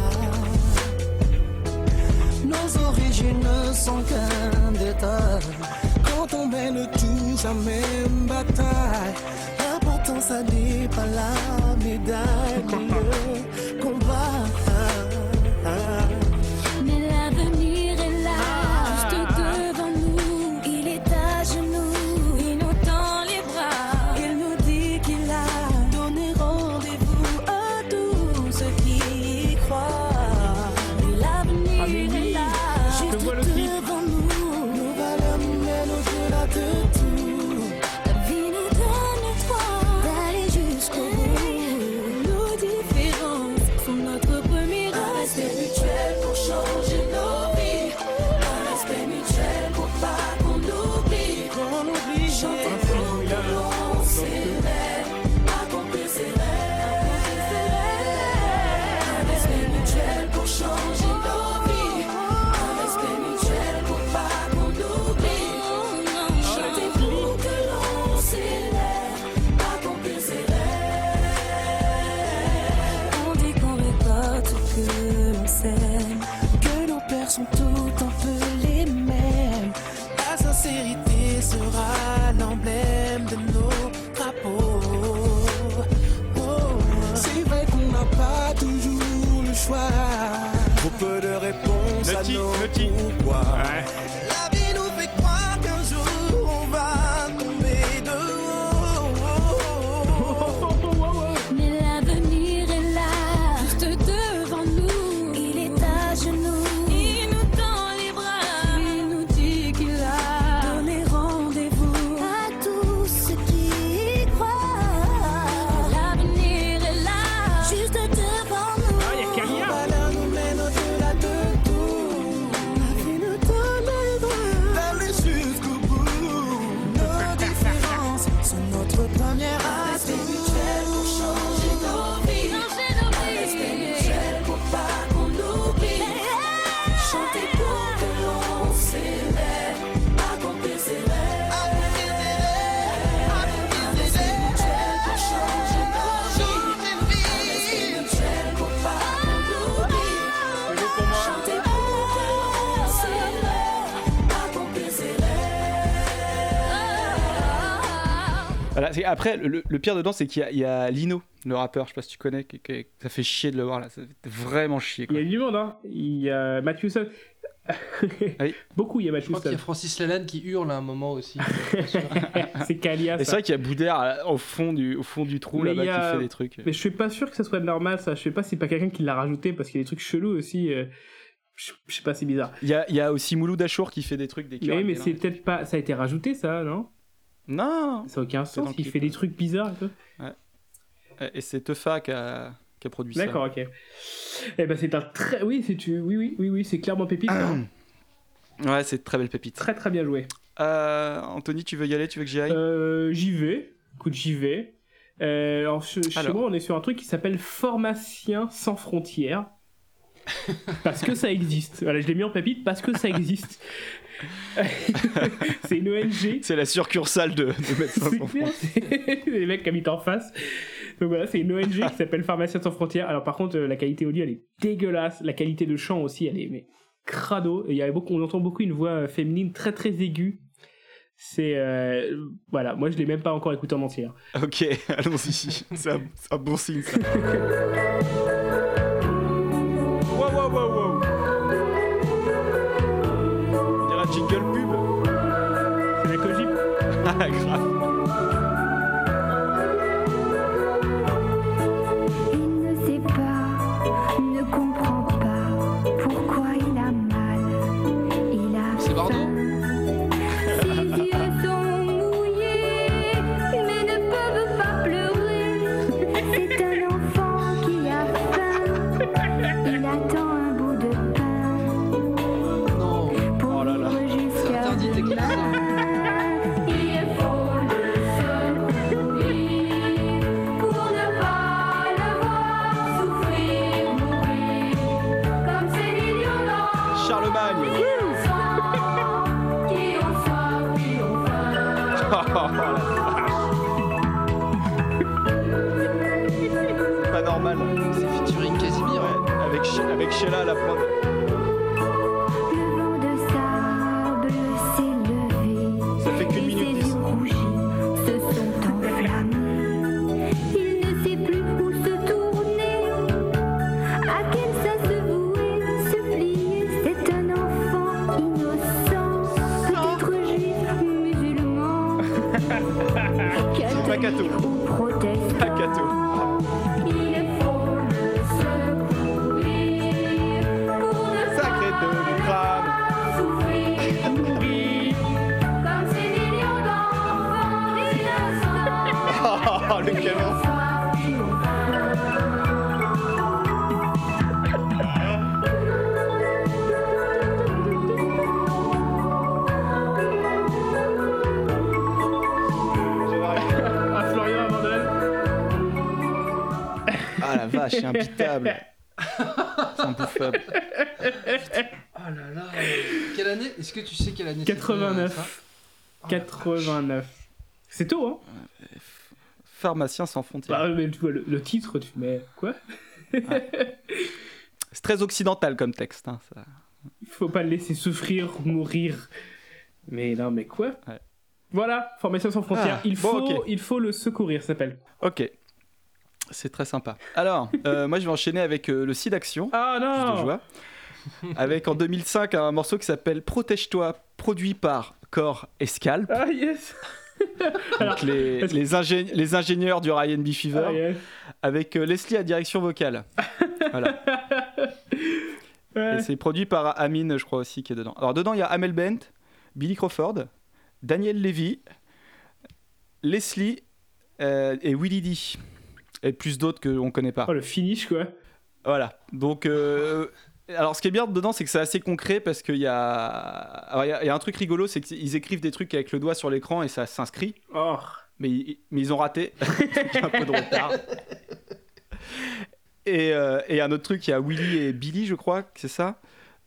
S12: Nos origines ne sont qu'un détail, quand on mène tous la même bataille. L'important, ça n'est pas la médaille, c'est-
S2: après, le, le pire dedans, c'est qu'il y, a- il y a Lino, le rappeur, je sais pas si tu connais, qui- qui- ça fait chier de le voir là, ça fait vraiment chier.
S1: Il y a du monde, hein. Il y a Matthew Sun. Beaucoup, il y a
S6: Je
S1: Matthew
S6: crois qu'il y a. Francis Lalanne qui hurle à un moment aussi.
S1: C'est Kalia.
S2: Et c'est
S1: ça.
S2: vrai qu'il y a Boudère au fond du, au fond du trou là-bas
S1: a-
S2: qui fait des trucs.
S1: Mais je suis pas sûr que ça soit normal, ça. Je sais pas si c'est pas quelqu'un qui l'a rajouté parce qu'il y a des trucs chelous aussi. euh, Je je sais pas, c'est bizarre.
S2: Il y a, il y a aussi Mouloud Achour qui fait des trucs, des
S1: oui, mais c'est peut-être pas. Ça a été rajouté, ça, non?
S2: Non
S1: Ça a aucun sens. Il fait des trucs bizarres.
S2: Ouais. Et c'est Teufa qui a, qui a produit ça.
S1: D'accord, ok. Eh ben, c'est un très. Oui, c'est tu. Oui, oui, oui, oui, c'est clairement pépite. hein.
S2: Ouais, c'est une très belle pépite.
S1: Très, très bien joué.
S2: Euh, Anthony, tu veux y aller Tu veux que j'y aille?
S1: Euh, j'y vais. Écoute, j'y vais. Euh, alors, chez, chez
S2: Alors.
S1: moi, on est sur un truc qui s'appelle Formation sans frontières. parce que ça existe. Voilà, je l'ai mis en pépite parce que ça existe. c'est une ONG.
S2: C'est la succursale de, de Médecins sans
S1: clair,
S2: frontières.
S1: les mecs qui habitent en face. Donc voilà, c'est une ONG qui s'appelle Pharmaciens sans frontières. Alors par contre, euh, la qualité audio, elle est dégueulasse. La qualité de chant aussi, elle est mais crado. Il y a beaucoup, on entend beaucoup une voix euh, féminine très très aiguë. C'est euh, voilà, moi je l'ai même pas encore écouté en entier. hein.
S2: Ok, allons-y. C'est un, un bon signe ça.
S6: Oh là là. Quelle année Est-ce que tu sais quelle année c'était, euh,
S1: 89. 89. C'est tôt, hein?
S2: Pharmacien sans frontières.
S1: bah, mais tu vois, le, le titre, tu mets quoi?
S2: C'est très occidental comme texte. hein, ça.
S1: Il faut pas le laisser souffrir, mourir. Mais non, mais quoi? Voilà, Formation sans frontières.
S2: Ah,
S1: il,
S2: bon,
S1: faut, il faut le secourir, ça s'appelle.
S2: Ok. C'est très sympa. Alors, euh, moi je vais enchaîner avec euh, le site Action.
S1: Ah non
S2: de joie. Avec en 2005 un morceau qui s'appelle Protège-toi, produit par Core et Scalp.
S1: Ah yes
S2: Donc les, les, ingé- les ingénieurs du Ryan B. Fever.
S1: Ah, yes.
S2: Avec euh, Leslie à direction vocale. voilà.
S1: Ouais.
S2: Et c'est produit par Amine, je crois aussi, qui est dedans. Alors dedans, il y a Amel Bent, Billy Crawford, Daniel Levy, Leslie euh, et Willie D. Et plus d'autres qu'on ne connaît pas.
S1: Oh, le finish, quoi.
S2: Voilà. Donc, euh, alors ce qui est bien dedans, c'est que c'est assez concret parce qu'il y a... y a, y a un truc rigolo, c'est qu'ils écrivent des trucs avec le doigt sur l'écran et ça s'inscrit.
S1: Oh.
S2: Mais, ils- mais ils ont raté. Un peu de retard. Et, euh, et un autre truc, il y a Willy et Billy, je crois, c'est ça,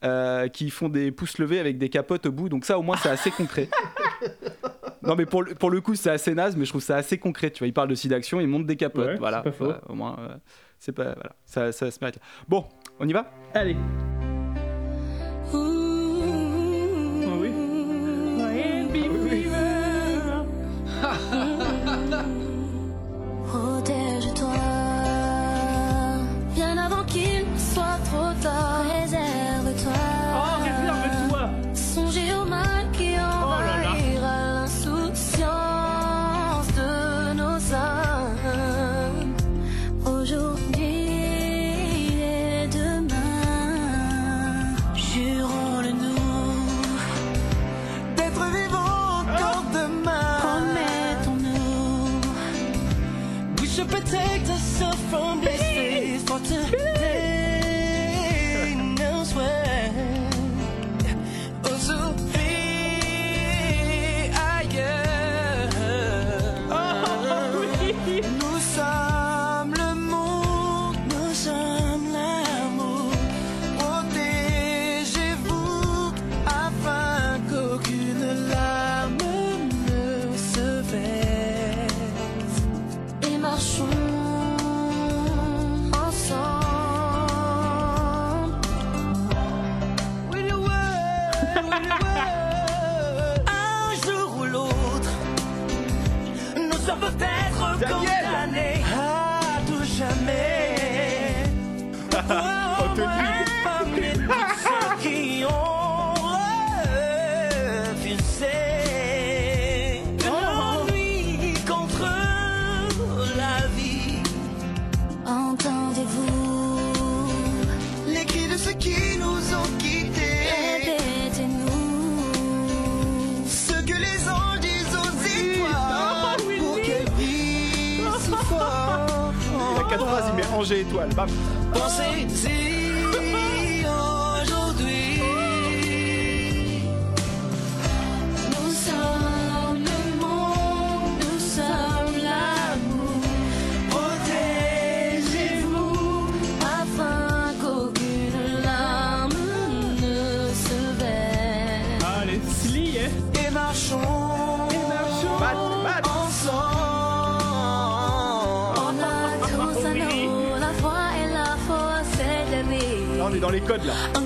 S2: euh, qui font des pouces levés avec des capotes au bout. Donc ça, au moins, c'est assez concret. Non, mais pour le, pour le coup, c'est assez naze, mais je trouve ça assez concret. Tu vois, ils parlent de d'action, ils montent des capotes.
S1: Ouais,
S2: voilà.
S1: c'est pas faux.
S2: Voilà, au moins, euh, c'est pas. Voilà, ça, ça se mérite. Bon, on y va?
S1: Allez.
S4: Ouh.
S2: Angers étoile. Bam. Les codes là.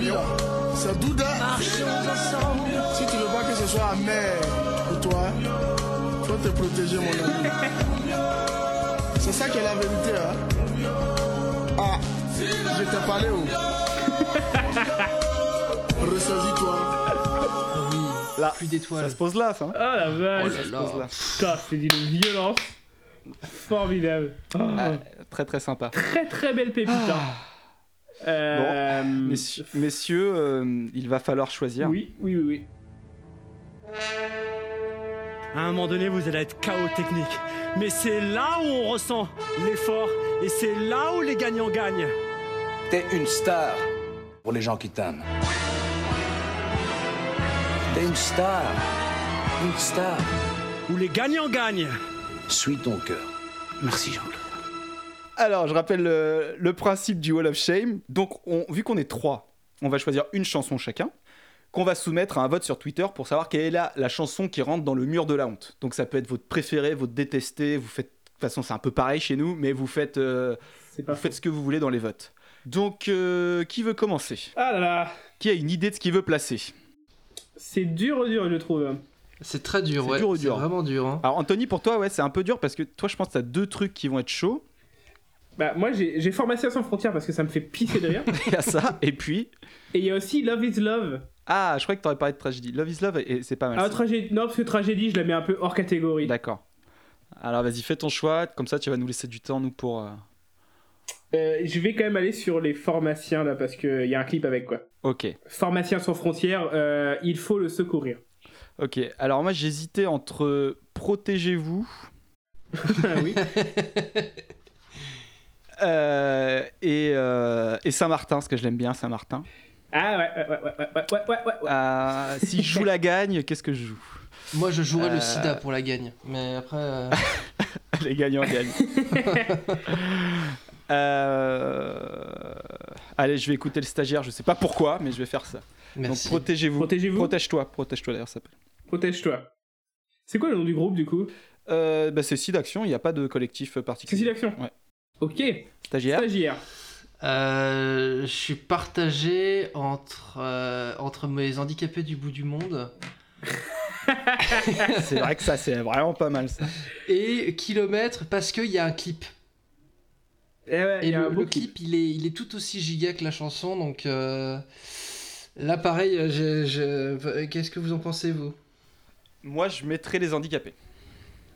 S25: Là, C'est Douda. Si tu veux pas que ce soit amer pour toi, faut te protéger, mon ami. C'est ça qui est la vérité, hein. Ah, je t'ai parlé, oh. Ressaisis-toi.
S2: Là,
S6: plus d'étoiles.
S2: Ça se pose là, ça.
S1: Ah la vache
S2: Ça se pose là.
S1: Putain, c'est d'une violence formidable. Oh.
S2: Ah, très très sympa.
S1: Très très belle pépite. hein. Euh,
S2: Bon, messieurs, messieurs, euh, il va falloir choisir.
S1: Oui, oui, oui, oui.
S26: À un moment donné, vous allez être chaos technique. Mais c'est là où on ressent l'effort et c'est là où les gagnants gagnent.
S27: T'es une star pour les gens qui t'aiment. T'es une star. Une star.
S26: Où les gagnants gagnent.
S27: Suis ton cœur. Merci Jean-Claude.
S2: Alors, je rappelle le, le principe du Wall of Shame. Donc, on- vu qu'on est trois, on va choisir une chanson chacun, qu'on va soumettre à un vote sur Twitter pour savoir quelle est la, la chanson qui rentre dans le mur de la honte. Donc, ça peut être votre préféré, votre détesté. Vous faites, de toute façon, c'est un peu pareil chez nous, mais vous faites, euh, vous faites ce que vous voulez dans les votes. Donc, euh, qui veut commencer?
S1: Ah là là
S2: Qui a une idée de ce qu'il veut placer?
S1: C'est dur, dur, je trouve.
S6: C'est très dur,
S2: C'est
S6: ouais. C'est
S2: dur?
S6: vraiment dur. hein.
S2: Alors, Anthony, pour toi, ouais, c'est un peu dur parce que toi, je pense que tu as deux trucs qui vont être chauds.
S1: Bah, moi, j'ai Formation sans frontières parce que ça me fait pisser de rire.
S2: Il y a ça, et puis.
S1: Et il y a aussi Love is Love.
S2: Ah, je croyais que t'aurais parlé de tragédie. Love is Love, et c'est pas mal.
S1: Ah, tragédie. Non, parce que tragédie, je la mets un peu hors catégorie.
S2: D'accord. Alors vas-y, fais ton choix, comme ça tu vas nous laisser du temps, nous, pour... euh,
S1: Euh, je vais quand même aller sur les formations là parce qu'il y a un clip avec quoi.
S2: Ok.
S1: Pharmacien sans frontières, euh, il faut le secourir.
S2: Ok, alors moi j'hésitais entre Protégez-vous
S1: oui.
S2: Euh, euh, et, Saint-Martin, parce que je l'aime bien, Saint-Martin.
S1: Ah ouais, ouais, ouais, ouais, ouais, ouais, ouais,
S2: euh, si je joue la gagne, qu'est-ce que je joue?
S6: Moi, je jouerais le sida pour la gagne, mais après.
S2: Les gagnants gagnent. Allez, je vais écouter le stagiaire, je sais pas pourquoi, mais je vais faire ça.
S6: Merci.
S2: Donc protégez-vous.
S1: Protégez-vous?
S2: Protège-toi, protège-toi d'ailleurs, ça s'appelle.
S1: Protège-toi. C'est quoi le nom du groupe du coup?
S2: Bah, C'est Sida Action, il n'y a pas de collectif particulier.
S1: C'est Sida Action
S2: Ouais.
S1: Ok.
S2: Stagiaire
S1: Stagiaire.
S6: Euh, je suis partagé entre, euh, entre mes handicapés du bout du monde
S2: C'est vrai que ça, c'est vraiment pas mal ça.
S6: et kilomètres parce qu'il y a un clip.
S1: Eh ouais,
S6: Et
S1: y a
S6: le,
S1: un beau
S6: le clip, il est, il est tout aussi giga que la chanson, donc euh, là pareil, je- je- qu'est-ce que vous en pensez vous?
S2: Moi, je mettrais les handicapés.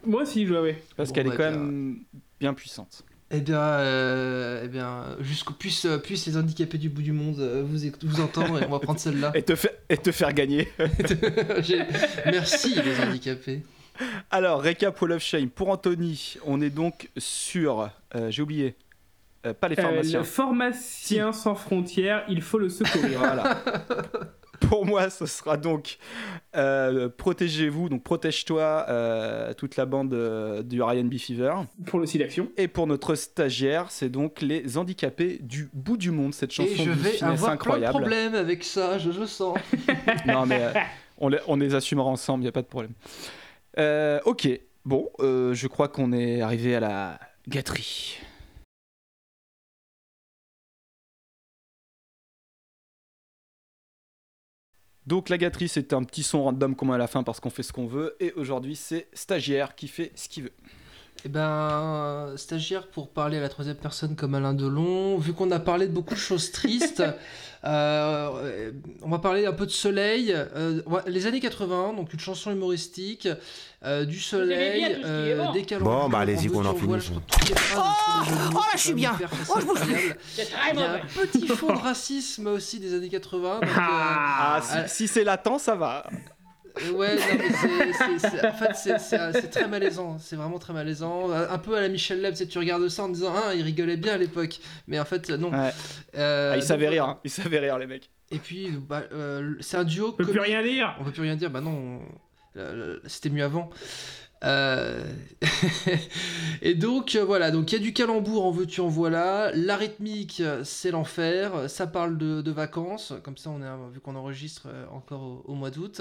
S1: Moi aussi, je ouais.
S2: Parce
S6: Bon,
S2: qu'elle est
S6: bah,
S2: quand
S6: bien.
S2: même bien puissante.
S6: Eh bien, euh, eh bien, jusqu'au plus, euh, plus les handicapés du bout du monde euh, vous, entendre, et on va prendre celle-là.
S2: Et te, faire, et te faire gagner.
S6: Merci les handicapés.
S2: Alors, récap Wall of Shame. Pour Anthony, on est donc sur. euh, J'ai oublié. Euh, pas les
S1: Euh,
S2: pharmaciens.
S1: le pharmacien sans frontières, il faut le secourir.
S2: Voilà. Pour moi, ce sera donc euh, Protégez-vous, donc protège-toi, euh, toute la bande euh, du Ryan B. Fever.
S1: Pour le d'action.
S2: Et pour notre stagiaire, c'est donc les handicapés du bout du monde, cette chanson
S6: Et je
S2: de
S6: vais
S2: finesse
S6: avoir plein de
S2: incroyable.
S6: problèmes avec ça, je le sens.
S2: non, mais euh, on, les, on les assumera ensemble, il a pas de problème. Euh, ok, bon, euh, je crois qu'on est arrivé à la gâterie. Donc la gâterie, c'est un petit son random qu'on met à la fin parce qu'on fait ce qu'on veut. Et aujourd'hui, c'est stagiaire qui fait ce qu'il veut.
S6: Eh ben, stagiaire pour parler à la troisième personne comme Alain Delon, vu qu'on a parlé de beaucoup de choses tristes, euh, on va parler un peu de soleil. euh, les années 80, donc une chanson humoristique, euh, du soleil, euh, des calembours,
S16: Bon, bah, allez-y, qu'on en finisse.
S6: mots,
S28: oh, là,
S6: c'est
S28: je suis bien. Oh, je bouge plus. très
S6: Il y a un petit fond de racisme aussi des années 80. donc, euh,
S2: Ah, si,
S6: euh,
S2: si c'est latent, ça va.
S6: Euh, Ouais, non, mais c'est- c'est- c'est- en fait, c'est- c'est très malaisant. C'est vraiment très malaisant. Euh, Un peu à la Michel Leb, tu regardes ça en disant, ah, il rigolait bien à l'époque. Mais en fait, non.
S2: Ouais.
S6: Euh,
S2: Ah,
S6: donc,
S2: savaient
S6: voilà.
S2: rire, hein. ils savaient rire, les mecs.
S6: Et puis, bah, euh, c'est un duo.
S1: On peut plus rien dire.
S6: On peut plus rien dire. Bah non, on- euh, euh, c'était mieux avant. Euh, et donc euh, voilà, donc il y a du calembour en veux-tu en voilà, la rythmique euh, c'est l'enfer, ça parle de, de vacances, comme ça on est vu qu'on enregistre euh, encore au, au mois d'août,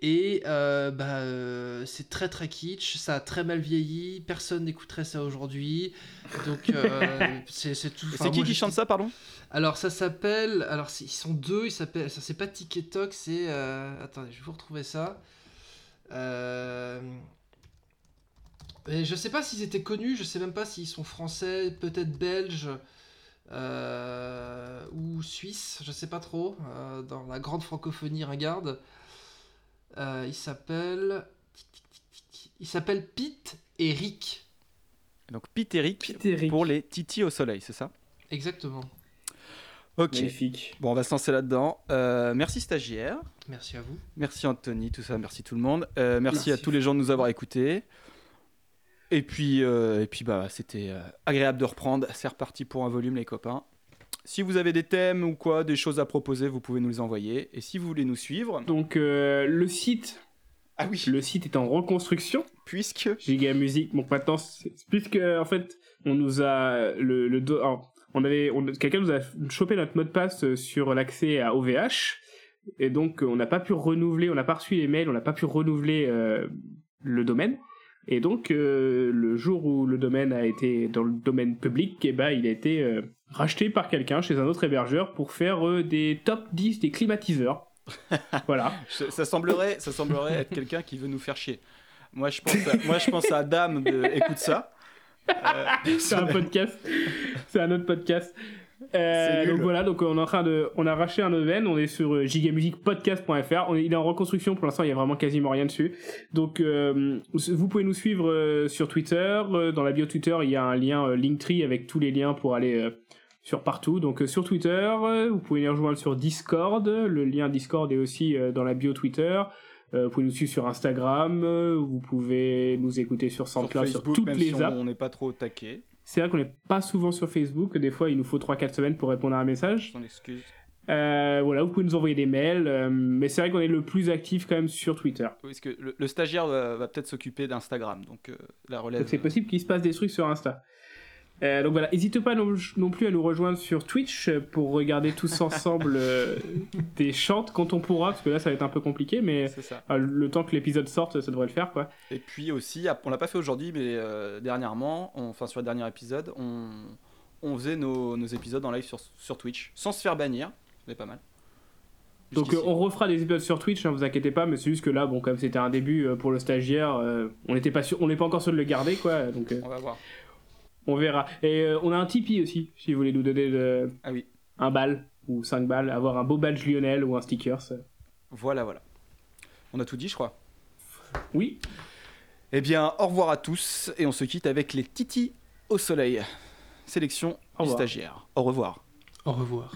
S6: et euh, bah, euh, c'est très très kitsch, ça a très mal vieilli, personne n'écouterait ça aujourd'hui, donc euh, c'est tout. Enfin,
S2: C'est qui
S6: moi,
S2: qui chante ça, pardon?
S6: Alors ça s'appelle, alors c'est- ils sont deux, ils s'appellent, ça c'est pas Toc, c'est, attendez, je vais vous retrouver ça. Et je sais pas s'ils étaient connus, je sais même pas s'ils sont français, peut-être belges ou suisses, je sais pas trop, dans la grande francophonie ringarde. Euh, il s'appelle, il s'appelle Pete et Rick.
S2: Donc Pete et Rick pour les Titi au soleil, c'est ça?
S6: Exactement.
S2: Ok.
S1: Magnifique.
S2: Bon, on va se lancer là-dedans. Euh, merci stagiaire.
S6: Merci à vous.
S2: Merci Anthony, tout ça, merci tout le monde. Euh, merci,
S6: Merci.
S2: à tous les gens de nous avoir écoutés. Et puis, euh, et puis bah, c'était euh, agréable de reprendre. C'est reparti pour un volume, les copains. Si vous avez des thèmes ou quoi, des choses à proposer, vous pouvez nous les envoyer. Et si vous voulez nous suivre,
S1: Donc euh, le site.
S2: Ah oui.
S1: Le site est en reconstruction.
S2: Puisque.
S1: Giga Music. Bon, maintenant, c'est- puisque en fait, on nous a le, le do- alors, on avait, on- quelqu'un nous a chopé notre mot de passe euh, sur l'accès à OVH. Et donc, on n'a pas pu renouveler, on n'a pas reçu les mails, on n'a pas pu renouveler euh, le domaine. Et donc, euh, le jour où le domaine a été dans le domaine public, eh ben, il a été racheté par quelqu'un chez un autre hébergeur pour faire euh, des top 10 des climatiseurs. voilà.
S2: ça, semblerait, ça semblerait être quelqu'un qui veut nous faire chier. Moi, je pense à, moi, je pense à Dame de Écoute ça. Euh,
S1: c'est un podcast. C'est un autre podcast. Euh, donc voilà, donc on est en train de, on a racheté un event, on est sur gigamusicpodcast.fr, on est, il est en reconstruction pour l'instant, il y a vraiment quasiment rien dessus. Donc euh, vous pouvez nous suivre sur Twitter, dans la bio Twitter il y a un lien Linktree avec tous les liens pour aller sur partout. Donc euh, sur Twitter, euh, vous pouvez nous rejoindre sur Discord, le lien Discord est aussi euh, dans la bio Twitter. Vous pouvez nous suivre sur Instagram, vous pouvez nous écouter sur SoundCloud, sur,
S2: Facebook,
S1: toutes
S2: même
S1: les
S2: si
S1: apps.
S2: on n'est pas trop au taquet.
S1: C'est vrai qu'on n'est pas souvent sur Facebook, des fois il nous faut 3-4 semaines pour répondre à un message.
S2: J'en excuse.
S1: Euh, voilà, vous pouvez nous envoyer des mails, euh, mais c'est vrai qu'on est le plus actif quand même sur Twitter.
S2: Oui, Parce que le, le stagiaire va, va peut-être s'occuper d'Instagram, donc euh, la relève.
S1: C'est possible qu'il se passe des trucs sur Insta. Euh, donc voilà, n'hésitez pas non, non plus à nous rejoindre sur Twitch pour regarder tous ensemble euh, des chantes quand on pourra, parce que là ça va être un peu compliqué, mais euh, le temps que l'épisode sorte, ça devrait le faire quoi.
S2: Et puis aussi, on l'a pas fait aujourd'hui, mais euh, dernièrement, on- enfin sur le dernier épisode, on, on faisait nos, nos épisodes en live sur, sur Twitch, sans se faire bannir, c'est pas mal.
S1: Donc euh, on refera des épisodes sur Twitch, hein, vous inquiétez pas, mais c'est juste que là, bon, comme c'était un début euh, pour le stagiaire, euh, on n'était pas sûr, on n'est pas encore sûr de le garder, quoi. Donc euh,
S2: On va voir.
S1: On verra. Et euh, on a un Tipeee aussi, si vous voulez nous donner de-
S2: Ah oui.
S1: un bal ou 5 balles, avoir un beau badge Lionel ou un sticker. ça.
S2: Voilà, voilà. On a tout dit, je crois.
S1: Oui.
S2: Eh bien, au revoir à tous, et on se quitte avec les Titi au soleil. Sélection
S1: Au
S2: du stagiaire. Au revoir.
S6: Au revoir.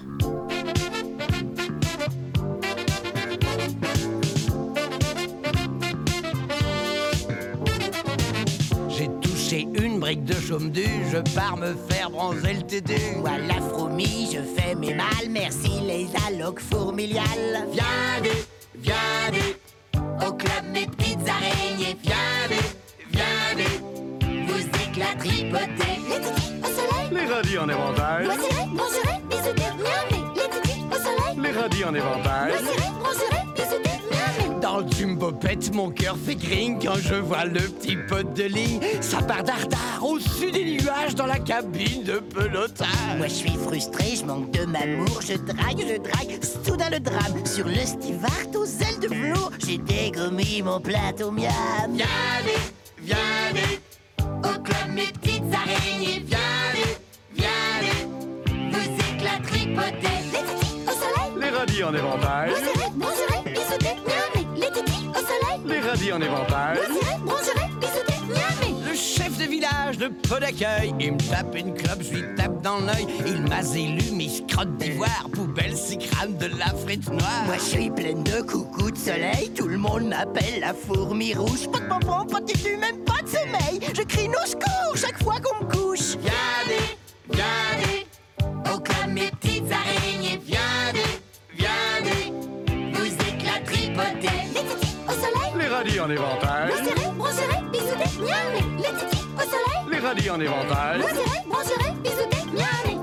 S29: Touché une brique de chaume du, je pars me faire bronzer le tédu.
S30: Voilà Froumi, je fais mes mal, merci les allocs fourmiliales. Viens viens au club mes petites araignées. Viens viens vous éclate tripoter. Les au soleil,
S22: Les radis en éventail.
S30: moisirez, bronzerez, bisouter, miamer. Les titis au soleil,
S22: Les radis en éventail.
S30: bisouter, miamer.
S29: Dans le jumbo mon cœur fait gring quand je vois le petit pote de ligne. Ça part d'ardard au-dessus des nuages dans la cabine de pelotage.
S30: Moi, je suis frustré, je manque de m'amour. Je drague, je drague, soudain le drame. Sur le stivart aux ailes de velours, j'ai dégommis mon plateau miam. Viens vite, viens vite, au
S7: club mes
S29: petites araignées. Viens vite, viens vite, vous éclaterez tripoter. Les tatis au soleil,
S7: les radis en éventail.
S29: Vous serez, vous serez. Les radis en éventail.
S7: Le chef de village de pot d'accueil, il me tape une clope, je lui tape dans l'œil. Il m'a élu mes crotte d'ivoire, poubelle, six grammes de la frite noire.
S31: Moi je suis pleine de coucou de soleil, tout le monde m'appelle la fourmi rouge. Pas de bonbons, pas de même pas de sommeil. Je crie nos secours chaque fois qu'on me couche.
S30: Viendez, viendez, au club mes petites araignées, viendez,
S7: radis en éventail.
S29: Les titis au soleil.
S7: Les radis en éventail.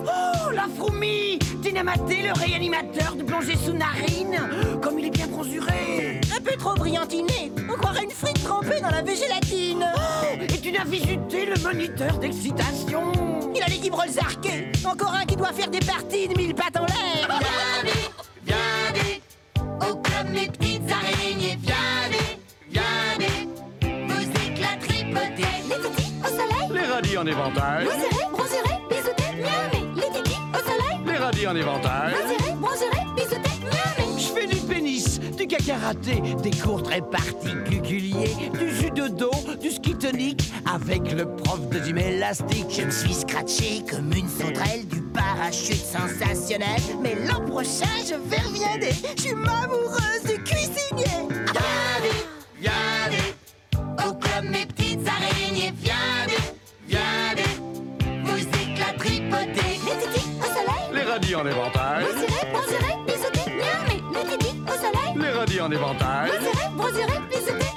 S7: Oh, la fourmi Dynamaté, le réanimateur de plongée sous-narine Comme il est bien bronzuré
S31: Un peu trop brillantiné, on croirait une frite trempée dans la végélatine.
S7: Oh, Et tu n'as visité le moniteur d'excitation
S31: Il a les guibrolles arquées, encore un qui doit faire des parties de mille pattes en l'air.
S30: Viendez, viendez, au club mes petites araignées, viendez, vous.
S29: Les titis au soleil.
S7: Les radis en éventail.
S29: Bronzeret, bronzeret, bisouté, miamé. Les titis au soleil.
S7: Les radis en éventail.
S29: Bronzeret, bronzeret, bisouté, miamé.
S7: Je fais du pénis, du karaté, des cours très particuliers, du jus de dos, du ski tonique, avec le prof de gym élastique.
S31: Je me suis scratché comme une sauterelle du parachute sensationnel. Mais l'an prochain, je vais reviender. Je suis amoureuse du cuisinier.
S30: Viendez, viendez, au club mes petites araignées, viendez, viendez, vous éclate tripoter.
S29: Les titis au soleil.
S7: Les radis en éventail.
S29: Bronzeret, bronzeret, bisouté, miamé. Les titis au soleil.
S7: Les radis en éventail.
S29: Bronzeret, bronzeret, bisouté,